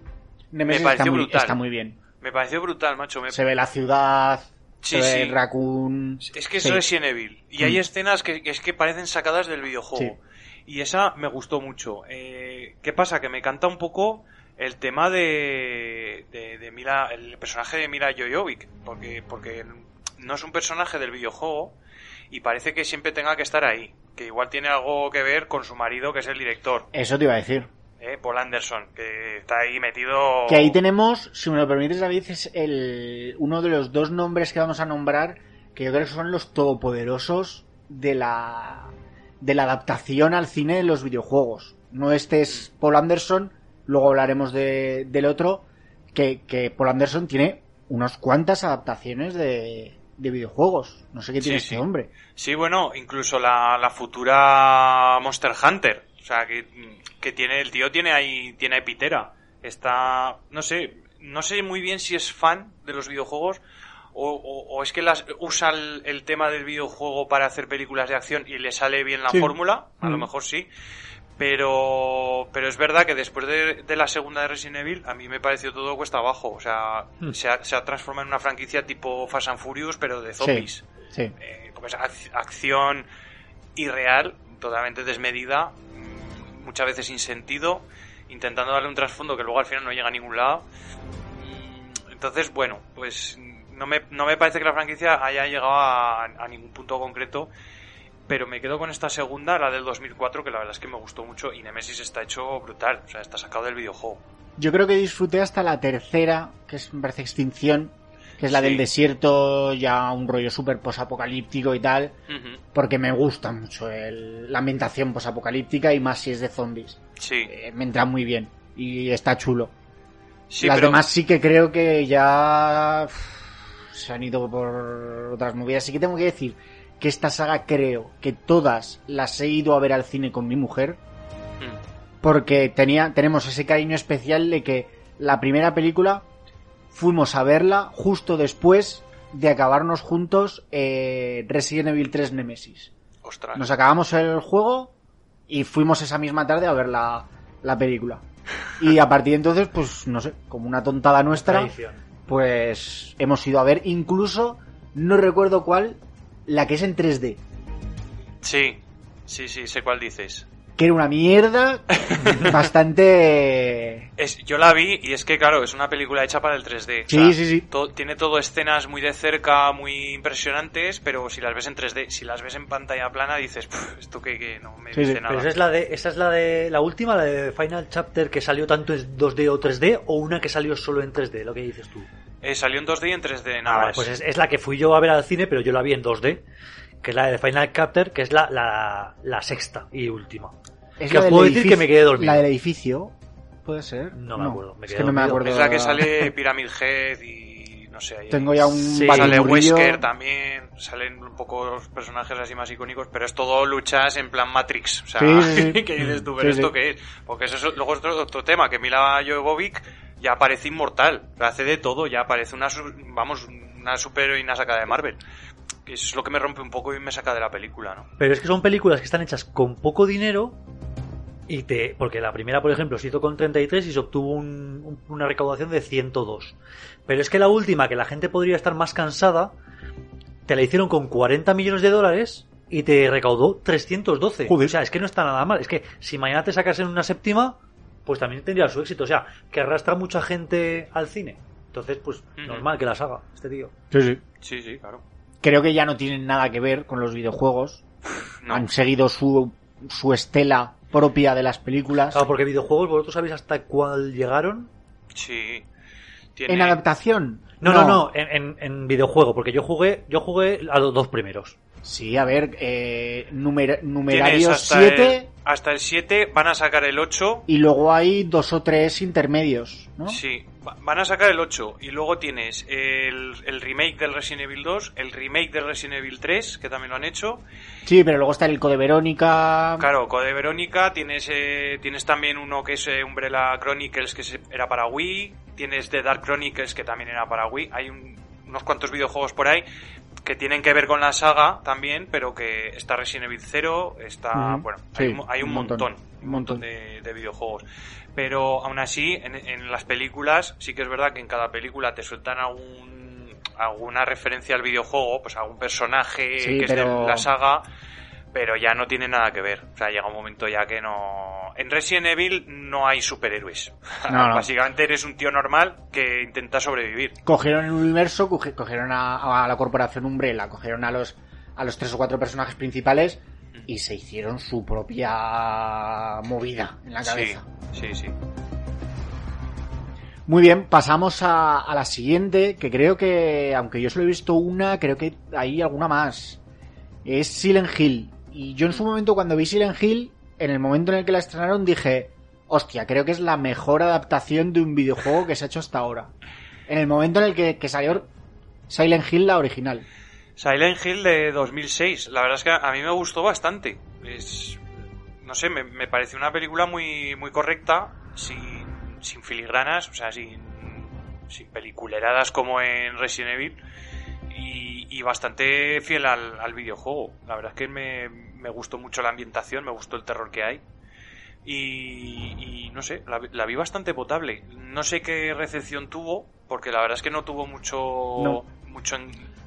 Nemesis
pareció
está, muy,
brutal.
está muy bien.
me pareció brutal, macho. Me-
Se ve la ciudad,
Sí,
se ve el raccoon.
Es que es
Sí.
Resident Evil. Y hay
Mm.
escenas que, que es que parecen sacadas del videojuego. Y esa me gustó mucho. Eh, ¿Qué pasa? Que me canta un poco el tema de, de, de Mila, el personaje de Mila Jojovic. Porque, porque no es un personaje del videojuego y parece que siempre tenga que estar ahí. Que igual tiene algo que ver con su marido, que es el director,
Eso te iba a decir.
eh, Paul Anderson, que está ahí metido.
Que ahí tenemos, si me lo permites, David, es el, uno de los dos nombres que vamos a nombrar que yo creo que son los todopoderosos de la, de la adaptación al cine de los videojuegos. No este es Paul Anderson, luego hablaremos de- del otro, que, que Paul Anderson tiene unas cuantas adaptaciones de, de videojuegos. No sé qué tiene
Sí,
este
sí.
hombre.
Sí, bueno, incluso la, la futura Monster Hunter. O sea, que, que tiene, el tío tiene ahí, tiene ahí pitera. Está, no sé, no sé muy bien si es fan de los videojuegos o, o- o es que las, usa el, el tema del videojuego para hacer películas de acción y le sale bien la
Sí.
fórmula. A lo
Mm.
mejor sí. Pero, pero es verdad que después de, de la segunda de Resident Evil, a mí me pareció todo cuesta abajo. O sea,
Mm.
se, ha, se ha transformado en una franquicia tipo Fast and Furious, pero de zombies
Sí.
eh, es ac- acción irreal, totalmente desmedida, muchas veces sin sentido, intentando darle un trasfondo que luego al final no llega a ningún lado. Entonces, bueno, pues no me, no me parece que la franquicia haya llegado a, a ningún punto concreto, pero me quedo con esta segunda, la del 2004, que la verdad es que me gustó mucho y Nemesis está hecho brutal, o sea, está sacado del videojuego.
Yo creo que disfruté hasta la tercera, que es, me parece Extinción, que es la
Sí.
del desierto, ya un rollo súper posapocalíptico y tal, porque me gusta mucho el- la ambientación posapocalíptica y más si es de zombies.
Sí,
Eh, me entra muy bien y está chulo.
sí,
Las
pero...
demás sí que creo que ya se han ido por otras movidas. Sí que tengo que decir que esta saga creo que todas las he ido a ver al cine con mi mujer porque tenía, tenemos ese cariño especial de que la primera película fuimos a verla justo después de acabarnos juntos eh, Resident Evil 3 Nemesis.
ostras.
Nos acabamos el juego y fuimos esa misma tarde a ver la, la película. Y a partir de entonces, pues no sé, como una tontada nuestra,
Tradición.
pues hemos ido a ver incluso, no recuerdo cuál, la que es en 3D.
Sí, sí, sí, sé cuál dices.
Que era una mierda bastante...
Es, yo la vi y es que, claro, es una película hecha para el 3D. O
Sí,
sea,
sí, sí.
to- tiene todo escenas muy de cerca, muy impresionantes, pero si las ves en 3D, si las ves en pantalla plana, dices, "Puf, esto que, que no me
Sí,
dice
sí,
nada.
Pero esa es la de, esa es la de la última, la de Final Chapter que salió tanto en 2D o 3D o una que salió solo en 3D, lo que dices tú.
Eh, salió en 2D y en 3D,
Ah,
nada
vale,
más.
pues es, es la que fui yo a ver al cine, pero yo la vi en 2D, que es la de Final Chapter, que es la, la, la sexta y última.
Es
Que
la
os
del
puedo decir
edificio-
que me quedé dormido.
La del edificio, ¿puede ser?
No me acuerdo, me
es
quedé
que no me acuerdo.
Es la que sale Pyramid Head y no sé. ahí-
Tengo ya un
Sí.
Sale. Wesker también, salen un poco los personajes así más icónicos, pero es todo luchas en plan Matrix. O sea,
Sí, sí, sí.
¿qué dices tú?
Sí,
¿Pero esto
sí.
qué es? Porque eso es luego es otro, otro tema, que Mila Jovovich ya parece inmortal, hace de todo, ya parece una, su- vamos, una superheroína sacada de Marvel. Es lo que me rompe un poco y me saca de la película, ¿no?
Pero es que son películas que están hechas con poco dinero y te porque la primera, por ejemplo, se hizo con 33 y se obtuvo un- un- una recaudación de 102. Pero es que la última, que la gente podría estar más cansada, te la hicieron con 40 millones de dólares y te recaudó 312.
Joder.
O sea, es que no está nada mal. Es que si mañana te sacas en una séptima, pues también tendría su éxito. O sea, que arrastra mucha gente al cine. Entonces, pues normal que las haga este tío.
Sí, sí.
Sí, sí, claro.
Creo que ya no tienen nada que ver con los videojuegos.
No.
Han seguido su, su estela propia de las películas.
Claro, porque videojuegos, ¿vosotros sabéis hasta cuál llegaron?
Sí.
En adaptación.
No, no, no, en, en- en videojuego, porque yo jugué, yo jugué a los dos primeros.
Sí, a ver, eh, numer-
Tienes
numerario
hasta
7
el- hasta el 7, van a sacar el 8.
y luego hay dos o tres intermedios, ¿no?
Sí, va- van a sacar el 8 y luego tienes el, el remake del Resident Evil 2, el remake del Resident Evil 3, que también lo han hecho.
Sí, pero luego está el Code Verónica.
Claro, Code Verónica, tienes, eh, tienes también uno que es eh, Umbrella Chronicles, que era para Wii, tienes The Dark Chronicles, que también era para Wii. Hay un- unos cuantos videojuegos por ahí que tienen que ver con la saga también, pero que está Resident Evil 0, está... Bueno,
Sí,
hay, un, hay un
un
montón,
montón,
un montón de, de videojuegos. Pero aún así, en, en las películas, sí que es verdad que en cada película te sueltan algún, alguna referencia al videojuego, pues algún personaje
Sí,
que es de la saga, pero ya no tiene nada que ver. O sea, llega un momento ya que no... En Resident Evil no hay superhéroes.
No, no.
Básicamente eres un tío normal que intenta sobrevivir.
Cogieron el universo, cogieron a, a la corporación Umbrella, cogieron a los, a los tres o cuatro personajes principales y se hicieron su propia movida en la
Sí,
cabeza.
sí, sí.
Muy bien, pasamos a, a la siguiente, que creo que, aunque yo solo he visto una, creo que hay alguna más. Es Silent Hill. Y yo en su momento, cuando vi Silent Hill, en el momento en el que la estrenaron, dije, hostia, creo que es la mejor adaptación de un videojuego que se ha hecho hasta ahora. En el momento en el que, salió Silent Hill, la original.
Silent Hill de 2006. La verdad es que a mí me gustó bastante. Es, no sé, me, me pareció una película muy, muy correcta, sin, sin filigranas, o sea, sin, sin peliculeradas como en Resident Evil. Y, y bastante fiel al videojuego. La verdad es que me, me gustó mucho la ambientación, me gustó el terror que hay. Y, y no sé, la, vi- la vi bastante potable. No sé qué recepción tuvo, porque la verdad es que no tuvo mucho,
No.
mucho,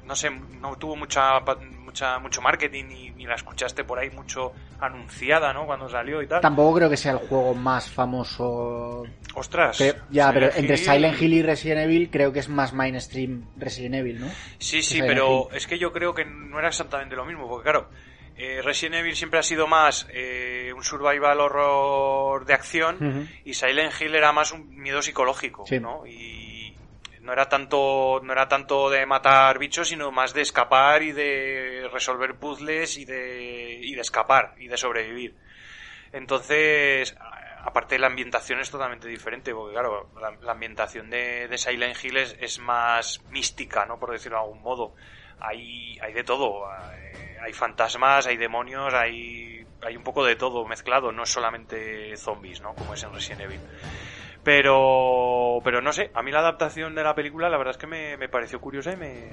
no sé, no tuvo mucha, mucha, mucho marketing ni, ni la escuchaste por ahí mucho anunciada, ¿no? Cuando salió y tal.
Tampoco creo que sea el juego más famoso.
Ostras.
Ya, pero entre Silent Hill y Resident Evil, creo que es más mainstream Resident Evil, ¿no?
Sí, sí, pero es que yo creo que no era exactamente lo mismo, porque claro, eh, Resident Evil siempre ha sido más eh, un survival horror de acción y Silent Hill era más un miedo psicológico,
Sí.
¿no? Y no era tanto no era tanto de matar bichos, sino más de escapar y de resolver puzzles y de y de escapar y de sobrevivir. Entonces, aparte la ambientación es totalmente diferente, porque claro, la, la ambientación de, de Silent Hill es, es más mística, ¿no? Por decirlo de algún modo. Hay, hay de todo, hay, hay fantasmas, hay demonios, hay, hay un poco de todo mezclado, no es solamente zombies, ¿no? Como es en Resident Evil. Pero, pero no sé, a mí la adaptación de la película la verdad es que me, me pareció curiosa y me,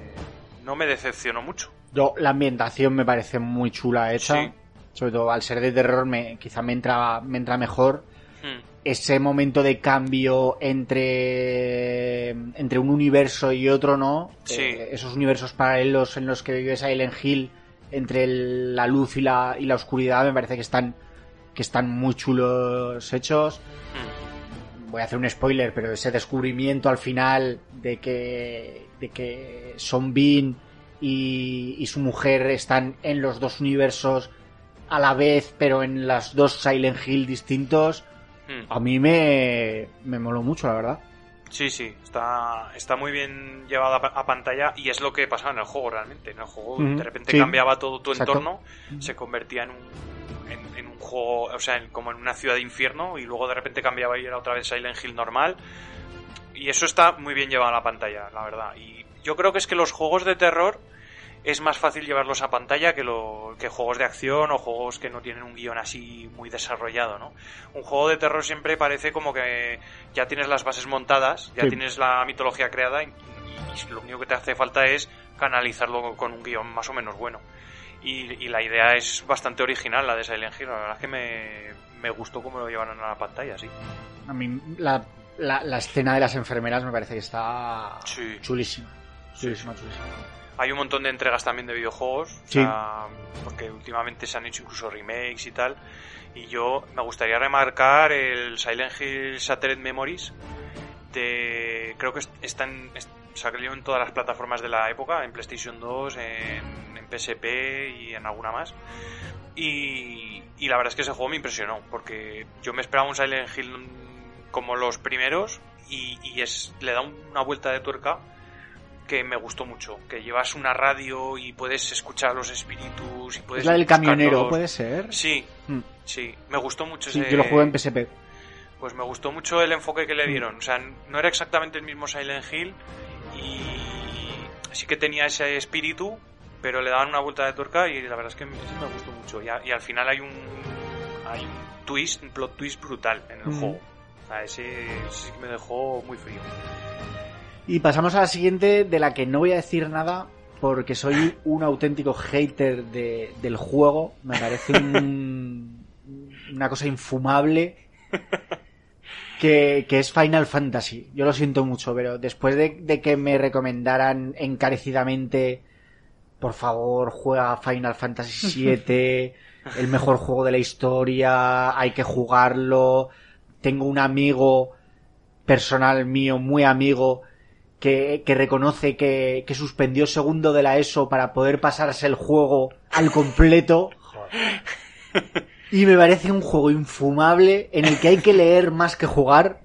no me decepcionó mucho.
Yo, la ambientación me parece muy chula hecha.
Sí.
Sobre todo al ser de terror, me, quizá me entra, me entra mejor.
Hmm.
Ese momento de cambio entre, entre un universo y otro, ¿no?
Sí.
Eh, esos universos paralelos en los que vive Silent Hill, entre el- la luz y la, y la oscuridad, me parece que están, que están muy chulos hechos.
Hmm.
voy a hacer un spoiler, pero ese descubrimiento al final de que, de que Son Bean y, y su mujer están en los dos universos a la vez, pero en las dos Silent Hill distintos,
Hmm.
a mí me, me moló mucho, la verdad.
Sí, sí, está, está muy bien llevada a pantalla y es lo que pasaba en el juego realmente. En el juego de repente
sí.
cambiaba todo tu
Exacto.
entorno, se convertía en un, en, en un juego, o sea, en- como en una ciudad de infierno y luego de repente cambiaba y era otra vez Silent Hill normal. Y eso está muy bien llevado a la pantalla, la verdad. Y yo creo que es que los juegos de terror es más fácil llevarlos a pantalla que, lo, que juegos de acción o juegos que no tienen un guion así muy desarrollado, ¿no? Un juego de terror siempre parece como que ya tienes las bases montadas, ya
Sí.
tienes la mitología creada y, y lo único que te hace falta es canalizarlo con un guion más o menos bueno. Y, y la idea es bastante original, la de Silent Hill. La verdad es que me, me gustó cómo lo llevaron a la pantalla, sí.
A mí la, la, la escena de las enfermeras me parece que está
Sí.
chulísima. Chulísima, chulísima.
Hay un montón de entregas también de videojuegos, o
Sí.
sea, porque últimamente se han hecho incluso remakes y tal. Y yo me gustaría remarcar el Silent Hill Shattered Memories. De, creo que est- está en, salió en todas las plataformas de la época, en PlayStation 2, en, en PSP y en alguna más. Y, y la verdad es que ese juego me impresionó, porque yo me esperaba un Silent Hill como los primeros y, y es le da una vuelta de tuerca que me gustó mucho, que llevas una radio y puedes escuchar los espíritus y puedes
Es la del camionero. ¿puede ser?
Sí,
Mm.
sí, me gustó mucho
Sí,
ese
yo lo jugué en PSP.
pues me gustó mucho el enfoque que le
Mm.
dieron. O sea, no era exactamente el mismo Silent Hill y sí que tenía ese espíritu, pero le daban una vuelta de tuerca y la verdad es que sí me gustó mucho. Y, a- y al final hay un hay un twist, un plot twist brutal en el
Mm.
juego. O sea, ese sí que me dejó muy frío.
Y pasamos a la siguiente, de la que no voy a decir nada porque soy un auténtico hater de- del juego. Me parece un- una cosa infumable. Que, que es Final Fantasy. Yo lo siento mucho, pero después de, de que me recomendaran encarecidamente, por favor, juega Final Fantasy VII, el mejor juego de la historia, hay que jugarlo. Tengo un amigo personal mío, muy amigo, que, reconoce que, suspendió segundo de la ESO para poder pasarse el juego al completo. Y me parece un juego infumable en el que hay que leer más que jugar.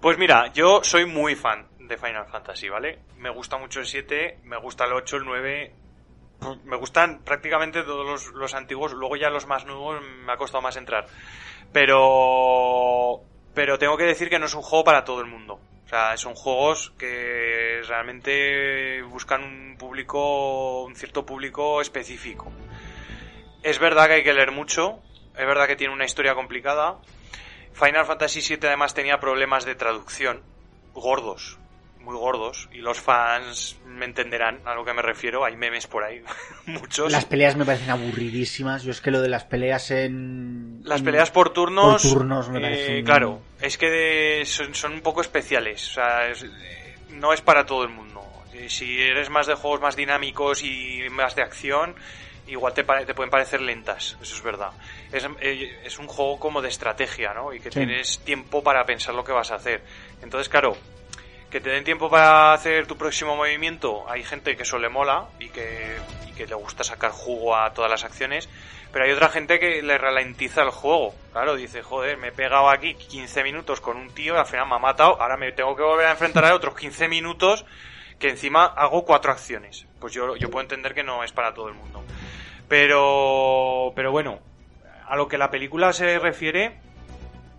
Pues mira, yo soy muy fan de Final Fantasy, ¿vale? Me gusta mucho el 7, me gusta el 8, el 9. Me gustan prácticamente todos los, los antiguos. Luego ya los más nuevos me ha costado más entrar. Pero. Pero tengo que decir que no es un juego para todo el mundo. Sea, son juegos que realmente buscan un público. un cierto público específico. Es verdad que hay que leer mucho. Es verdad que tiene una historia complicada. Final Fantasy VII además tenía problemas de traducción gordos, muy gordos, y los fans me entenderán a lo que me refiero. Hay memes por ahí, muchos.
Las peleas me parecen aburridísimas. Yo es que lo de las peleas en.
Las peleas por turnos,
por turnos me
eh,
parecen-
claro, es que de- son, son un poco especiales. O sea, es- eh, no es para todo el mundo. Eh, Si eres más de juegos más dinámicos y más de acción, igual te, pare- te pueden parecer lentas. Eso es verdad. Es, es un juego como de estrategia, ¿no? Y que
Sí.
tienes tiempo para pensar lo que vas a hacer. Entonces, claro, que te den tiempo para hacer tu próximo movimiento, hay gente que eso le mola y que, y le gusta sacar jugo a todas las acciones, pero hay otra gente que le ralentiza el juego. Claro, dice, joder, me he pegado aquí 15 minutos con un tío, al final me ha matado, ahora me tengo que volver a enfrentar a otros 15 minutos que encima hago cuatro acciones. Pues yo, yo puedo entender que no es para todo el mundo. Pero, pero bueno, a lo que la película se refiere,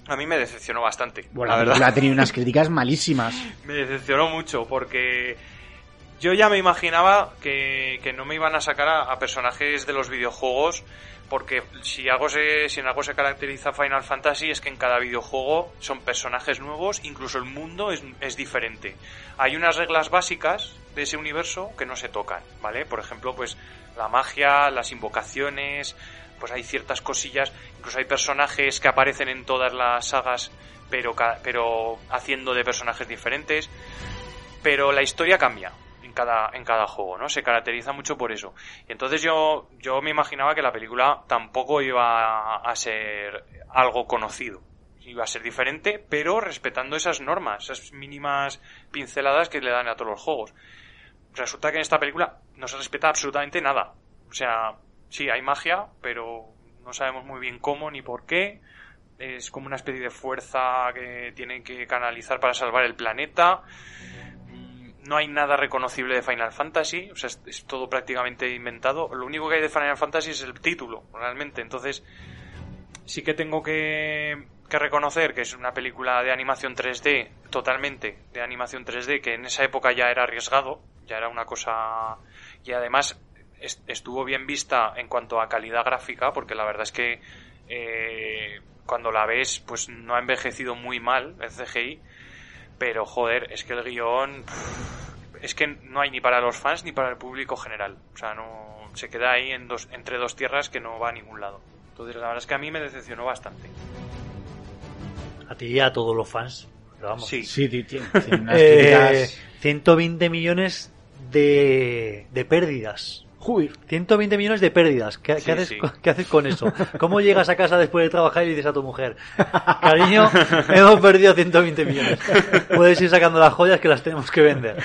a mí me decepcionó bastante.
Bueno,
la
la
verdad.
ha tenido unas críticas malísimas.
Me decepcionó mucho porque yo ya me imaginaba que, que no me iban a sacar a, a personajes de los videojuegos porque si algo se, si en algo se caracteriza Final Fantasy es que en cada videojuego son personajes nuevos, incluso el mundo es, es diferente. Hay unas reglas básicas de ese universo que no se tocan, ¿vale? Por ejemplo, pues la magia, las invocaciones, pues hay ciertas cosillas, incluso hay personajes que aparecen en todas las sagas pero, pero haciendo de personajes diferentes. Pero la historia cambia en cada, en cada juego, ¿no? Se caracteriza mucho por eso. Y entonces yo, yo me imaginaba que la película tampoco iba a ser algo conocido. Iba a ser diferente, pero respetando esas normas, esas mínimas pinceladas que le dan a todos los juegos. Resulta que en esta película no se respeta absolutamente nada. O sea, sí, hay magia, pero no sabemos muy bien cómo ni por qué es como una especie de fuerza que tienen que canalizar para salvar el planeta. Mm, No hay nada reconocible de Final Fantasy, o sea, es, todo prácticamente inventado. Lo único que hay de Final Fantasy es el título, realmente. Entonces, sí que tengo que, que reconocer que es una película de animación 3D, totalmente de animación 3D, que en esa época ya era arriesgado, ya era una cosa... Y además estuvo bien vista en cuanto a calidad gráfica, porque la verdad es que eh, cuando la ves, pues no ha envejecido muy mal el CGI, pero joder, es que el guion pff, es que no hay ni para los fans ni para el público general, o sea, no se queda ahí en dos, entre dos tierras que no va a ningún lado. Entonces, la verdad es que a mí me decepcionó bastante.
A ti y a todos los fans. Pero vamos.
Sí,
Sí, ti- ti- tiene unas
Eh,
críticas.
120 millones de, de pérdidas.
Joder.
120 millones de pérdidas. ¿Qué,
Sí,
qué haces,
sí.
qué haces con eso? ¿Cómo llegas a casa después de trabajar y le dices a tu mujer, cariño, hemos perdido 120 millones? Puedes ir sacando las joyas que las tenemos que vender.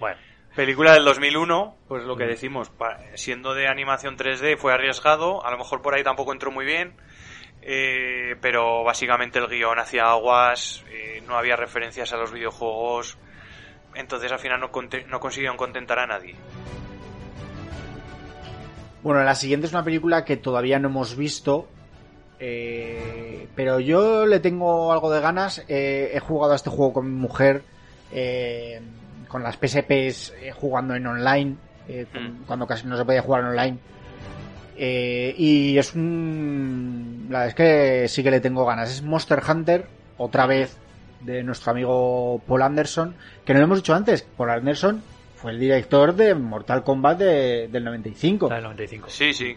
Bueno,
Película del 2001, pues lo que decimos, siendo de animación 3D fue arriesgado, a lo mejor por ahí tampoco entró muy bien, eh, pero básicamente el guion hacía aguas, eh, no había referencias a los videojuegos, entonces al final no, no consiguieron contentar a nadie.
Bueno, la siguiente es una película que todavía no hemos visto. eh, pero yo le tengo algo de ganas. eh, he jugado a este juego con mi mujer. eh, con las PSPs eh, jugando en online. eh,
Mm.
Cuando casi no se podía jugar en online. Eh, y es un. La verdad es que sí que le tengo ganas. Es Monster Hunter, otra vez de nuestro amigo Paul Anderson. Que no lo hemos dicho antes. Paul Anderson fue el director de Mortal Kombat de- del 95.
La del 95.
Sí, sí.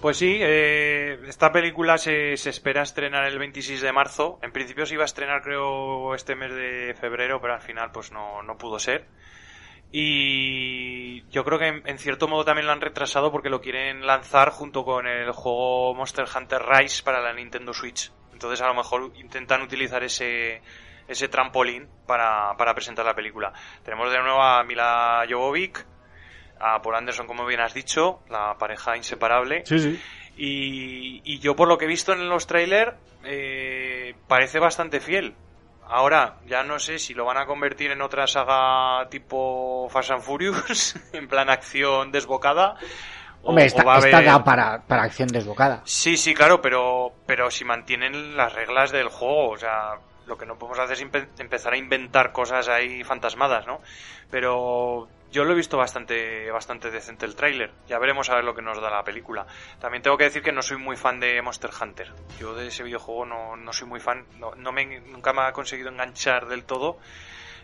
Pues sí, eh, esta película se, se espera estrenar el 26 de marzo. En principio se iba a estrenar creo este mes de febrero, pero al final pues no, no pudo ser. Y yo creo que en, en cierto modo también lo han retrasado porque lo quieren lanzar junto con el juego Monster Hunter Rise para la Nintendo Switch. Entonces a lo mejor intentan utilizar ese, ese trampolín para, para presentar la película. Tenemos de nuevo a Mila Jovovich, a Paul Anderson, como bien has dicho, la pareja inseparable.
Sí, sí.
Y, y yo por lo que he visto en los trailers eh, parece bastante fiel. Ahora, ya no sé si lo van a convertir en otra saga tipo Fast and Furious, en plan acción desbocada. o-
Hombre,
o va haber-
da para, para acción desbocada.
Sí, sí, claro, pero, pero si mantienen las reglas del juego, o sea, lo que no podemos hacer es empe- empezar a inventar cosas ahí fantasmadas, ¿no? Pero yo lo he visto bastante, bastante decente el tráiler. Ya veremos a ver lo que nos da la película. También tengo que decir que no soy muy fan de Monster Hunter. Yo de ese videojuego no, no soy muy fan, no, no me, nunca me ha conseguido enganchar del todo.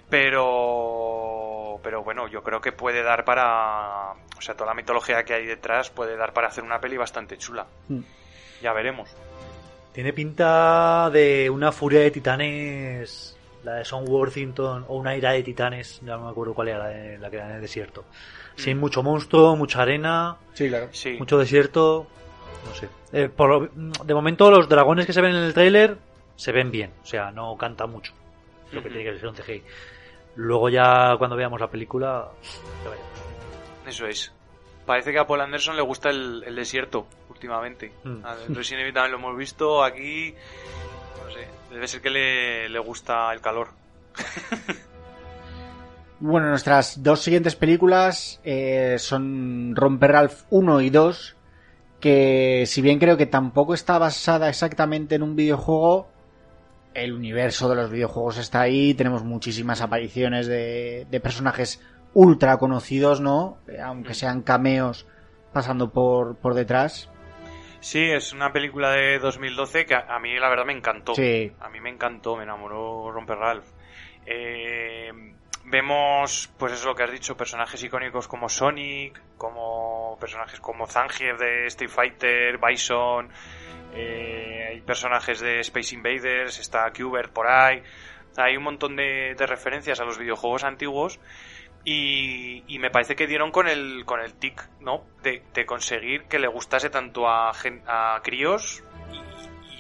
Pero, pero bueno, yo creo que puede dar para, o sea, toda la mitología que hay detrás puede dar para hacer una peli bastante chula.
Mm.
Ya veremos.
Tiene pinta de una furia de titanes, la de Son Worthington, o una ira de titanes, ya no me acuerdo cuál era la, de- la que era en el desierto. Sin
Mm.
mucho monstruo, mucha arena,
Sí, claro.
Sí.
mucho desierto, no sé. Eh, por lo- de momento los dragones que se ven en el tráiler se ven bien, o sea, no canta mucho, lo que
Ujú.
tiene que ser un CGI. Luego ya cuando veamos la película, ya veremos.
Eso es. Parece que a Paul Anderson le gusta el, el desierto últimamente.
Mm.
A Resident Evil también lo hemos visto aquí. No sé, debe ser que le, le gusta el calor.
Bueno, nuestras dos siguientes películas eh, son Romper Ralph 1 y 2, que si bien creo que tampoco está basada exactamente en un videojuego, el universo de los videojuegos está ahí, tenemos muchísimas apariciones de, de personajes ultra conocidos, ¿no? Eh, Aunque sean cameos pasando por, por detrás.
Sí, es una película de 2012 que a, a mí la verdad me encantó.
Sí.
A mí me encantó, me enamoró Romper Ralph. Eh, vemos, pues eso lo que has dicho, personajes icónicos como Sonic, como personajes como Zangief de Street Fighter, Bison, eh, hay personajes de Space Invaders, está Qbert por ahí. Hay un montón de, de referencias a los videojuegos antiguos y, y me parece que dieron con el, con el tic, ¿no? De, de conseguir que le gustase tanto a, gen- a críos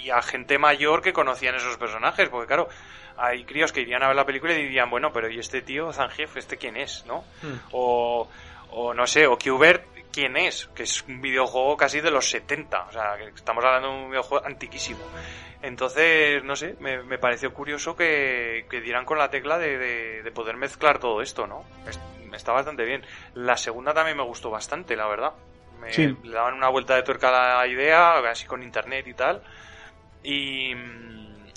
y, y a gente mayor que conocían esos personajes, porque claro, hay críos que irían a ver la película y dirían, bueno, pero ¿y este tío Zangief, este quién es, no? O, o no sé, o Qbert, ¿quién es? Que es un videojuego casi de los 70, o sea, que estamos hablando de un videojuego antiquísimo. Entonces, no sé, me, me pareció curioso que, que dieran con la tecla de, de- de poder mezclar todo esto, ¿no? Es- está bastante bien. La segunda también me gustó bastante, la verdad. Me,
Sí.
Le daban una vuelta de tuerca a la idea, así con internet y tal. Y,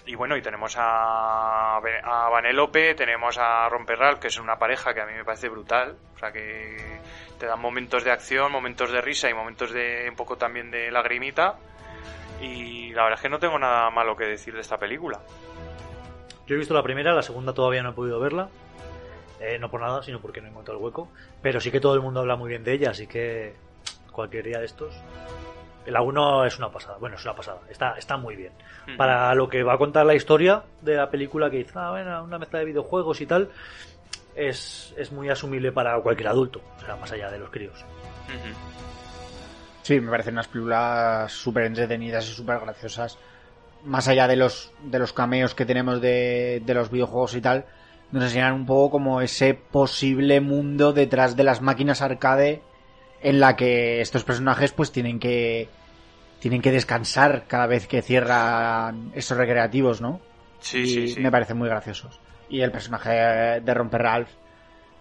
y bueno, y tenemos a, a Vanélope, tenemos a Romperral, que es una pareja que a mí me parece brutal. O sea, que te dan momentos de acción, momentos de risa y momentos de un poco también de lagrimita. Y la verdad es que no tengo nada malo que decir de esta película.
Yo he visto la primera, la segunda todavía no he podido verla. Eh, no por nada, sino porque no he encontrado el hueco. Pero sí que todo el mundo habla muy bien de ella, así que cualquier día de estos. La 1 es una pasada. Bueno, es una pasada. Está, está muy bien. Para lo que va a contar la historia de la película, que dice, ah, bueno, una mezcla de videojuegos y tal, es, es muy asumible para cualquier adulto. O sea, más allá de los críos.
Sí, me parecen unas películas súper entretenidas y súper graciosas. Más allá de los, de los cameos que tenemos de, de los videojuegos y tal, nos enseñan un poco como ese posible mundo detrás de las máquinas arcade en la que estos personajes pues tienen que tienen que descansar cada vez que cierran esos recreativos, ¿no?
Sí,
y
sí, sí.
me parecen muy graciosos. Y el personaje de Romper Ralph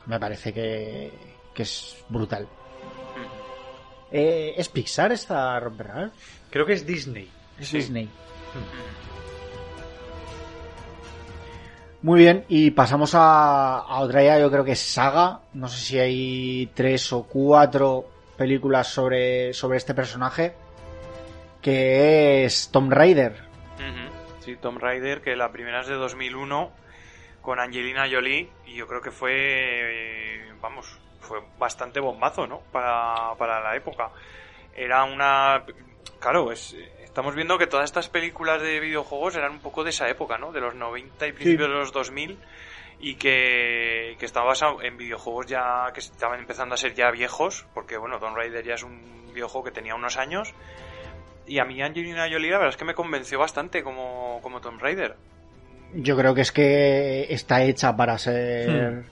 me parece que, que es brutal. Eh, ¿Es Pixar esta Romper Ralph?
Creo que es Disney.
Es
Sí.
Disney. Muy bien, y pasamos a, a otra ya, yo creo que es Saga. No sé si hay tres o cuatro películas sobre, sobre este personaje. Que es Tom Raider.
Sí, Tomb Raider, que la primera es de 2001 con Angelina Jolie y yo creo que fue, eh, vamos, fue bastante bombazo, ¿no? Para, para la época. Era una... Claro, es, estamos viendo que todas estas películas de videojuegos eran un poco de esa época, ¿no? De los 90 y principios de los 2000 y que, que estaba basado en videojuegos ya que estaban empezando a ser ya viejos, porque bueno, Tomb Raider ya es un videojuego que tenía unos años y a mí Angelina Jolie la verdad es que me convenció bastante como, como Tomb Raider.
Yo creo que es que está hecha para ser.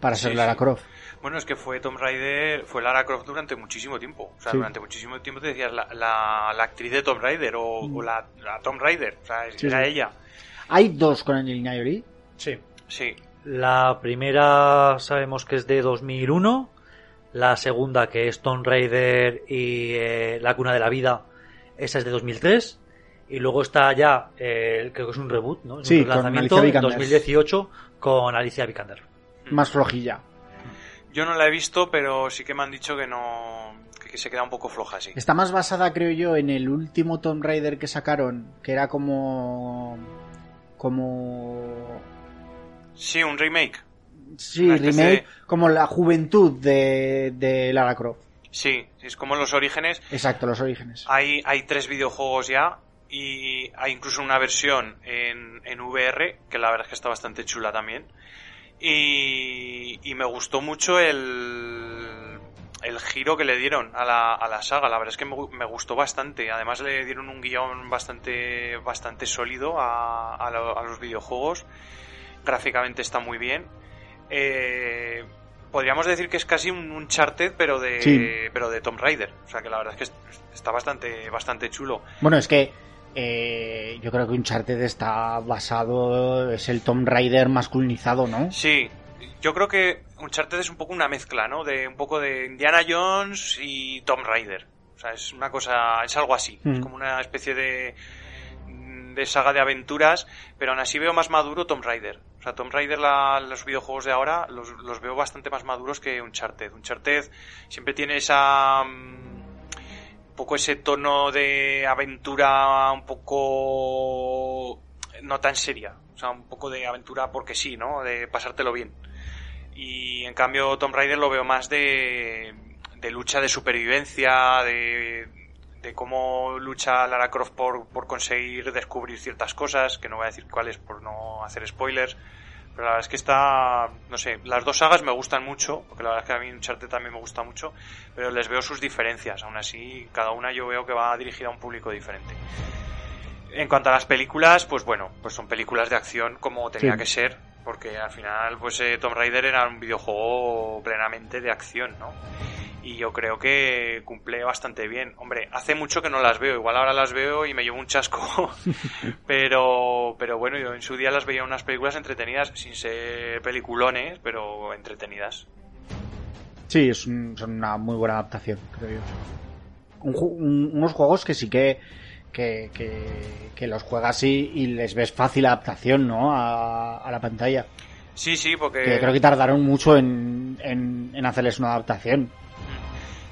Para ser
Sí,
Lara
sí.
Croft.
Bueno, es que fue Tomb Raider, fue Lara Croft durante muchísimo tiempo. O sea,
Sí.
durante muchísimo tiempo te decías la, la, la actriz de Tomb Raider o, o la, la Tomb Raider. O sea,
Sí,
era
sí.
ella.
Hay dos con Angelina Jolie.
Sí.
Sí.
La primera sabemos que es de 2001. La segunda, que es Tomb Raider y eh, La Cuna de la Vida, esa es de 2003. Y luego está ya, eh, creo que es un reboot, ¿no? Es
Sí,
un lanzamiento en
Vikander.
2018 con Alicia Vikander.
Más flojilla.
Yo no la he visto, pero sí que me han dicho que no. que, se queda un poco floja, sí.
Está más basada, creo yo, en el último Tomb Raider que sacaron, que era como. como.
Sí, un remake.
Sí,
Una
remake,
de-
como la juventud de, de Lara Croft.
Sí, es como los orígenes.
Exacto, los orígenes.
Hay, hay tres videojuegos ya y hay incluso una versión en, en VR que la verdad es que está bastante chula también. Y, y me gustó mucho el, el giro que le dieron a la, a la saga. La verdad es que me, gu- me gustó bastante. Además le dieron un guion bastante, bastante sólido a, a lo- a los videojuegos. Gráficamente está muy bien. Eh, podríamos decir que es casi un Uncharted, pero de,
Sí.
pero de Tomb Raider. O sea que la verdad es que es- está bastante, bastante chulo.
Bueno, es que eh, yo creo que Uncharted está basado, es el Tomb Raider masculinizado, ¿no?
Sí, yo creo que Uncharted es un poco una mezcla, ¿no? De un poco de Indiana Jones y Tomb Raider. O sea, es una cosa, es algo así. Es
Mm.
como una especie de de saga de aventuras, pero aún así veo más maduro Tomb Raider. O sea, Tomb Raider, la- los videojuegos de ahora, los, los veo bastante más maduros que Uncharted. Uncharted siempre tiene esa... mm, un poco ese tono de aventura un poco no tan seria, o sea, un poco de aventura porque sí, ¿no? De pasártelo bien. Y en cambio Tomb Raider lo veo más de, de lucha de supervivencia, de, de cómo lucha Lara Croft por, por conseguir descubrir ciertas cosas, que no voy a decir cuáles por no hacer spoilers. Pero la verdad es que está, no sé, las dos sagas me gustan mucho, porque la verdad es que a mí Uncharted también me gusta mucho, pero les veo sus diferencias. Aún así, cada una yo veo que va dirigida a un público diferente. En cuanto a las películas, pues bueno, pues son películas de acción como tenía
Sí.
que ser, porque al final, pues eh, Tomb Raider era un videojuego plenamente de acción, ¿no? Y yo creo que cumple bastante bien. Hombre, hace mucho que no las veo, igual ahora las veo y me llevo un chasco, pero, pero bueno, yo en su día las veía unas películas entretenidas, sin ser peliculones, pero entretenidas.
Sí, es un- son una muy buena adaptación, creo yo. Un un- unos juegos que sí que, que, que, que los juegas y, y les ves fácil adaptación, ¿no? A, a la pantalla.
Sí, sí, porque...
Que creo que tardaron mucho en, en, en hacerles una adaptación.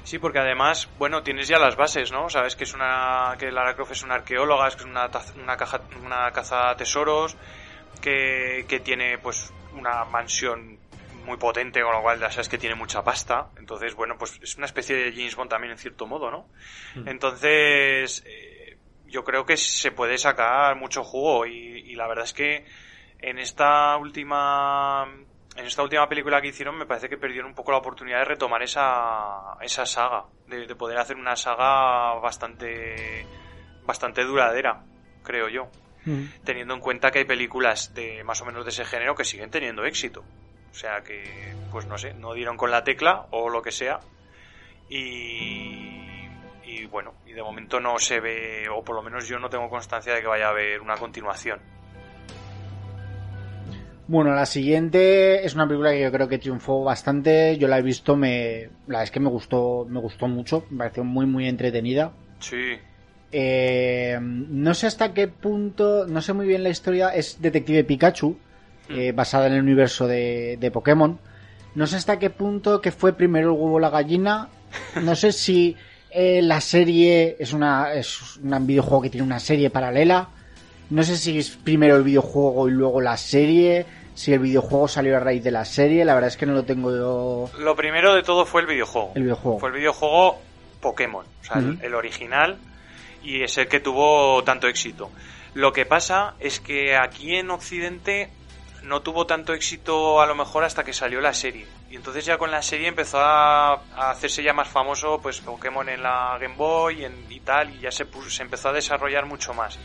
Sí, porque además, bueno, tienes ya las bases, ¿no? Sabes que es una que Lara Croft es una arqueóloga, es que es una, taz- una caja, una caza tesoros, que, que tiene pues una mansión muy potente, con lo cual ya sabes que tiene mucha pasta. Entonces, bueno, pues es una especie de James Bond también en cierto modo, ¿no? Entonces, eh, yo creo que se puede sacar mucho jugo y, y la verdad es que en esta última en esta última película que hicieron me parece que perdieron un poco la oportunidad de retomar esa, esa saga, de, de poder hacer una saga bastante bastante duradera, creo yo. teniendo en cuenta que hay películas de más o menos de ese género que siguen teniendo éxito. O sea que, pues no sé, no dieron con la tecla o lo que sea. Y, y bueno, y de momento no se ve, o por lo menos yo no tengo constancia de que vaya a haber una continuación.
Bueno, la siguiente es una película que yo creo que triunfó bastante. Yo la he visto, me, la es que me gustó, me gustó mucho, me pareció muy muy entretenida.
Sí,
Eh, no sé hasta qué punto, no sé muy bien la historia, es Detective Pikachu, eh, basada en el universo de, de Pokémon. No sé hasta qué punto que fue primero el huevo la gallina. No sé si eh, la serie es una es un videojuego que tiene una serie paralela. No sé si es primero el videojuego y luego la serie. Si el videojuego salió a raíz de la serie. La verdad es que no lo tengo yo.
lo primero de todo fue el videojuego.
El videojuego.
Fue el videojuego Pokémon, o sea, el- original, y es el que tuvo tanto éxito. Lo que pasa es que aquí en Occidente no tuvo tanto éxito a lo mejor hasta que salió la serie. Y entonces ya con la serie empezó a, a hacerse ya más famoso pues Pokémon en la Game Boy en- y tal, y ya se, puso- se empezó a desarrollar mucho más.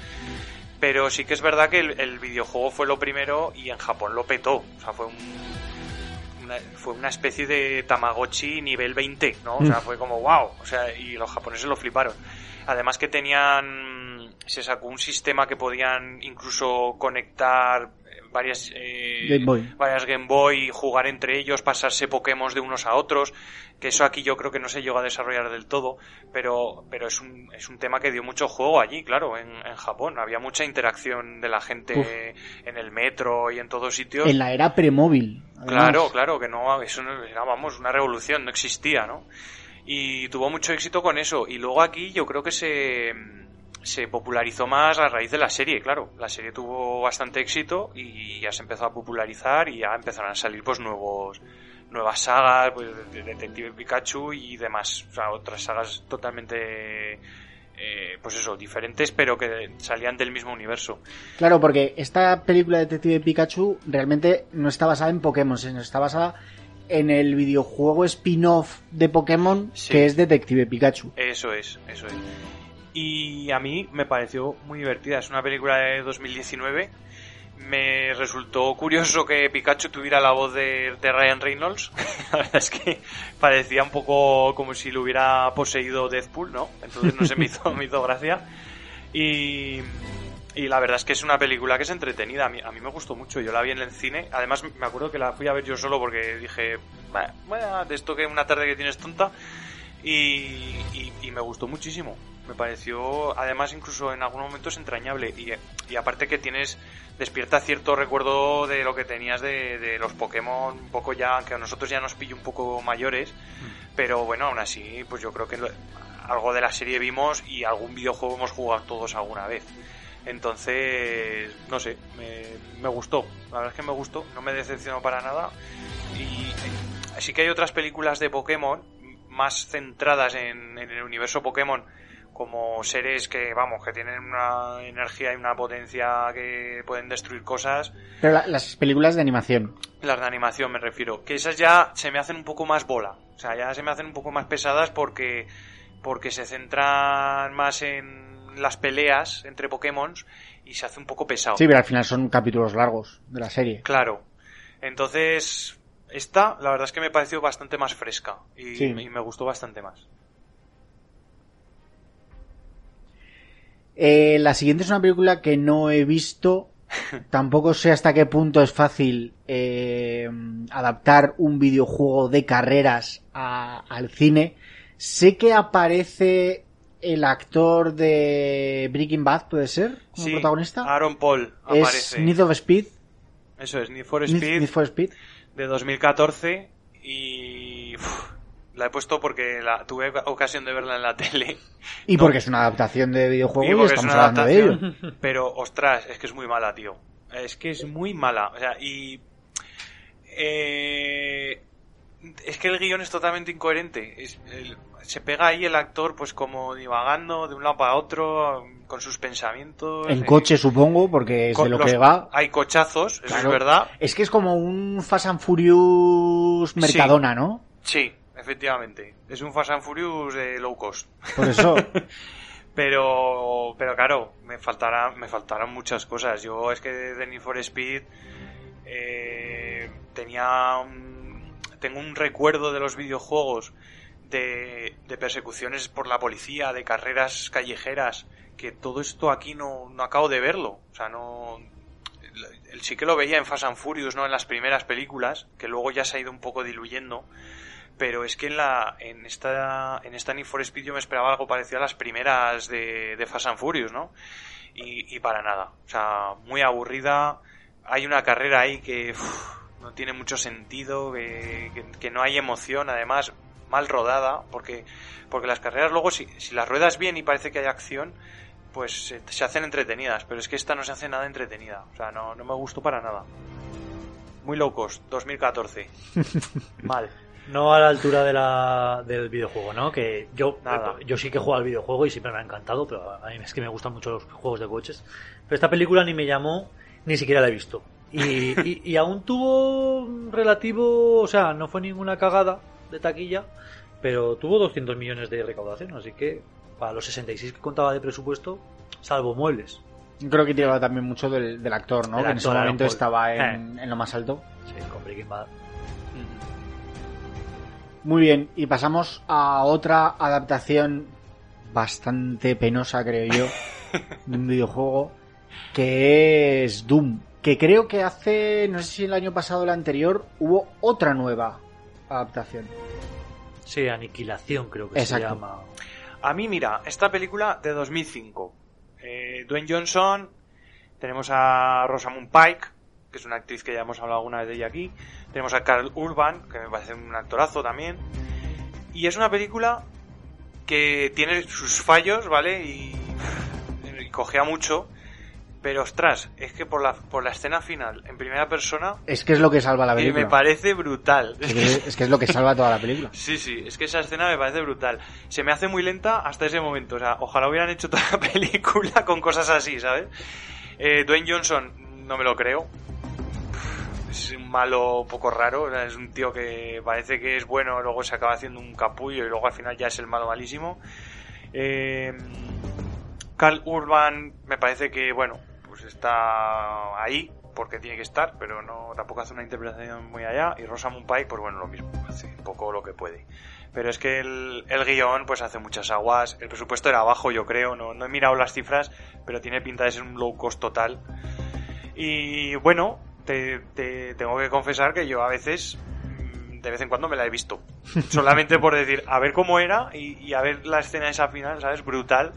Pero sí que es verdad que el, el videojuego fue lo primero y en Japón lo petó. O sea, fue un, una, fue una especie de Tamagotchi nivel 20, ¿no? O sea,
Mm.
fue como wow. O sea, y los japoneses lo fliparon. Además que tenían, se sacó un sistema que podían incluso conectar varias eh,
Game Boy.
varias Game Boy, jugar entre ellos, pasarse Pokémon de unos a otros, que eso aquí yo creo que no se llegó a desarrollar del todo, pero, pero es un, es un tema que dio mucho juego allí, claro, en, en Japón. Había mucha interacción de la gente
Uf.
en el metro y en todos sitios.
En la era premóvil.
Claro, claro, que no, eso era, vamos, una revolución, no existía, ¿no? Y tuvo mucho éxito con eso. Y luego aquí yo creo que se, se popularizó más a raíz de la serie, claro. La serie tuvo bastante éxito y ya se empezó a popularizar y ya empezaron a salir pues nuevos nuevas sagas, pues de Detective Pikachu y demás. O sea, otras sagas totalmente, eh, pues eso, diferentes, pero que salían del mismo universo.
Claro, porque esta película de Detective Pikachu realmente no está basada en Pokémon, sino está basada en el videojuego spin-off de Pokémon
Sí.
que es Detective Pikachu.
Eso es, eso es. Y a mí me pareció muy divertida. Es una película de 2019. Me resultó curioso que Pikachu tuviera la voz de, Ryan Reynolds. la verdad es que parecía un poco como si lo hubiera poseído Deadpool, ¿no? Entonces no se me hizo, me hizo gracia. Y, y la verdad es que es una película que es entretenida. A mí, a mí me gustó mucho. Yo la vi en el cine. Además, me acuerdo que la fui a ver yo solo porque dije, "Bah, bueno, de esto una tarde que tienes tonta. Y- y me gustó muchísimo. Me pareció, además, incluso en algunos momentos entrañable. Y, y aparte que tienes, despierta cierto recuerdo de lo que tenías de, de los Pokémon, un poco ya, que a nosotros ya nos pilló un poco mayores. Pero bueno, aún así, pues yo creo que lo- algo de la serie vimos y algún videojuego hemos jugado todos alguna vez. Entonces, no sé, me, me gustó. La verdad es que me gustó, no me decepcionó para nada. Y eh, sí que hay otras películas de Pokémon más centradas en, en el universo Pokémon, como seres que, vamos, que tienen una energía y una potencia que pueden destruir cosas.
Pero la- las películas de animación.
Las de animación me refiero. Que esas ya se me hacen un poco más bola. O sea, ya se me hacen un poco más pesadas porque, porque se centran más en las peleas entre Pokémon y se hace un poco pesado.
Sí, pero al final son capítulos largos de la serie.
Claro. Entonces, esta, la verdad es que me pareció bastante más fresca y,
Sí.
y me gustó bastante más.
Eh, la siguiente es una película que no he visto. Tampoco sé hasta qué punto es fácil eh, adaptar un videojuego de carreras a- al cine. Sé que aparece el actor de Breaking Bad, ¿puede ser? Como
Sí,
protagonista.
Aaron Paul
es
aparece.
Need of Speed.
Eso es, Need for
Need-
Speed
Need for Speed.
de 2014 y uf, la he puesto porque la, tuve ocasión de verla en la tele.
Y
No.
porque es una adaptación de videojuego
Y
y,
porque es
estamos hablando de ello.
Pero, ostras, es que es muy mala, tío. Es que es muy mala. O sea, y. eh, es que el guion es totalmente incoherente. Es- el- se pega ahí el actor, pues como divagando de un lado para otro, con sus pensamientos.
En
eh,
coche, supongo, porque es de lo
los-
que va.
Hay cochazos, eso
Claro.
es verdad.
Es que es como un Fast and Furious Mercadona, ¿no?
Sí, efectivamente. Es un Fast and Furious de low cost.
Por eso.
Pero, pero claro, me faltará, me faltarán muchas cosas. Yo es que de Need for Speed eh, tenía un, tengo un recuerdo de los videojuegos de, de persecuciones por la policía, de carreras callejeras, que todo esto aquí no, no acabo de verlo. O sea, no, el, sí que lo veía en Fast and Furious, ¿no? En las primeras películas, que luego ya se ha ido un poco diluyendo. Pero es que en la en esta en esta Need for Speed yo me esperaba algo parecido a las primeras de, de Fast and Furious, ¿no? Y, y para nada. O sea, muy aburrida. Hay una carrera ahí que no tiene mucho sentido, que, que, que no hay emoción, además mal rodada, porque, porque las carreras luego si, si las ruedas bien y parece que hay acción, pues se, se hacen entretenidas, pero es que esta no se hace nada entretenida. O sea, no, no me gustó para nada. Muy low cost, 2014. Mal.
No a la altura de la, del videojuego, ¿no? Que yo,
Nada.
yo sí que he jugado al videojuego y siempre me ha encantado, pero a mí es que me gustan mucho los juegos de coches. Pero esta película ni me llamó, ni siquiera la he visto. Y, y, y aún tuvo relativo, o sea, no fue ninguna cagada de taquilla, pero tuvo 200 millones de recaudación, así que para los 66 que contaba de presupuesto, salvo muebles.
Creo que lleva también mucho del, del actor, ¿no? Que en ese momento estaba en, en lo más alto.
Sí, con Breaking Bad.
Muy bien, y pasamos a otra adaptación bastante penosa, creo yo, de un videojuego, que es Doom. Que creo que hace, no sé si el año pasado o el anterior, hubo otra nueva adaptación.
Sí, Aniquilación creo que
Exacto.
se llama.
A mí, mira, esta película de 2005. Eh, Dwayne Johnson, tenemos a Rosamund Pike, que es una actriz que ya hemos hablado alguna vez de ella aquí. Tenemos a Carl Urban, que me parece un actorazo también. Y es una película que tiene sus fallos, ¿vale? Y, y cogea mucho. Pero ostras, es que por la, por la escena final, en primera persona,
Es que es lo que salva la
eh,
película.
me parece brutal.
Es que, es que es lo que salva toda la película.
Sí, sí, es que esa escena me parece brutal. Se me hace muy lenta hasta ese momento. O sea, ojalá hubieran hecho toda la película con cosas así, ¿sabes? Eh, Dwayne Johnson, no me lo creo. Es un malo poco raro. es un tío que parece que es bueno, luego se acaba haciendo un capullo y luego al final ya es el malo malísimo. Eh, Carl Urban me parece que, bueno, pues está ahí porque tiene que estar, pero no tampoco hace una interpretación muy allá. Y Rosamund Pike, pues bueno, lo mismo, hace un poco lo que puede. Pero es que el, el guion pues hace muchas aguas. El presupuesto era bajo, yo creo. No he mirado las cifras, pero tiene pinta de ser un low cost total. Y bueno, te, te tengo que confesar que yo a veces, mm, de vez en cuando me la he visto. Solamente por decir, a ver cómo era y, y a ver la escena esa final, ¿sabes? Brutal.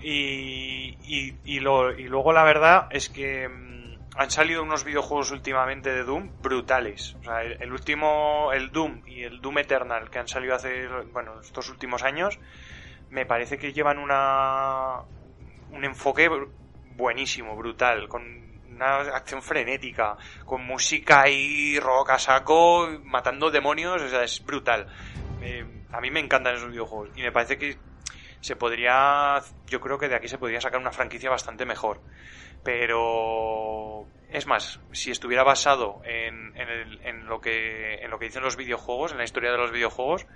Y, y, y, lo, y luego la verdad es que mm, han salido unos videojuegos últimamente de Doom brutales. O sea, el, último, el Doom y el Doom Eternal que han salido hace, bueno, estos últimos años, me parece que llevan una, un enfoque buenísimo, brutal, una acción frenética, con música y rock a saco, matando demonios, o sea, es brutal. A mí me encantan esos videojuegos y me parece que se podría, yo creo que de aquí se podría sacar una franquicia bastante mejor. Pero es más, si estuviera basado en lo que en lo que dicen los videojuegos, en la historia de los videojuegos,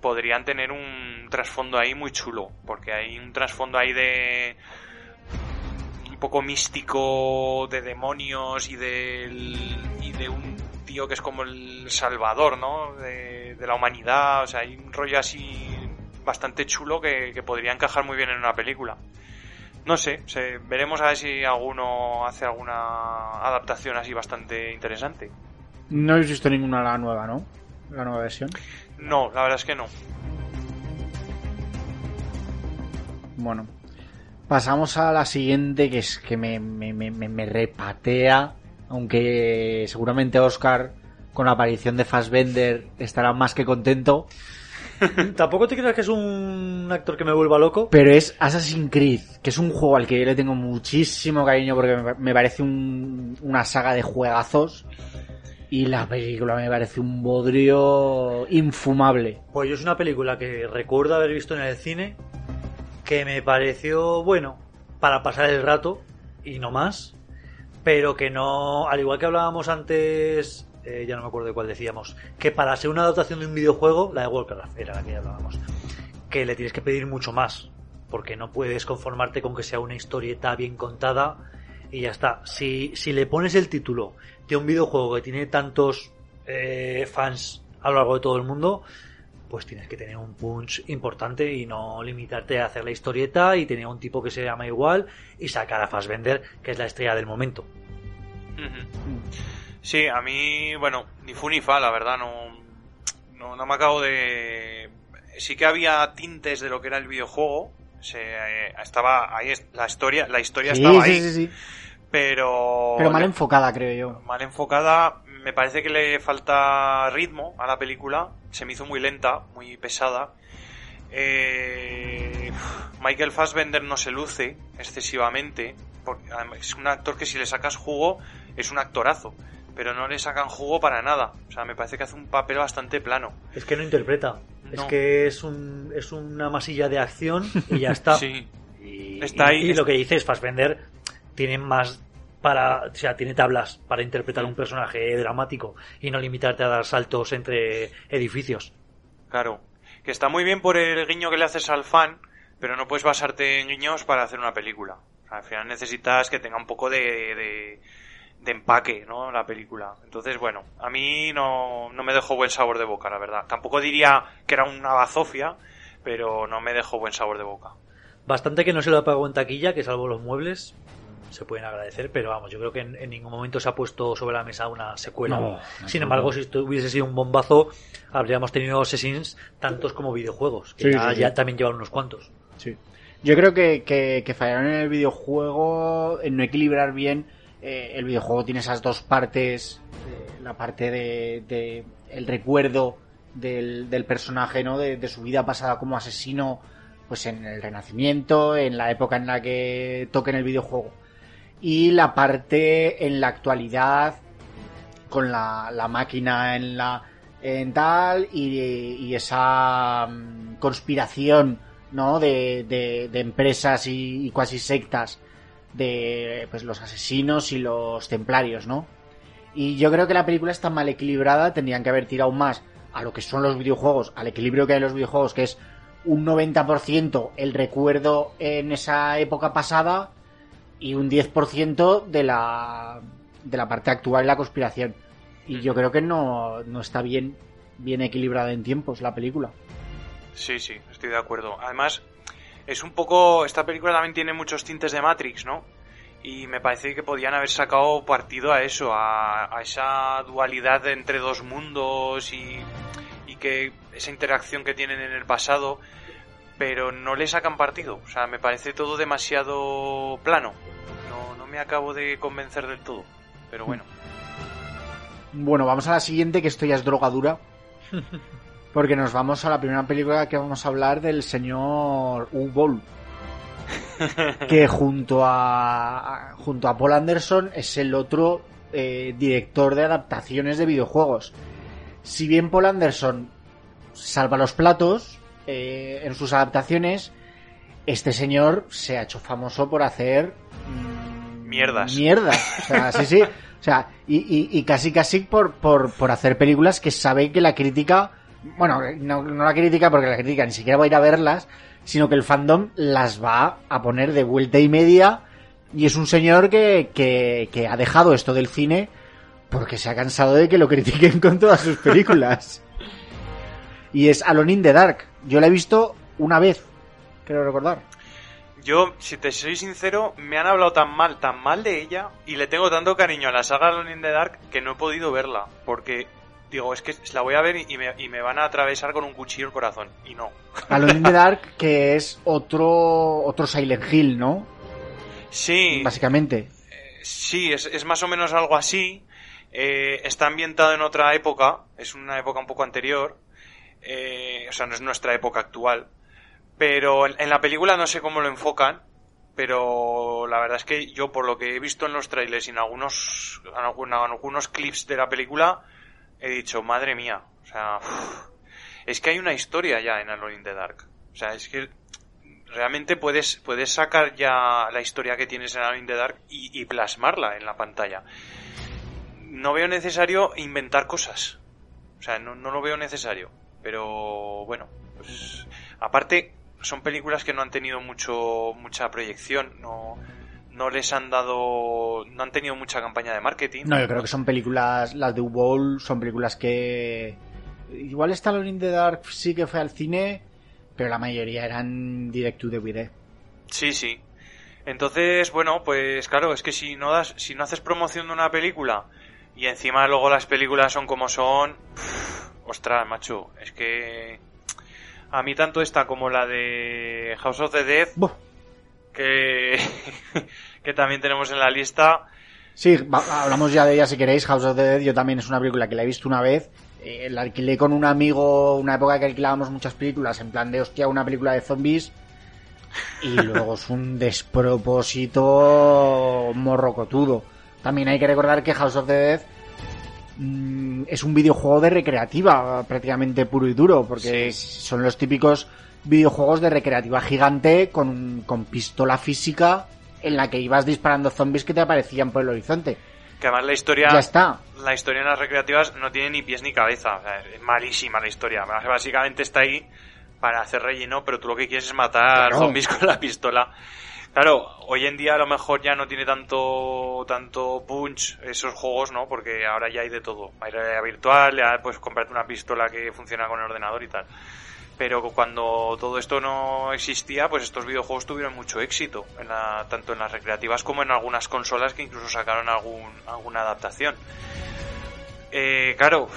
podrían tener un trasfondo ahí muy chulo, porque hay un trasfondo ahí de un poco místico de demonios y del y de un tío que es como el salvador, ¿no? De, de la humanidad, o sea, hay un rollo así bastante chulo que, que podría encajar muy bien en una película. No sé, se- veremos a ver si alguno hace alguna adaptación así bastante interesante.
No habéis visto ninguna la nueva, ¿no? La nueva versión.
No, la verdad es que no.
Bueno, pasamos a la siguiente, que es que me, me, me, me- me repatea, aunque seguramente Oscar, con la aparición de Fassbender, estará más que contento,
Tampoco te creas que es un actor que me vuelva loco.
pero es Assassin's Creed, que es un juego al que yo le tengo muchísimo cariño porque me, me parece un- una saga de juegazos y la película me parece un bodrio infumable.
Pues yo es una película que recuerdo haber visto en el cine, que me pareció bueno para pasar el rato y no más, pero que no, al igual que hablábamos antes, eh, ya no me acuerdo de cuál decíamos, que para ser una adaptación de un videojuego, la de Warcraft era la que hablábamos, que le tienes que pedir mucho más. porque no puedes conformarte con que sea una historieta bien contada y ya está. Si, si le pones el título de un videojuego que tiene tantos eh, fans a lo largo de todo el mundo, pues tienes que tener un punch importante y no limitarte a hacer la historieta y tener un tipo que se llama igual y sacar a Fassbender, que es la estrella del momento.
Sí, a mí, bueno, ni fu ni fa, la verdad, no, no, no me acabo de... Sí que había tintes de lo que era el videojuego, se, eh, estaba ahí la historia, la historia
Sí,
estaba
sí,
ahí,
sí, sí.
pero
Pero mal enfocada, creo yo.
mal enfocada. Me parece que le falta ritmo a la película. Se me hizo muy lenta, muy pesada. Eh, Michael Fassbender no se luce excesivamente. Porque es un actor que si le sacas jugo es un actorazo. Pero no le sacan jugo para nada. O sea, me parece que hace un papel bastante plano.
Es que no interpreta. Es que es, un, es una masilla de acción y ya está.
Sí,
Y,
Está
y-
ahí.
y lo que dices, Fassbender tiene más para, o sea, tiene tablas para interpretar un personaje dramático y no limitarte a dar saltos entre edificios.
claro. Que está muy bien por el guiño que le haces al fan, pero no puedes basarte en guiños para hacer una película. O sea, al final necesitas que tenga un poco de, de, de empaque, ¿no? La película. Entonces, bueno, a mí no, no me dejó buen sabor de boca, la verdad. Tampoco diría que era una bazofia, pero no me dejó buen sabor de boca.
Bastante que no se lo pagado en taquilla, que salvo los muebles, se pueden agradecer, pero vamos, yo creo que en, en ningún momento se ha puesto sobre la mesa una secuela.
No,
Sin embargo, si esto hubiese sido un bombazo, habríamos tenido Assassins tantos como videojuegos, que
Sí,
ya,
sí, sí.
ya también llevan unos cuantos.
Sí. Yo creo que, que, que fallaron en el videojuego en no equilibrar bien. eh, el videojuego tiene esas dos partes, eh, la parte de, de el recuerdo del, del personaje, ¿no? De, de su vida pasada como asesino, pues en el Renacimiento, en la época en la que toque en el videojuego. Y la parte en la actualidad, con la, la máquina en la en tal y, y esa mm, conspiración no de, de, de empresas y, y cuasi sectas de pues los asesinos y los templarios no y yo creo que la película está mal equilibrada tendrían que haber tirado más a lo que son los videojuegos al equilibrio que hay en los videojuegos que es un 90% el recuerdo en esa época pasada y un 10% de la de la parte actual y la conspiración y yo creo que no, no está bien bien equilibrada en tiempos la película
Sí, sí, estoy de acuerdo. Además, es un poco. Esta película también tiene muchos tintes de Matrix, ¿no? Y me parece que podían haber sacado partido a eso, a, a esa dualidad entre dos mundos y, y que esa interacción que tienen en el pasado, pero no le sacan partido. O sea, me parece todo demasiado plano. No, no me acabo de convencer del todo. Pero bueno.
Bueno, vamos a la siguiente, que esto ya es drogadura. Porque nos vamos a la primera película que vamos a hablar del señor Uwe Boll. Que junto a, a- junto a Paul Anderson es el otro eh, director de adaptaciones de videojuegos. Si bien Paul Anderson salva los platos eh, en sus adaptaciones, este señor se ha hecho famoso por hacer mm,
Mierdas.
Mierdas. O sea, sí, sí. O sea, y, y- y casi casi por, por, por hacer películas que sabe que la crítica, bueno, no, no la crítica porque la crítica ni siquiera va a ir a verlas, sino que el fandom las va a poner de vuelta y media. Y es un señor que, que, que ha dejado esto del cine porque se ha cansado de que lo critiquen con todas sus películas. Y es Alone in the Dark. Yo la he visto una vez, creo recordar.
Yo, si te soy sincero, me han hablado tan mal, tan mal de ella y le tengo tanto cariño a la saga Alone in the Dark que no he podido verla. Porque, digo, es que la voy a ver y me, y me van a atravesar con un cuchillo el corazón. Y no.
Alone in the Dark, que es otro, otro Silent Hill, ¿no?
Sí,
Básicamente.
sí, es, es más o menos algo así. Eh, está ambientado en otra época, es una época un poco anterior. Eh, o sea, no es nuestra época actual. Pero en, la película no sé cómo lo enfocan. Pero la verdad es que yo, por lo que he visto en los trailers y en algunos, clips de la película, he dicho, madre mía. O sea, es que hay una historia ya en Alone in the Dark. O sea, es que realmente puedes, puedes sacar ya la historia que tienes en Alone in the Dark y, plasmarla en la pantalla. No veo necesario inventar cosas. O sea, no lo veo necesario. Pero bueno, pues aparte, son películas que no han tenido mucho mucha proyección, no no les han dado no han tenido mucha campaña de marketing.
No, yo creo que son películas las de U-Bowl son películas que igual Stallone in the Dark sí que fue al cine, pero la mayoría eran direct to DVD.
Sí, sí. Entonces, bueno, pues claro, es que si no das si no haces promoción de una película y encima luego las películas son como son, pff, ostras, macho, es que a mí tanto esta como la de House of the Dead que que también tenemos en la lista.
Sí, hablamos ya de ella si queréis. House of the Dead, yo también es una película que la he visto una vez. Eh, la alquilé con un amigo, una época que alquilábamos muchas películas, en plan de hostia, una película de zombies. Y luego es un despropósito morrocotudo. También hay que recordar que House of the Dead mm, es un videojuego de recreativa, prácticamente puro y duro, porque son los típicos videojuegos de recreativa gigante con, con pistola física en la que ibas disparando zombies que te aparecían por el horizonte.
Que además la historia
Ya está.
la historia en las recreativas no tiene ni pies ni cabeza. O sea, es malísima la historia. Básicamente está ahí para hacer relleno, pero tú lo que quieres es matar
Claro.
zombies con la pistola. Claro, hoy en día a lo mejor ya no tiene tanto tanto punch esos juegos, ¿no? Porque ahora ya hay de todo. Hay realidad virtual, ya puedes comprarte una pistola que funciona con el ordenador y tal. Pero cuando todo esto no existía, pues estos videojuegos tuvieron mucho éxito, en la- tanto en las recreativas como en algunas consolas que incluso sacaron algún, alguna adaptación. Eh, claro,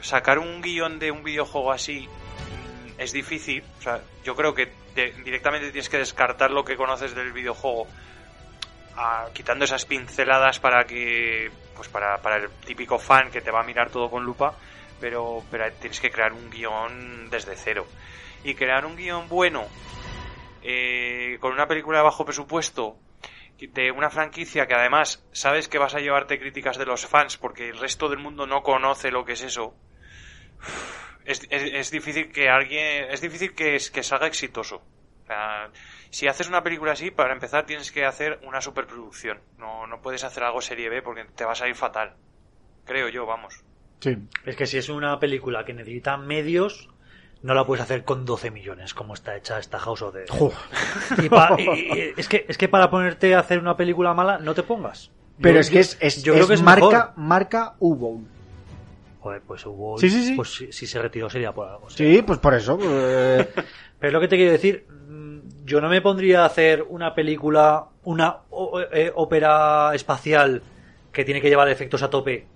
sacar un guion de un videojuego así mm, es difícil. O sea, yo creo que te- directamente tienes que descartar lo que conoces del videojuego, ah, quitando esas pinceladas para que, pues para, para el típico fan que te va a mirar todo con lupa, pero, pero tienes que crear un guion desde cero. Y crear un guion bueno eh, con una película de bajo presupuesto de una franquicia que además sabes que vas a llevarte críticas de los fans porque el resto del mundo no conoce lo que es eso. Es, es- es difícil que alguien es difícil que, es- que salga exitoso. O sea, si haces una película así, para empezar tienes que hacer una superproducción. No, no puedes hacer algo serie B porque te vas a ir fatal. Creo yo, vamos.
Sí.
Es que si es una película que necesita medios, no la puedes hacer con 12 millones, como está hecha esta House of the Dead.
Jo.
Y pa- y- y- es, que, es que para ponerte a hacer una película mala, no te pongas.
Pero
Yo-
es que es, es,
yo creo
es
que es
marca,
mejor.
marca U-Bowl.
Joder, pues hubo.
Sí, sí, sí.
Pues si, si se retiró sería por algo.
Sí, pues por eso. pues,
Pero lo que te quiero decir, mm, yo no me pondría a hacer una película, una o- eh, ópera espacial que tiene que llevar efectos a tope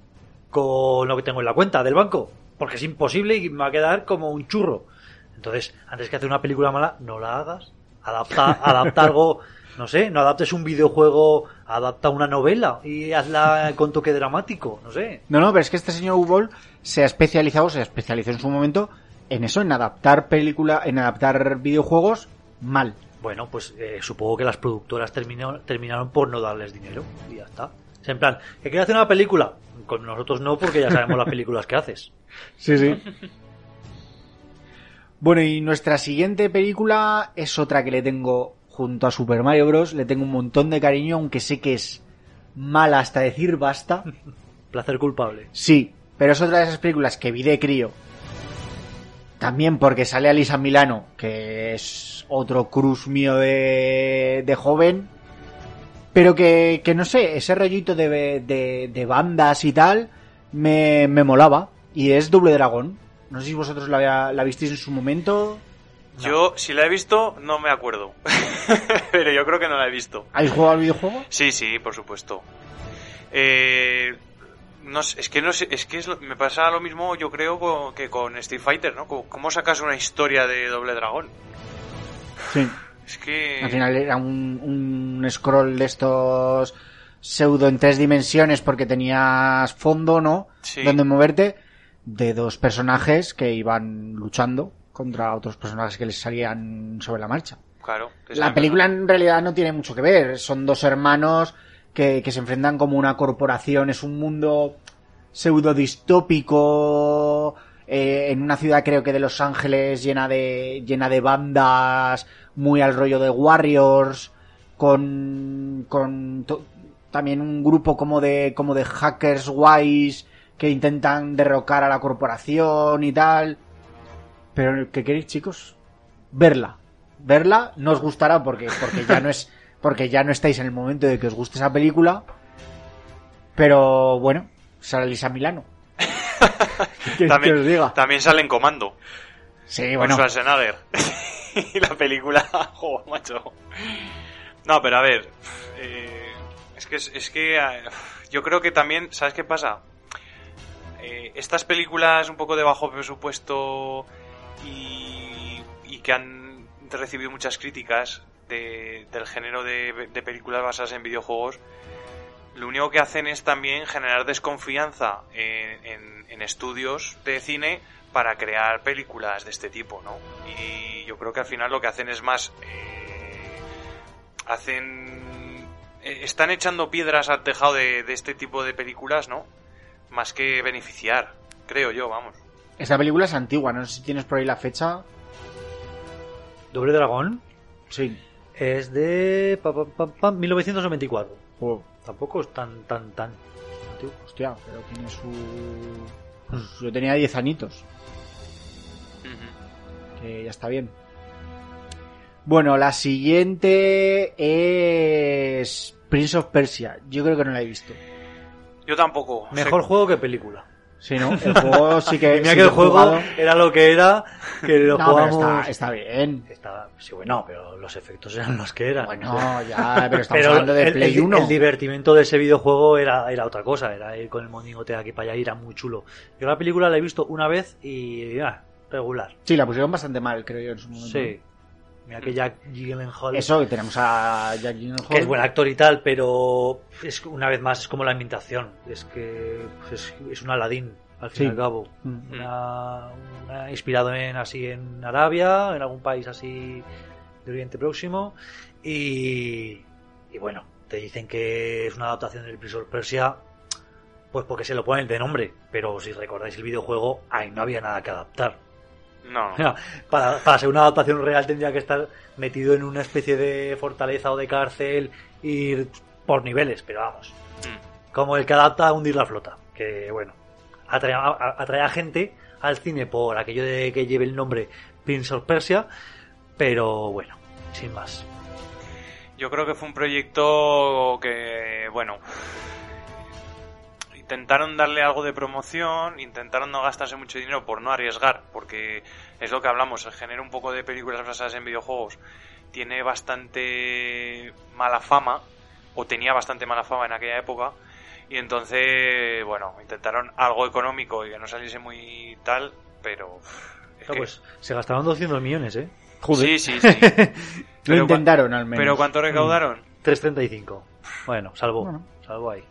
con lo que tengo en la cuenta del banco, porque es imposible y me va a quedar como un churro. Entonces, antes que hacer una película mala, no la hagas. Adapta, adapta algo, no sé, no adaptes un videojuego, adapta una novela y hazla con toque dramático, no sé.
No, no, pero es que este señor U-Bowl se ha especializado, se especializó en su momento en eso, en adaptar película, en adaptar videojuegos mal.
Bueno, pues eh, supongo que las productoras terminaron por no darles dinero y ya está. Es en plan, ¿que quieres hacer una película? Con nosotros no, porque ya sabemos las películas que haces.
Sí, sí. Bueno, y nuestra siguiente película es otra que le tengo junto a Super Mario Bros. Le tengo un montón de cariño, aunque sé que es mala hasta decir basta.
Placer culpable.
Sí, pero es otra de esas películas que vi de crío. También porque sale Alisa Milano, que es otro cruz mío de, de joven. Pero que, que no sé, ese rollito de, de, de bandas y tal me, me molaba. Y es Doble Dragón. No sé si vosotros la, la visteis en su momento.
Yo, si la he visto, no me acuerdo. Pero yo creo que no la he visto.
¿Habéis jugado al videojuego?
Sí, sí, por supuesto. Eh, no es que no sé, es que es me pasa lo mismo, yo creo, que con Street Fighter, ¿no? ¿Cómo sacas una historia de Doble Dragón?
Sí.
Es que
Al final era un, un scroll de estos pseudo en tres dimensiones porque tenías fondo, ¿no?
Sí.
Donde moverte de dos personajes que iban luchando contra otros personajes que les salían sobre la marcha.
claro.
La película en realidad no tiene mucho que ver. Son dos hermanos que, que se enfrentan como una corporación. Es un mundo pseudo distópico. eh, en una ciudad creo que de Los Ángeles llena de llena de bandas muy al rollo de Warriors con con to- también un grupo como de como de hackers guays que intentan derrocar a la corporación y tal pero ¿qué queréis chicos? verla verla, no os gustará porque, porque ya no es, porque ya no estáis en el momento de que os guste esa película. Pero bueno, sale Lisa Milano. ¿Qué,
también,
qué os diga?
también sale en comando.
Sí,
Con
bueno.
Schwarzenegger. y la película, jo, macho. No, pero a ver, eh, es que, es que eh, yo creo que también, ¿sabes qué pasa? Eh, estas películas un poco de bajo presupuesto y, y que han recibido muchas críticas de- del género de, películas basadas en videojuegos, lo único que hacen es también generar desconfianza en, estudios de cine para crear películas de este tipo, ¿no? Y yo creo que al final lo que hacen es más... eh, hacen... eh, están echando piedras al tejado de este tipo de películas, ¿no? Más que beneficiar, creo yo, vamos.
Esta película es antigua, no sé si tienes por ahí la fecha.
Doble Dragón
Sí.
es de pa, pa, pa, pa, 1994.
Jo,
Tampoco es tan, tan, tan antiguo.
hostia, pero tiene su... pues yo tenía 10 añitos,
Ujú.
que ya está bien. Bueno, la siguiente es Prince of Persia. Yo creo que no la he visto.
Yo tampoco.
Mejor juego que película.
Sí, ¿no? El juego sí que...
Mira
sí
que el juego
jugado.
era lo que era, que lo
No, pero
jugamos...
está, está bien.
Estaba- sí, bueno, pero los efectos eran los que eran.
Bueno, ya, pero estamos
Pero
hablando de
el,
Play
el-
1.
el divertimento de ese videojuego era, era otra cosa, era ir con el moningote de aquí para allá y era muy chulo. Yo la película la he visto una vez y ah, regular.
Sí, la pusieron bastante mal, creo yo, en su momento.
Sí. Mira que Jack Gyllenhaal
Eso, que tenemos a Jack Gyllenhaal.
que es buen actor y tal, pero es una vez más es como la ambientación, es que pues, es, es un Aladín al fin
Sí.
y al cabo.
Mm.
Una, una- inspirado en así en Arabia, en algún país así de Oriente Próximo y, y bueno, te dicen que es una adaptación del Prince of Persia pues porque se lo ponen de nombre, pero si recordáis el videojuego, ahí no había nada que adaptar.
No,
para, para ser una adaptación real tendría que estar metido en una especie de fortaleza o de cárcel ir por niveles, pero vamos.
Mm.
Como el que adapta a hundir la flota. Que bueno, atrae atrae a gente al cine por aquello de que lleve el nombre Prince of Persia, pero bueno, sin más.
Yo creo que fue un proyecto que, bueno, intentaron darle algo de promoción, intentaron no gastarse mucho dinero por no arriesgar, porque es lo que hablamos, el género un poco de películas basadas en videojuegos tiene bastante mala fama, o tenía bastante mala fama en aquella época, y entonces, bueno, intentaron algo económico y que no saliese muy tal, pero... es
Claro,
que-
pues se gastaron 200 millones, ¿eh?
Sí, sí, sí.
Lo intentaron al menos.
¿Pero cuánto recaudaron?
335. Bueno, salvo,
Bueno.
salvo ahí.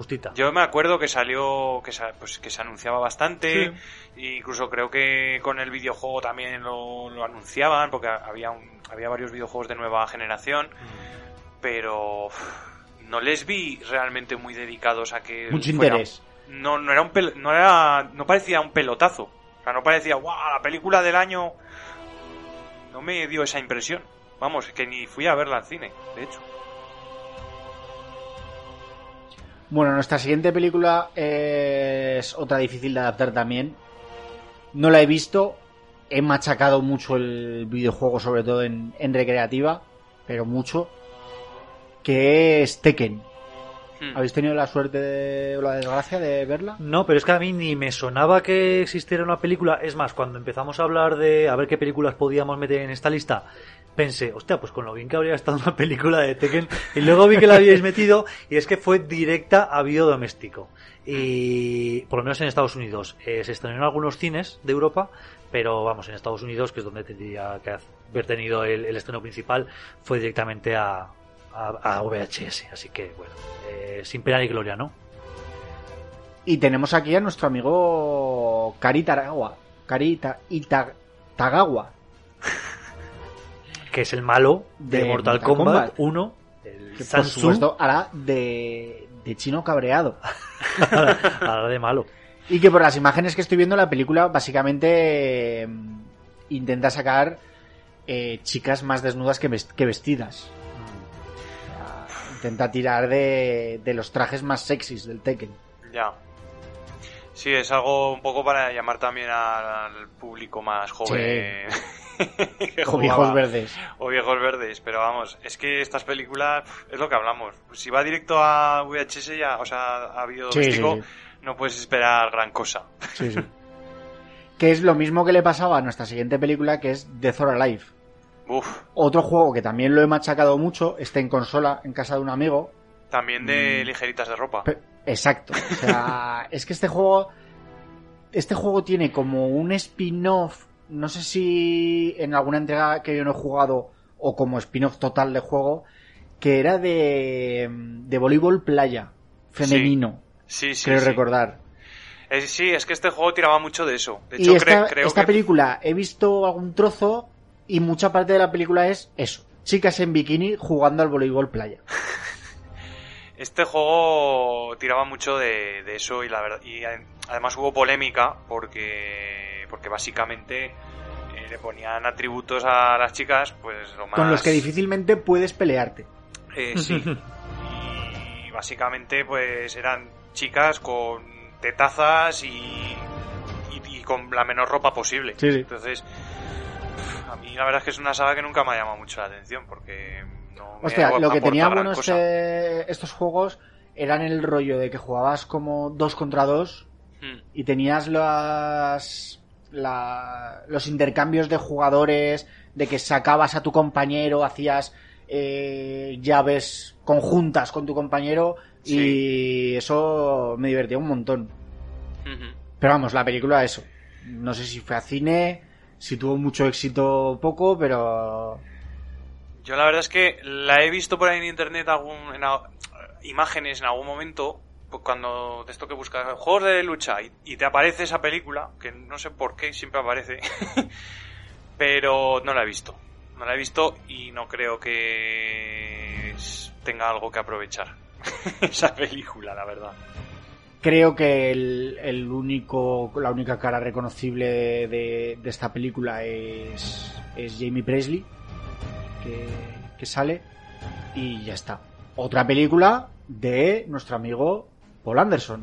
Justita.
Yo me acuerdo que salió, que, pues, que se anunciaba bastante, e incluso creo que con el videojuego también lo, lo anunciaban, porque había, un- había varios videojuegos de nueva generación, pero uf, no les vi realmente muy dedicados a que...
Mucho
fuera-
interés.
No, no era un pel- no era, no parecía un pelotazo, o sea, no parecía, wow, la película del año... No me dio esa impresión. Vamos, que ni fui a verla al cine, de hecho.
Bueno, nuestra siguiente película es otra difícil de adaptar también. No la he visto. He machacado mucho el videojuego, sobre todo en, en recreativa, pero mucho. Que es Tekken.
Hmm.
¿Habéis tenido la suerte de- o la desgracia de verla?
No, pero es que a mí ni me sonaba que existiera una película. Es más, cuando empezamos a hablar de a ver qué películas podíamos meter en esta lista, pensé, hostia, pues con lo bien que habría estado una película de Tekken. Y luego vi que la habíais metido y es que fue directa a vídeo doméstico. Y por lo menos en Estados Unidos. Eh, se estrenó en algunos cines de Europa, pero vamos, en Estados Unidos, que es donde tendría que haber tenido el, estreno principal, fue directamente a, VHS. Así que, bueno, eh, sin pena ni gloria, ¿no?
Y tenemos aquí a nuestro amigo Kari Taragawa. Kari Ta- Ita- Tagawa.
Que es el malo de,
De
Mortal,
Mortal
Kombat,
Kombat.
1, el
Que por supuesto hará de, de chino cabreado.
ahora de malo.
Y que por las imágenes que estoy viendo, la película básicamente eh, intenta sacar eh, chicas más desnudas que, ves- que vestidas. Intenta tirar de, de los trajes más sexys del Tekken.
Ya. Sí, es algo un poco para llamar también al público más joven
O viejos verdes.
O viejos verdes, pero vamos, es que estas películas es lo que hablamos. Si va directo a VHS ya, o sea, a vídeo
Sí, sí,
doméstico,
sí.
no puedes esperar gran cosa.
Sí, sí. que es lo mismo que le pasaba a nuestra siguiente película, que es Death or Alive.
Uf,
Otro juego que también lo he machacado mucho, está en consola, en casa de un amigo.
también
Mm.
de ligeritas de ropa.
Pe- Exacto. O sea, es que este juego. Este juego tiene como un spin-off. No sé si en alguna entrega que yo no he jugado o como spin-off total de juego. Que era de. de voleibol playa. Femenino.
Sí, sí,
creo
sí.
recordar.
Eh, sí, es que este juego tiraba mucho de eso. De
y
hecho,
esta,
cre- creo
esta
que
película he visto algún trozo y mucha parte de la película es eso. Chicas en bikini jugando al voleibol playa.
este juego tiraba mucho de, de eso y la verdad y a- además hubo polémica porque porque básicamente eh, le ponían atributos a las chicas, pues lo más
Con los que difícilmente puedes pelearte.
Eh, sí. Y básicamente, pues eran chicas con tetazas y, y, y con la menor ropa posible.
Sí, sí.
Entonces, a mí la verdad es que es una saga que nunca me ha llamado mucho la atención porque no
Hostia, lo que tenía bueno este- estos juegos eran el rollo de que jugabas como dos contra dos
Mm,
y tenías las la- los intercambios de jugadores, de que sacabas a tu compañero, hacías eh, llaves conjuntas con tu compañero y eso me divertía un montón.
ujú.
Pero vamos, la película eso. No sé si fue a cine, si tuvo mucho éxito o poco, pero
Yo la verdad es que la he visto por ahí en internet algún, en a- imágenes en algún momento, pues cuando de esto que buscas juegos de lucha y, te aparece esa película, que no sé por qué siempre aparece, pero no la he visto. No la he visto y no creo que tenga algo que aprovechar esa película, la verdad.
Creo que el, el único, la única cara reconocible de, de esta película es, es Jamie Presley, que, que sale, y ya está. Otra película de nuestro amigo Paul Anderson.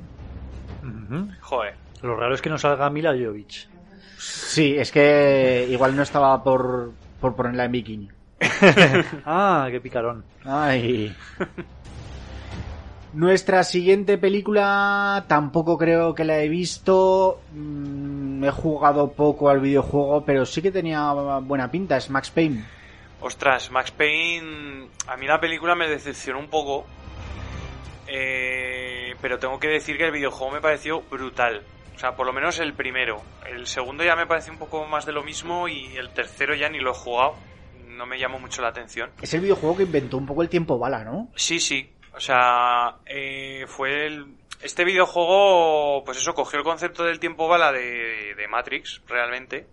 Joder.
Lo raro es que no salga Mila Jovovich.
Sí, es que igual no estaba por, por ponerla en bikini.
Ah, qué picarón.
Ay. Nuestra siguiente película tampoco creo que la he visto. Mm, he jugado poco al videojuego, pero sí que tenía buena pinta. Es Max Payne.
Ostras, Max Payne. A mí la película me decepcionó un poco. Eh, pero tengo que decir que el videojuego me pareció brutal. O sea, por lo menos el primero. El segundo ya me pareció un poco más de lo mismo y el tercero ya ni lo he jugado. No me llamó mucho la atención.
Es el videojuego que inventó un poco el tiempo bala, ¿no?
Sí, sí. O sea, eh, fue el... Este videojuego, pues eso, cogió el concepto del tiempo bala de, de Matrix, realmente,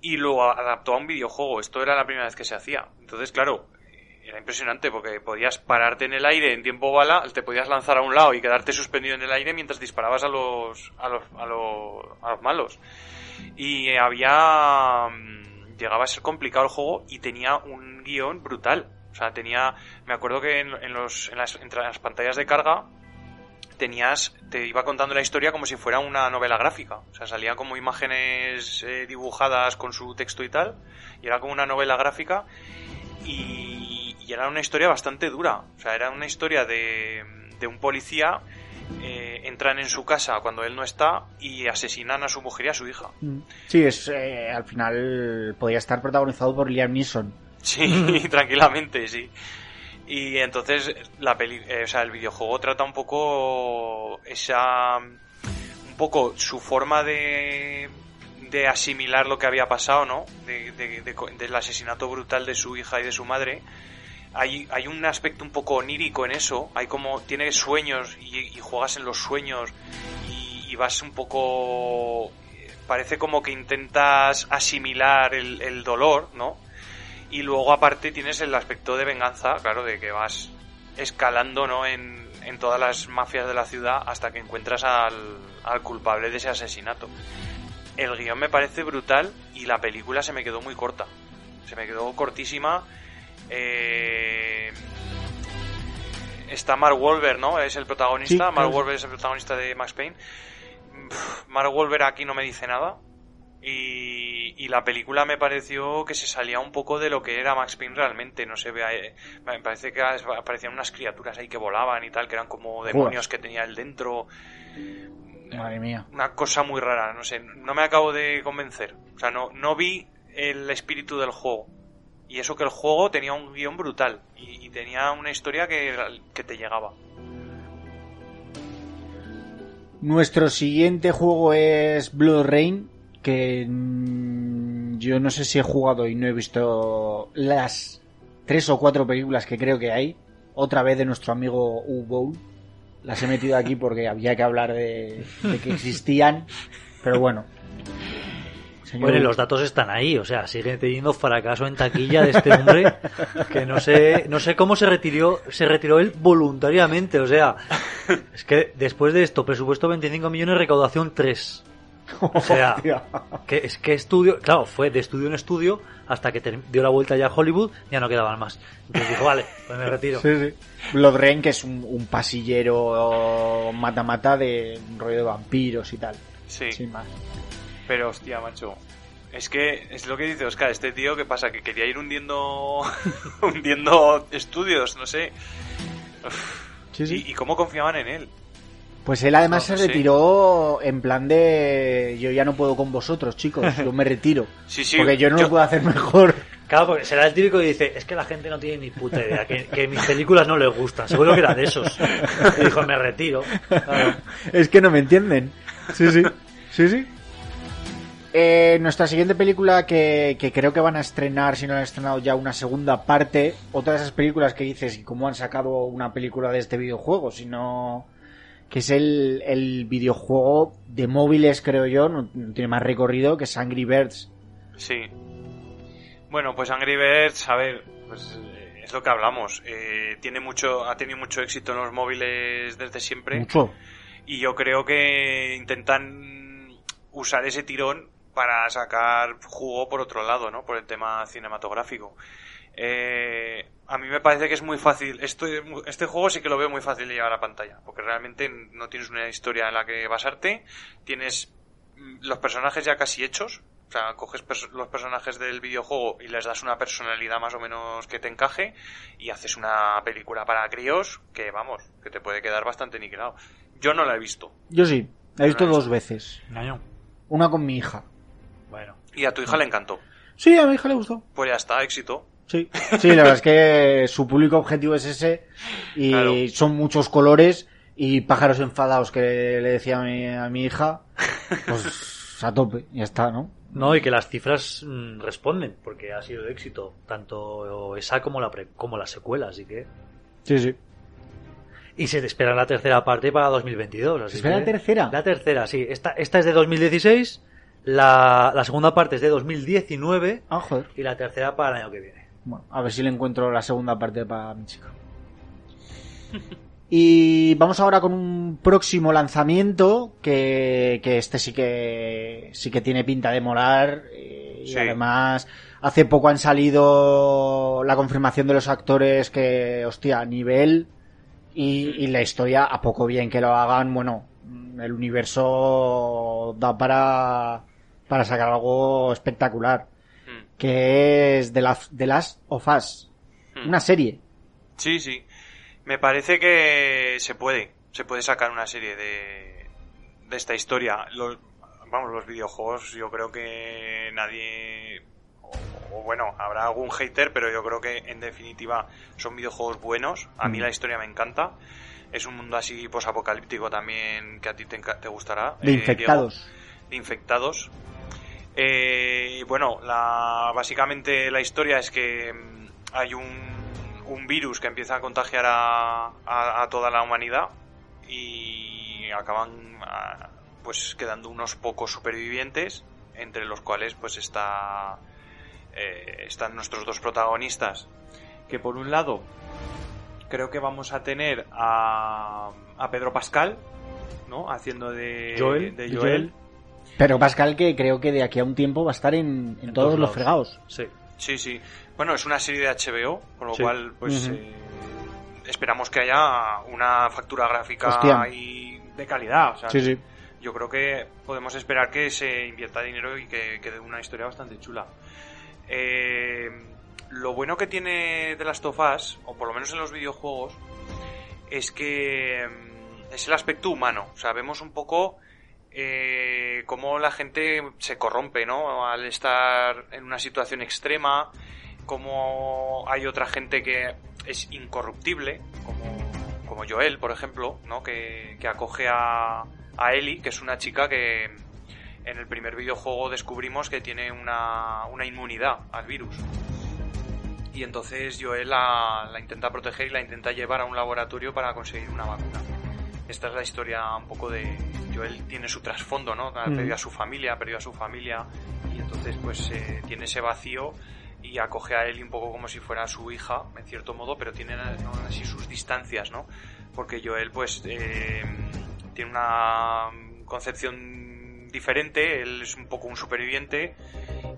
y lo adaptó a un videojuego. Esto era la primera vez que se hacía. Entonces, claro, era impresionante porque podías pararte en el aire en tiempo bala, te podías lanzar a un lado y quedarte suspendido en el aire mientras disparabas a los, a los, a los, a los malos. Y había... mm, Llegaba a ser complicado el juego y tenía un guion brutal. O sea, tenía... Me acuerdo que en, en los, en, las, entre las pantallas de carga tenías... Te iba contando la historia como si fuera una novela gráfica. O sea, salían como imágenes eh, dibujadas con su texto y tal. Y era como una novela gráfica. Y, y era una historia bastante dura. O sea, era una historia de, de un policía eh, entran en su casa cuando él no está y asesinan a su mujer y a su hija.
Sí, es eh, al final podría estar protagonizado por Liam Neeson.
Sí, tranquilamente, sí. Y entonces la peli, eh, o sea, el videojuego trata un poco esa un poco su forma de de asimilar lo que había pasado, ¿no? De, de- de del asesinato brutal de su hija y de su madre. Hay, hay un aspecto un poco onírico en eso. Hay como, tiene sueños y, y juegas en los sueños y, y vas un poco... Parece como que intentas asimilar el, el dolor, ¿no? Y luego aparte tienes el aspecto de venganza, claro, de que vas escalando, ¿no? En, en todas las mafias de la ciudad hasta que encuentras al, al culpable de ese asesinato. El guion me parece brutal y la película se me quedó muy corta. Se me quedó cortísima. Eh, está Mark Wahlberg, ¿no? Es el protagonista.
Sí,
Mark
claro.
Wahlberg es el protagonista de Max Payne. Mark Wahlberg aquí no me dice nada. Y, y la película me pareció que se salía un poco de lo que era Max Payne realmente. No se ve, eh, me parece que aparecían unas criaturas ahí que volaban y tal, que eran como demonios que tenía él dentro.
Madre mía.
Una cosa muy rara, no sé, no me acabo de convencer. O sea, no, no vi el espíritu del juego. Y eso que el juego tenía un guion brutal y, y tenía una historia que, que te llegaba.
Nuestro siguiente juego es Blood Rain, que mm, yo no sé si he jugado y no he visto las tres o cuatro películas que creo que hay. Otra vez de nuestro amigo U Las he metido aquí porque había que hablar de, de que existían. Pero bueno, Señor...
Bueno, los datos están ahí, o sea, sigue teniendo fracaso en taquilla de este hombre que no sé, no sé cómo se retiró, se retiró él voluntariamente, o sea, es que después de esto, presupuesto 25 millones, recaudación 3. O sea, que es que estudio, claro, fue de estudio en estudio hasta que dio la vuelta ya a Hollywood, ya no quedaban más. Entonces dijo, vale, pues me retiro.
Sí, sí. Blood Rain, que es un, un pasillero mata-mata de un rollo de vampiros y tal.
Sí.
Sin más.
Pero hostia, macho. Es que es lo que dice Oscar, este tío, ¿qué pasa? Que quería ir hundiendo hundiendo estudios, no sé. Uf.
Sí, sí.
¿Y, ¿Y, cómo confiaban en él?
Pues él además
No, no
se retiró en plan de yo ya no puedo con vosotros, chicos, yo me retiro.
Sí, sí.
porque yo no
yo-
lo puedo hacer mejor.
Claro, porque será el típico que dice, es que la gente no tiene ni puta idea, que, que mis películas no les gustan, seguro que era de esos. Y dijo, me retiro. Claro.
es que no me entienden. Sí, sí. Sí, sí. Eh, nuestra siguiente película que, que creo que van a estrenar, si no han estrenado ya una segunda parte, otra de esas películas que dices, ¿y cómo han sacado una película de este videojuego? Si no, que es el, el videojuego de móviles, creo yo, no, no tiene más recorrido, que es Angry Birds.
Sí. Bueno, pues Angry Birds, a ver, pues eh, es lo que hablamos. Eh, tiene mucho, ha tenido mucho éxito en los móviles desde siempre.
Mucho.
Y yo creo que intentan usar ese tirón para sacar jugo por otro lado, ¿no? Por el tema cinematográfico. Eh, a mí me parece que es muy fácil. Esto, este juego sí que lo veo muy fácil de llevar a la pantalla. Porque realmente no tienes una historia en la que basarte. Tienes mm, los personajes ya casi hechos. O sea, coges pers- los personajes del videojuego y les das una personalidad más o menos que te encaje y haces una película para críos que, vamos, que te puede quedar bastante niquelado. Yo no la he visto.
Yo sí, la he visto
No la he
dos veces.
Año.
Una con mi hija.
Bueno.
Y a tu hija le encantó.
Sí, a mi hija le gustó.
Pues ya está, éxito.
Sí, sí, la verdad es que su público objetivo es ese y
Claro.
son muchos colores y pájaros enfadados que le decía a mi, a mi hija, pues a tope, ya está, ¿no?
No, y que las cifras mm, responden, porque ha sido de éxito, tanto esa como la, pre- como la secuela, así que...
Sí, sí.
Y se espera la tercera parte para 2022. Así
¿Se espera
que-
la tercera?
La tercera, sí. Esta, esta es de 2016, la, la segunda parte es de 2019
Ah, joder.
y la tercera para el año que viene.
Bueno, a ver si le encuentro la segunda parte para mi chica. Y vamos ahora con un próximo lanzamiento que, que este sí que sí que tiene pinta de molar eh, y
Sí.
además hace poco han salido la confirmación de los actores que hostia a nivel y, y la historia a poco bien que lo hagan bueno el universo da para para sacar algo espectacular. Que es The Last, The Last of Us,
Mm.
una serie.
Sí, sí. Me parece que se puede. Se puede sacar una serie de, de esta historia. Los, vamos, los videojuegos, yo creo que nadie. O, o bueno, habrá algún hater, pero yo creo que en definitiva son videojuegos buenos. A mí
Mm.
la historia me encanta. Es un mundo así posapocalíptico también que a ti te, te gustará.
De
eh,
infectados.
Diego. de infectados. Eh, bueno, la, básicamente la historia es que mm, hay un, un virus que empieza a contagiar a, a- a toda la humanidad y acaban ah, pues quedando unos pocos supervivientes, entre los cuales pues está eh, están nuestros dos protagonistas, que por un lado creo que vamos a tener a, a Pedro Pascal, ¿no? Haciendo de
Joel.
de
De
Joel.
Joel. Pero Pascal que creo que de aquí a un tiempo va a estar en, en
En
todos
todos
los fregados.
Sí.
Sí, sí. Bueno, es una serie de HBO, con lo
Sí.
cual, pues, eh, esperamos que haya una factura gráfica
Hostia.
y de calidad. O sea,
Sí, sí.
yo creo que podemos esperar que se invierta dinero y que quede una historia bastante chula. Eh, lo bueno que tiene The Last of Us, o por lo menos en los videojuegos, es que mm, es el aspecto humano. O sea, vemos un poco eh, cómo la gente se corrompe, ¿no? Al estar en una situación extrema, cómo hay otra gente que es incorruptible, como, como Joel, por ejemplo, ¿no? Que, acoge a, a Ellie, que es una chica que en el primer videojuego descubrimos que tiene una, una inmunidad al virus. Y entonces Joel la intenta proteger y la intenta llevar a un laboratorio para conseguir una vacuna. Esta es la historia un poco de... Joel tiene su trasfondo, ¿no? Ha perdido a su familia, ha perdido a su familia y entonces pues eh, tiene ese vacío y acoge a Ellie un poco como si fuera su hija, en cierto modo, pero tiene ¿no? así sus distancias, ¿no? Porque Joel pues eh, tiene una concepción diferente, él es un poco un superviviente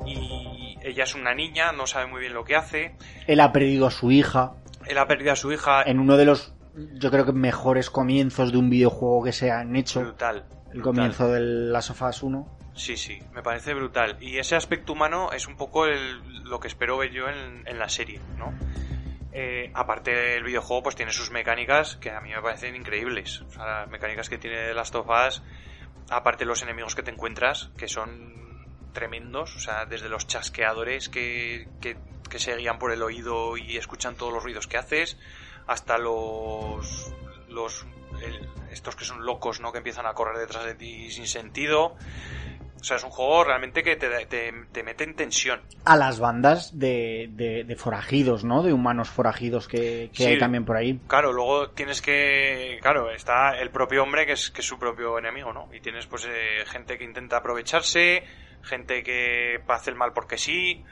y ella es una niña, no sabe muy bien lo que hace.
Él ha perdido a su hija
Él ha perdido a su hija.
en uno de los, yo creo que mejores comienzos de un videojuego que se han hecho.
Brutal.
El
brutal.
comienzo del Last of Us 1.
Sí, sí, me parece brutal. Y ese aspecto humano es un poco el- lo que espero ver yo en, en la serie, ¿no? Eh, aparte del videojuego, pues tiene sus mecánicas que a mí me parecen increíbles. O sea, las mecánicas que tiene Last of Us, aparte los enemigos que te encuentras, que son tremendos, o sea, desde los chasqueadores que, que, que se guían por el oído y escuchan todos los ruidos que haces, hasta los los el- estos que son locos, ¿no? Que empiezan a correr detrás de ti sin sentido. O sea, es un juego realmente que te, te, te mete en tensión.
A las bandas de, de, de forajidos, ¿no? De humanos forajidos que, que
Sí.
hay también por ahí.
Claro, luego tienes que... Claro, está el propio hombre que es, que es su propio enemigo, ¿no? Y tienes pues eh, gente que intenta aprovecharse, gente que hace el mal porque sí,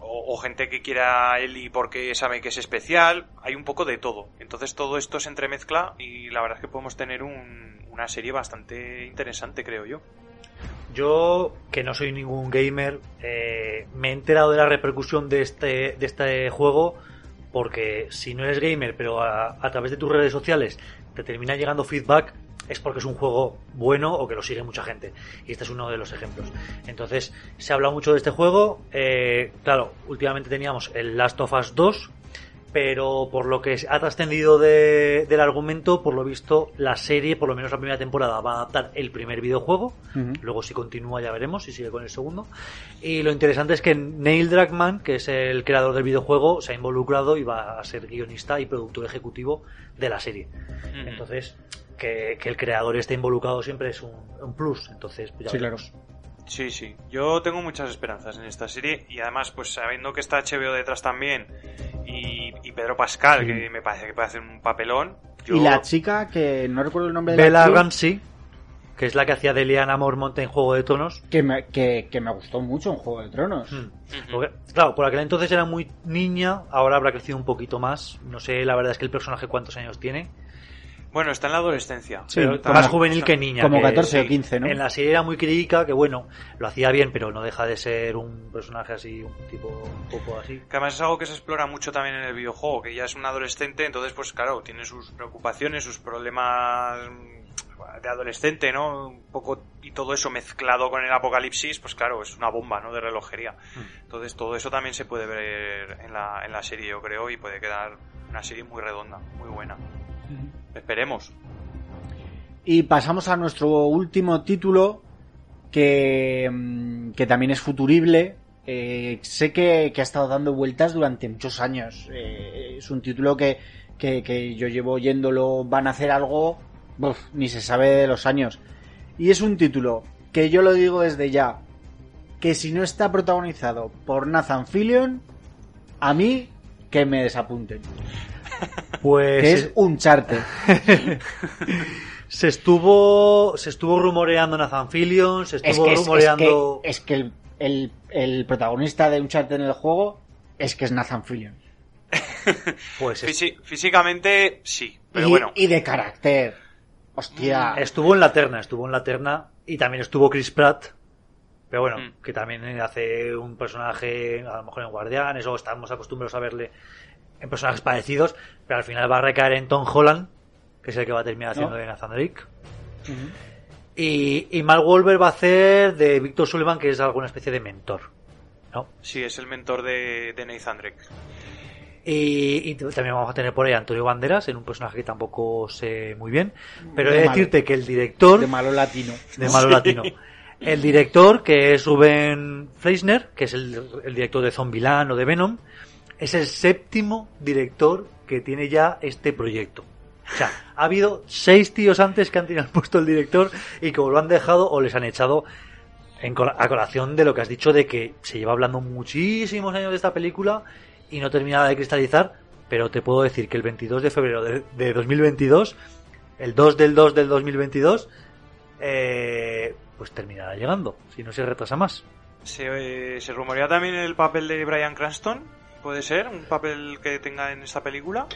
o, o gente que quiera a Eli porque sabe que es especial. Hay un poco de todo. Entonces todo esto se entremezcla y la verdad es que podemos tener un- una serie bastante interesante, creo yo.
Yo, que no soy ningún gamer, eh, me he enterado de la repercusión de este, de este juego porque si no eres gamer, pero a, a través de tus redes sociales te termina llegando feedback, es porque es un juego bueno o que lo sigue mucha gente. Y este es uno de los ejemplos. Entonces, se ha hablado mucho de este juego. eh, claro, últimamente teníamos el Last of Us 2, pero por lo que ha trascendido de- del argumento, por lo visto, la serie, por lo menos la primera temporada, va a adaptar el primer videojuego. Luego si continúa ya veremos si sigue con el segundo. Y lo interesante es que Neil Druckmann, que es el creador del videojuego, se ha involucrado y va a ser guionista y productor ejecutivo de la serie. Entonces, que, que el creador esté involucrado siempre es un, un plus. Entonces, pues ya
Sí,
veremos.
Sí, sí. Yo tengo muchas esperanzas en esta serie y además, pues sabiendo que está HBO detrás también y, y Pedro Pascal,
Sí.
que me parece que puede hacer un papelón. yo-
Y la chica, que no recuerdo el nombre de la
Bella Ramsey, que es la que hacía de Liana Mormont en Juego de Tronos.
que me, que, que me gustó mucho en Juego de Tronos.
Ujú.
Porque, claro, por aquel entonces era muy niña, ahora habrá crecido un poquito más. No sé, la verdad es que el personaje cuántos años tiene.
Bueno, está en la adolescencia.
Sí,
pero
más juvenil que niña.
como
que
14 o
sí.
15, ¿no?
En la serie era muy crítica, que bueno, lo hacía bien, pero no deja de ser un personaje así, un tipo un poco así.
Que además es algo que se explora mucho también en el videojuego, que ya es un adolescente, entonces pues claro, tiene sus preocupaciones, sus problemas mm, de adolescente, ¿no? Un poco y todo eso mezclado con el apocalipsis, pues claro, es una bomba, ¿no? De relojería. Entonces todo eso también se puede ver en la, en la serie, yo creo, y puede quedar una serie muy redonda, muy buena. Esperemos.
Y pasamos a nuestro último título, que, mm, que también es futurible. Eh, sé que, que ha estado dando vueltas durante muchos años. Eh, es un título que, que, yo llevo oyéndolo, van a hacer algo, ni se sabe de los años. Y es un título que yo lo digo desde ya, que si no está protagonizado por Nathan Fillion, a mí que me desapunten.
Pues
Que es un charte.
se estuvo se estuvo rumoreando Nathan Fillion, se
Es
estuvo
que, es, es
rumoreando
que, es que el, el- el protagonista de Uncharted en el juego es que es Nathan Fillion.
pues es-
Fisi- físicamente sí, pero
y,
bueno.
y de carácter. Hostia.
estuvo en la terna, estuvo en la terna y también estuvo Chris Pratt. Pero bueno,
Mm.
que también hace un personaje, a lo mejor en Guardianes, o estamos acostumbrados a verle en personajes parecidos, pero al final va a recaer en Tom Holland, que es el que va a terminar haciendo
¿No?
de Nathan Drake. Y, y Mark Wahlberg va a hacer de Victor Sullivan, que es alguna especie de mentor. ¿no?
Sí, es el mentor de, de Nathan Drake.
Y, y también vamos a tener por ahí a Antonio Banderas, en un personaje que tampoco sé muy bien. Pero he
De malo.
decirte que el director...
De malo latino.
de malo latino. El director, que es Ruben Fleisner, que es el, el director de Zombieland o de Venom, es el séptimo director que tiene ya este proyecto. O sea, ha habido seis tíos antes que han tenido el puesto el director y que o lo han dejado o les han echado a colación de lo que has dicho de que se lleva hablando muchísimos años de esta película y no terminaba de cristalizar, pero te puedo decir que el 22 de febrero de, de 2022, el 2 del 2 del 2022, eh, pues terminará llegando, si no se retrasa más.
Se, eh, se rumorea también el papel de Brian Cranston. ¿Puede ser? ¿Un papel que tenga en esta película?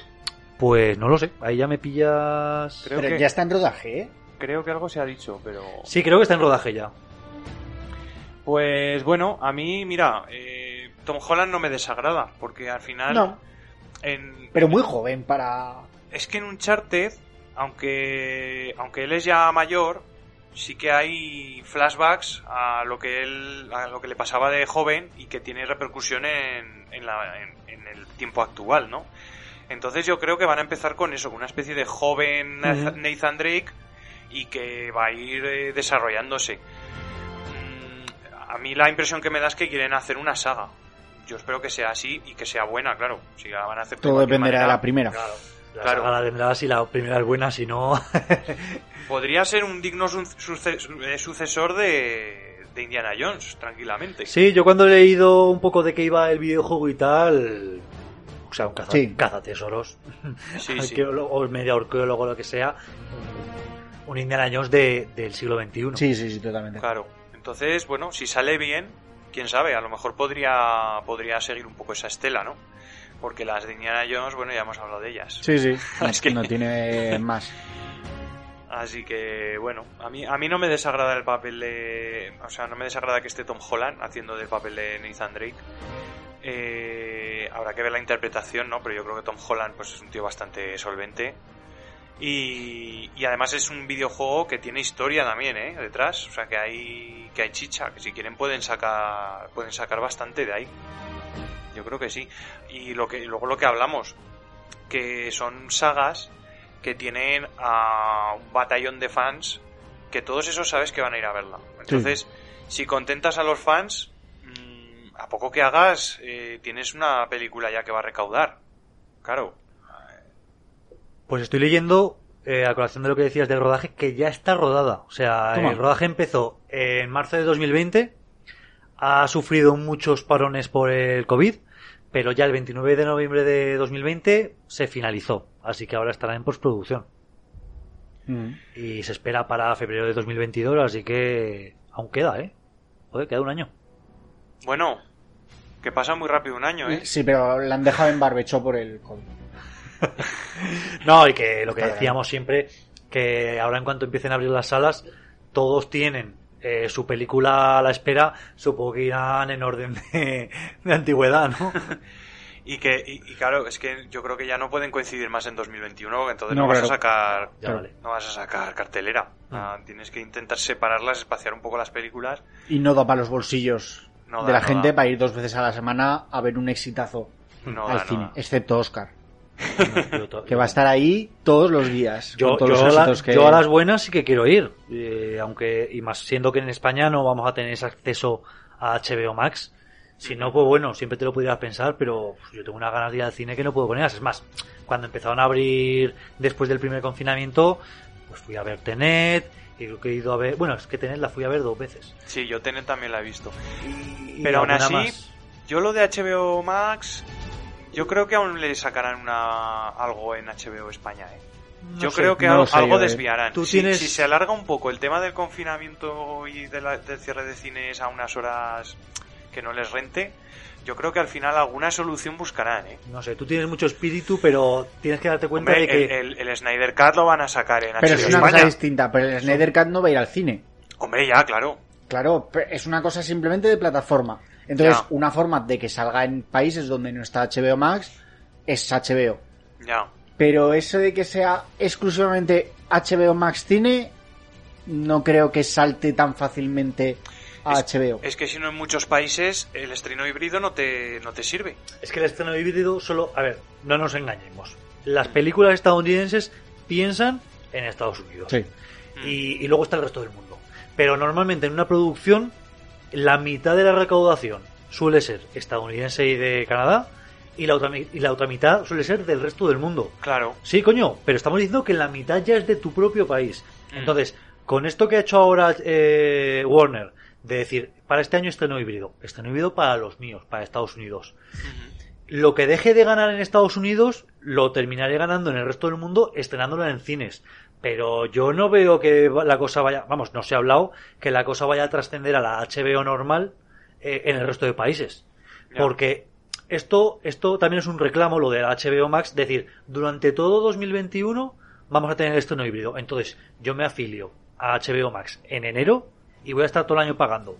Pues no lo sé, ahí ya me pillas...
Creo
Pero
que,
ya está en rodaje, ¿eh?
creo que algo se ha dicho, pero...
Sí, creo que está en rodaje ya.
Pues bueno, a mí, mira, eh, Tom Holland no me desagrada, porque al final...
No,
En,
pero muy joven para...
Es que en Uncharted, aunque, aunque él es ya mayor, sí que hay flashbacks a lo que él, a lo que le pasaba de joven y que tiene repercusión en, en, la- en- en el tiempo actual, ¿no? Entonces yo creo que van a empezar con eso, con una especie de joven. Nathan Drake y que va a ir eh, desarrollándose. Mm, A mí la impresión que me da es que quieren hacer una saga. Yo espero que sea así y que sea buena, claro. Si la van a hacer
Todo dependerá de
manera,
la primera.
La
Claro.
saga la tendrá si la primera es buena, si no...
Podría ser un digno su- eh, sucesor de, de Indiana Jones, tranquilamente.
sí, yo cuando he leído un poco de qué iba el videojuego y tal... O sea, un caza,
Sí.
cazatesoros.
Sí, sí.
Arqueólogo, o medio arqueólogo, lo que sea. Un Indiana Jones de, del siglo XXI.
Sí, sí, sí, totalmente.
Claro. Entonces, bueno, si sale bien, quién sabe, a lo mejor podría, podría seguir un poco esa estela, ¿no? Porque las de Indiana Jones, bueno, ya hemos hablado de ellas.
Sí, sí.
Es que-
no tiene más.
Así que, bueno, a mí, a mí no me desagrada el papel de... O sea, no me desagrada que esté Tom Holland haciendo del papel de Nathan Drake. Eh, habrá que ver la interpretación, ¿no? Pero yo creo que Tom Holland pues es un tío bastante solvente. Y, y además es un videojuego que tiene historia también, ¿eh? Detrás. O sea, que hay, que hay chicha. Que si quieren pueden sacar, pueden sacar bastante de ahí. Yo creo que sí. Y lo que, luego lo que hablamos, que son sagas que tienen a un batallón de fans que todos esos sabes que van a ir a verla. Entonces, si contentas a los fans, mm, a poco que hagas, eh, tienes una película ya que va a recaudar. Claro.
Pues estoy leyendo, eh, a colación de lo que decías del rodaje, que ya está rodada. O sea,
Toma.
el rodaje empezó en marzo de 2020, ha sufrido muchos parones por el COVID, pero ya el 29 de noviembre de 2020 se finalizó. Así que ahora estará en postproducción.
Mm.
Y se espera para febrero de 2022, así que aún queda, ¿eh? Joder, queda un año.
Bueno, que pasa muy rápido un año, ¿eh?
Sí, pero la han dejado en barbecho por el COVID.
No, y que lo que decíamos siempre, que ahora en cuanto empiecen a abrir las salas, todos tienen eh, su película a la espera, supongo que irán en orden de, de antigüedad, ¿no?
Y que, y, y claro, es que yo creo que ya no pueden coincidir más en 2021, entonces no,
No,
vas a sacar,
Ya vale.
no vas a sacar cartelera. Ah, tienes que intentar separarlas, espaciar un poco las películas.
Y no da para los bolsillos
No
de la
no
gente
da.
para ir dos veces a la semana a ver un exitazo
No
al cine. Excepto Oscar, Que va a estar ahí todos los días.
Yo,
con todos
yo
los
a la-
éxitos que...
yo a las buenas sí que quiero ir, eh, aunque y más siendo que en España no vamos a tener ese acceso a HBO Max. Si no, pues bueno, siempre te lo pudieras pensar, pero yo tengo unas ganas de ir al cine que no puedo poner. Es más, cuando empezaron a abrir después del primer confinamiento, pues fui a ver Tenet, y creo que he ido a ver, bueno, es que Tenet la fui a ver dos veces.
Sí, yo Tenet también la he visto.
Y
Pero aún así,
más.
yo lo de HBO Max, yo creo que aún le sacarán una, algo en HBO España, ¿eh?
No
Yo
sé.
creo que
no sé
algo
¿eh?
desviarán.
Tú
Si-
tienes-
si, se alarga un poco el tema del confinamiento y de la- del cierre de cines a unas horas que no les rente, yo creo que al final alguna solución buscarán, ¿eh?
No sé, tú tienes mucho espíritu, pero tienes que darte cuenta
Hombre,
de que...
el, el- el Snyder Cut lo van a sacar en
Pero
HBO
es una
España.
cosa distinta. Pero el Snyder Cut no va a ir al cine.
Hombre, ya, claro.
Claro, pe- es una cosa simplemente de plataforma. Entonces, una forma de que salga en países donde no está HBO Max es HBO.
Ya.
Pero eso de que sea exclusivamente HBO Max Cine, no creo que salte tan fácilmente a HBO.
Es que si no en muchos países el estreno híbrido no te, no te sirve.
Es que el estreno híbrido solo... A ver, no nos engañemos. Las películas estadounidenses piensan en Estados Unidos.
Sí.
Y, y luego está el resto del mundo. Pero normalmente en una producción, la mitad de la recaudación suele ser estadounidense y de Canadá, y la otra, y la otra mitad suele ser del resto del mundo.
Claro.
Sí, coño, pero estamos diciendo que la mitad ya es de tu propio país.
Mm.
Entonces, con esto que ha hecho ahora eh, Warner, de decir, para este año estreno híbrido, estreno híbrido para los míos, para Estados Unidos. Lo que deje de ganar en Estados Unidos, lo terminaré ganando en el resto del mundo, estrenándolo en cines. Pero yo no veo que la cosa vaya, vamos, no se ha hablado, que la cosa vaya a trascender a la HBO normal eh, en el resto de países.
Ya.
Porque esto, esto también es un reclamo, lo de la HBO Max, decir, durante todo 2021 vamos a tener esto no híbrido. Entonces, yo me afilio a HBO Max en enero y voy a estar todo el año pagando.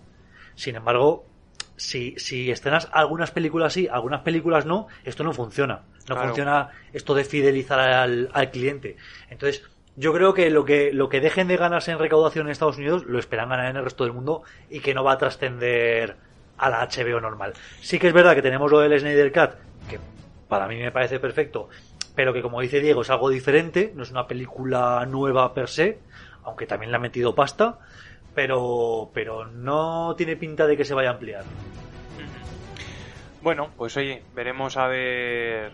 Sin embargo, si, si estrenas algunas películas sí, algunas películas no, esto no funciona. No
Claro.
funciona esto de fidelizar al, al cliente. Entonces, yo creo que lo que lo que dejen de ganarse en recaudación en Estados Unidos lo esperan ganar en el resto del mundo y que no va a trascender a la HBO normal. Sí que es verdad que tenemos lo del Snyder Cut, que para mí me parece perfecto, pero que como dice Diego es algo diferente, no es una película nueva per se, aunque también le ha metido pasta, pero pero no tiene pinta de que se vaya a ampliar.
Bueno, pues oye, veremos a ver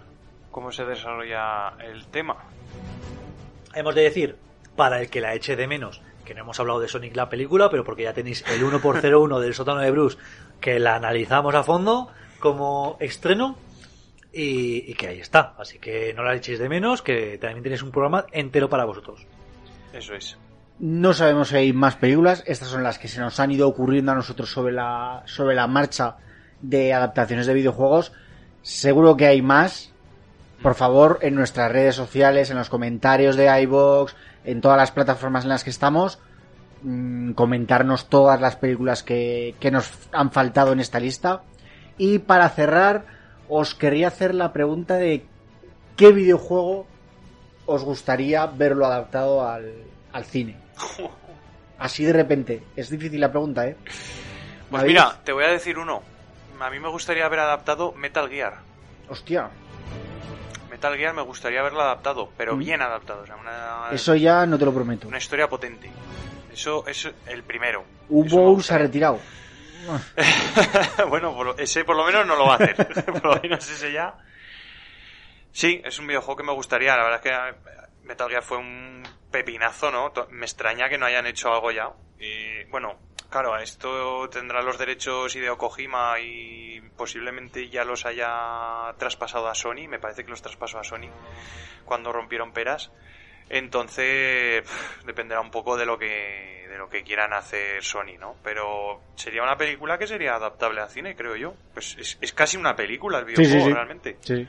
cómo se desarrolla el tema.
Hemos de decir, para el que la eche de menos, que no hemos hablado de Sonic la película, pero porque ya tenéis el 1x01 del sótano de Bruce, que la analizamos a fondo como estreno y, y que ahí está. Así que no la echéis de menos, que también tenéis un programa entero para vosotros.
Eso es.
No sabemos si hay más películas. Estas son las que se nos han ido ocurriendo a nosotros sobre la, sobre la marcha de adaptaciones de videojuegos. Seguro que hay más. Por favor, en nuestras redes sociales, en los comentarios de iBox, en todas las plataformas en las que estamos, mm, comentarnos todas las películas que, que nos han faltado en esta lista. Y para cerrar, os querría hacer la pregunta de qué videojuego os gustaría verlo adaptado al, al cine. Así de repente. Es difícil la pregunta, ¿eh?
Pues mira, te voy a decir uno. A mí me gustaría haber adaptado Metal Gear.
Hostia,
Metal Gear me gustaría haberlo adaptado, pero
Mm.
bien adaptado. O sea, una,
eso ya no te lo prometo.
una historia potente. Eso es el primero.
Hubo se ha retirado.
bueno, por lo- ese por lo menos no lo va a hacer. por lo menos ese ya. Sí, es un videojuego que me gustaría. La verdad es que eh, Metal Gear fue un pepinazo, ¿no? Me extraña que no hayan hecho algo ya. Y bueno, claro, esto tendrá los derechos Hideo Kojima y posiblemente ya los haya traspasado a Sony. Me parece que los traspasó a Sony cuando rompieron peras. Entonces dependerá un poco de lo que de lo que quieran hacer Sony, ¿no? Pero sería una película que sería adaptable a cine, creo yo. Pues es, es casi una película el
Sí,
videojuego
sí, sí.
realmente.
Sí.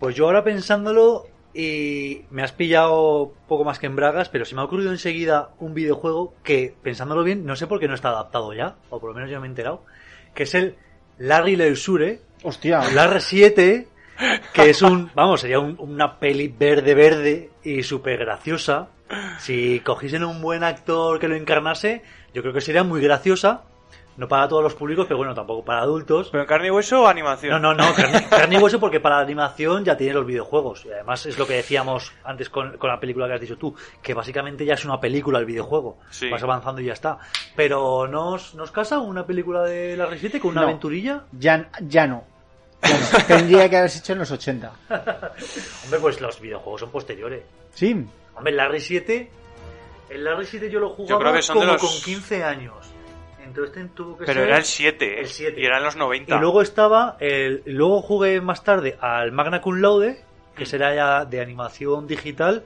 Pues yo ahora pensándolo y me has pillado poco más que en bragas, pero se me ha ocurrido enseguida un videojuego que, pensándolo bien, no sé por qué no está adaptado ya, o por lo menos ya me he enterado, que es el Larry Leisure,
Hostia.
Larry 7, que es un, vamos, sería un- una peli verde verde y súper graciosa. Si cogiesen un buen actor que lo encarnase, yo creo que sería muy graciosa. No para todos los públicos, pero bueno, tampoco para adultos.
Pero en carne y hueso o animación.
No, no, no, carne, carne y hueso porque para la animación ya tiene los videojuegos. Y además es lo que decíamos antes con, con la película que has dicho tú, que básicamente ya es una película el videojuego.
Sí.
Vas avanzando y ya está. Pero ¿nos, nos casa una película de la 7 con una
No.
aventurilla?
Ya, ya no. Ya no. Tendría que haberse hecho en los 80.
Hombre, pues los videojuegos son posteriores.
Sí.
Hombre, el Larry 7, el Larry 7 yo lo jugaba
creo que son de
como
los-
con 15 años. Entonces tuvo que
Pero
ser...
era el 7,
el 7.
Y era en los 90.
Y luego estaba, el, luego jugué más tarde al Magna Cum Laude, que será ya de animación digital,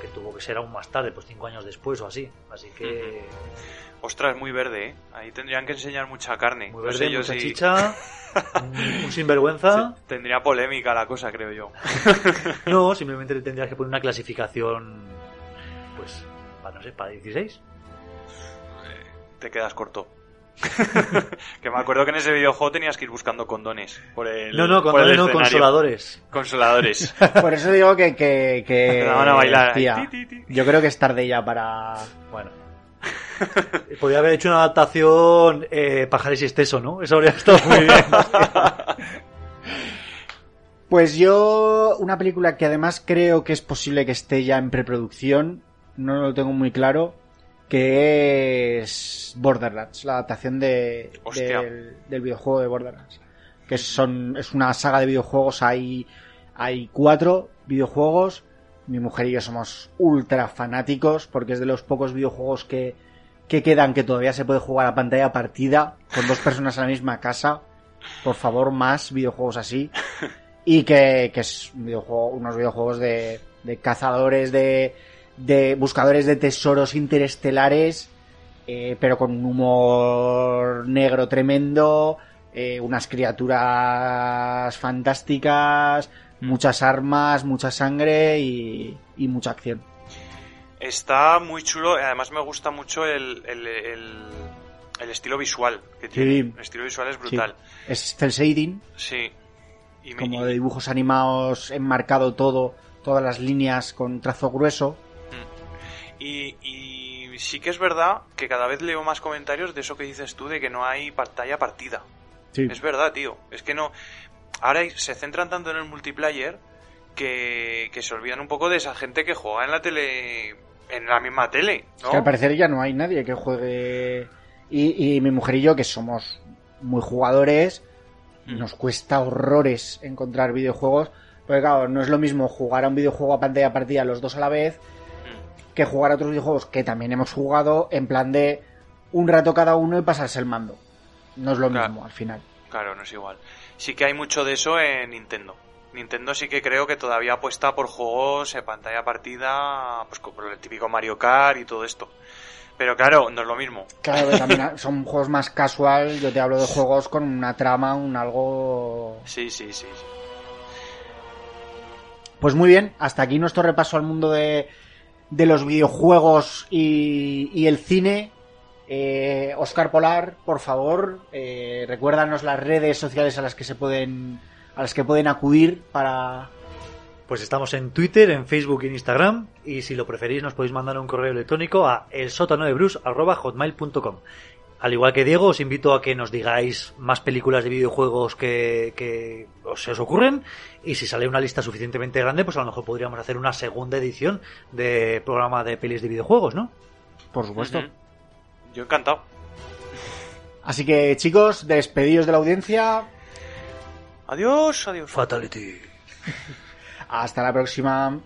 que tuvo que ser aún más tarde, pues cinco años después o así. Así que
Ostras, muy verde, ¿eh? Ahí tendrían que enseñar mucha carne.
muy
No
verde,
sé
mucha chicha, un, un sinvergüenza.
Tendría polémica la cosa, creo yo.
No, simplemente le tendrías que poner una clasificación, pues, para, no sé, para 16.
Te quedas corto. que me acuerdo que en ese videojuego tenías que ir buscando condones. Por el,
No, no,
el
no, consoladores.
Consoladores.
Por eso digo que, que, que
daban a bailar. ti, ti.
yo creo que es tarde ya para,
Bueno, Podría haber hecho una adaptación eh, Pajares y Esteso, ¿no? Eso habría estado muy bien.
Pues yo, una película que además creo que es posible que esté ya en preproducción, no lo tengo muy claro, que es Borderlands, la adaptación de, del videojuego de Borderlands. Que son, es una saga de videojuegos, hay, hay cuatro videojuegos. Mi mujer y yo somos ultra fanáticos porque es de los pocos videojuegos que, que quedan que todavía se puede jugar a pantalla partida con dos personas en la misma casa. Por favor, más videojuegos así. Y que, que es un videojuego, unos videojuegos de, de cazadores, de, de buscadores de tesoros interestelares, eh, pero con un humor negro tremendo, eh, unas criaturas fantásticas, muchas armas, mucha sangre y, y mucha acción.
Está muy chulo, y además me gusta mucho el, el, el- el estilo visual que tiene.
Sí.
El estilo visual es brutal.
Es cel shading,
Sí. Y
como de dibujos animados, enmarcado todo, todas las líneas con trazo grueso.
Y, y sí que es verdad que cada vez leo más comentarios de eso que dices tú, de que no hay pantalla partida.
Sí.
Es verdad, tío. Es que no. Ahora se centran tanto en el multiplayer que, que se olvidan un poco de esa gente que juega en la tele. En la misma tele, ¿no?
Que al parecer ya no hay nadie que juegue. Y, y mi mujer y yo, que somos muy jugadores,
Mm.
nos cuesta horrores encontrar videojuegos. Porque claro, no es lo mismo jugar a un videojuego a pantalla partida los dos a la vez. Que jugar a otros videojuegos que también hemos jugado en plan de un rato cada uno y pasarse el mando. No es lo
Claro.
mismo al final.
Claro, no es igual. Sí que hay mucho de eso en Nintendo. Nintendo sí que creo que todavía apuesta por juegos en pantalla partida, pues como el típico Mario Kart y todo esto. Pero claro, no es lo mismo.
Claro, que también son juegos más casual. Yo te hablo de juegos con una trama, un algo.
Sí, sí, sí. sí.
Pues muy bien, hasta aquí nuestro repaso al mundo de, de los videojuegos y, y el cine. Eh, Oscar Polar, por favor, eh, recuérdanos las redes sociales a las que se pueden a las que pueden acudir para
Pues estamos en Twitter, en Facebook y en Instagram. Y si lo preferís, nos podéis mandar un correo electrónico a elsótanodebrus.hotmail.com. Al igual que Diego, os invito a que nos digáis más películas de videojuegos que, que os, se os ocurren. Y si sale una lista suficientemente grande, pues a lo mejor podríamos hacer una segunda edición de programa de pelis de videojuegos, ¿no?
por supuesto.
Yo encantado.
Así que chicos, despedidos de la audiencia.
Adiós, adiós.
Fatality.
Hasta la próxima.